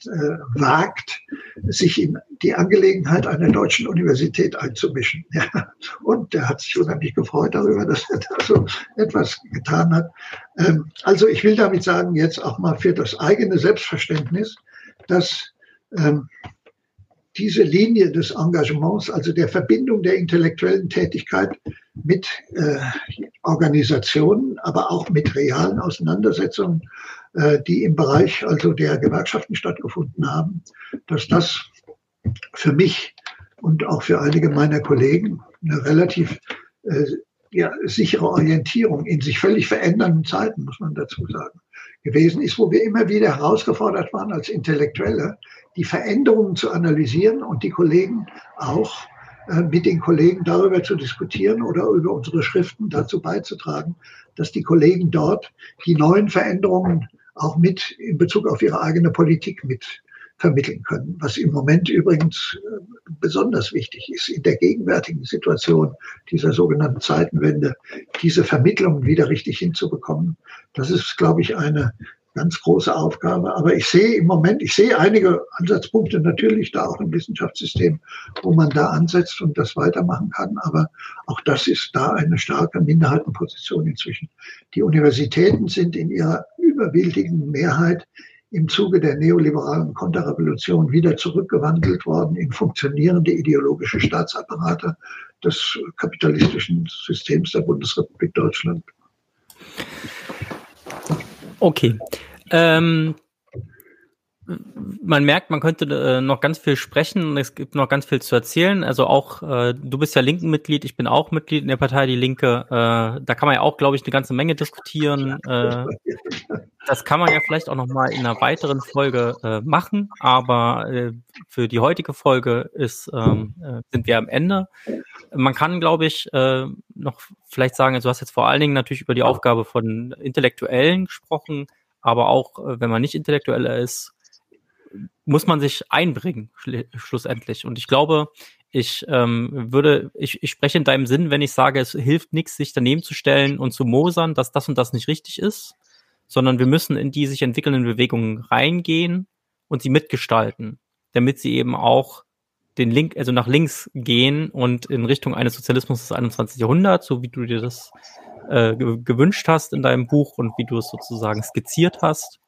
äh, wagt, sich in die Angelegenheit einer deutschen Universität einzumischen. Ja. Und der hat sich unheimlich gefreut darüber, dass er da so etwas getan hat. Ähm, also ich will damit sagen, jetzt auch mal für das eigene Selbstverständnis, dass ähm, diese Linie des Engagements, also der Verbindung der intellektuellen Tätigkeit mit äh, Organisationen, aber auch mit realen Auseinandersetzungen, äh, die im Bereich also der Gewerkschaften stattgefunden haben, dass das für mich und auch für einige meiner Kollegen eine relativ äh, ja, sichere Orientierung in sich völlig verändernden Zeiten, muss man dazu sagen, gewesen ist, wo wir immer wieder herausgefordert waren als Intellektuelle, die Veränderungen zu analysieren und die Kollegen auch äh, mit den Kollegen darüber zu diskutieren oder über unsere Schriften dazu beizutragen, dass die Kollegen dort die neuen Veränderungen auch mit in Bezug auf ihre eigene Politik mit vermitteln können, was im Moment übrigens äh, besonders wichtig ist, in der gegenwärtigen Situation dieser sogenannten Zeitenwende, diese Vermittlungen wieder richtig hinzubekommen. Das ist, glaube ich, eine ganz große Aufgabe. Aber ich sehe im Moment, ich sehe einige Ansatzpunkte natürlich da auch im Wissenschaftssystem, wo man da ansetzt und das weitermachen kann. Aber auch das ist da eine starke Minderheitenposition inzwischen. Die Universitäten sind in ihrer überwältigenden Mehrheit im Zuge der neoliberalen Konterrevolution wieder zurückgewandelt worden in funktionierende ideologische Staatsapparate des kapitalistischen Systems der Bundesrepublik Deutschland. Okay. Ähm, man merkt, man könnte äh, noch ganz viel sprechen, es gibt noch ganz viel zu erzählen. Also auch, äh, du bist ja Linken-Mitglied, ich bin auch Mitglied in der Partei Die Linke. Äh, da kann man ja auch, glaube ich, eine ganze Menge diskutieren. Äh, das kann man ja vielleicht auch noch mal in einer weiteren Folge äh, machen, aber äh, für die heutige Folge ist, ähm, äh, sind wir am Ende. Man kann, glaube ich, äh, noch vielleicht sagen, also du hast jetzt vor allen Dingen natürlich über die Aufgabe von Intellektuellen gesprochen, aber auch, äh, wenn man nicht Intellektueller ist, muss man sich einbringen, schlussendlich. Und ich glaube, ich ähm, würde, ich, ich spreche in deinem Sinn, wenn ich sage, es hilft nichts, sich daneben zu stellen und zu mosern, dass das und das nicht richtig ist, sondern wir müssen in die sich entwickelnden Bewegungen reingehen und sie mitgestalten, damit sie eben auch den Link, also nach links gehen und in Richtung eines Sozialismus des 21. Jahrhunderts, so wie du dir das äh, gewünscht hast in deinem Buch und wie du es sozusagen skizziert hast.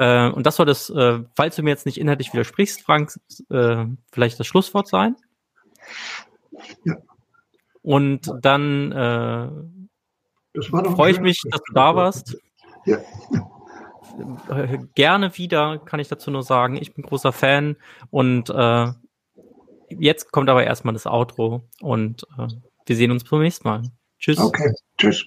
Äh, und das soll das, äh, falls du mir jetzt nicht inhaltlich widersprichst, Frank, äh, vielleicht das Schlusswort sein. Ja. Und dann äh, freue ich mich, dass du da warst. Ja. Äh, gerne wieder, kann ich dazu nur sagen. Ich bin großer Fan und äh, jetzt kommt aber erstmal das Outro und äh, wir sehen uns beim nächsten Mal. Tschüss. Okay, tschüss.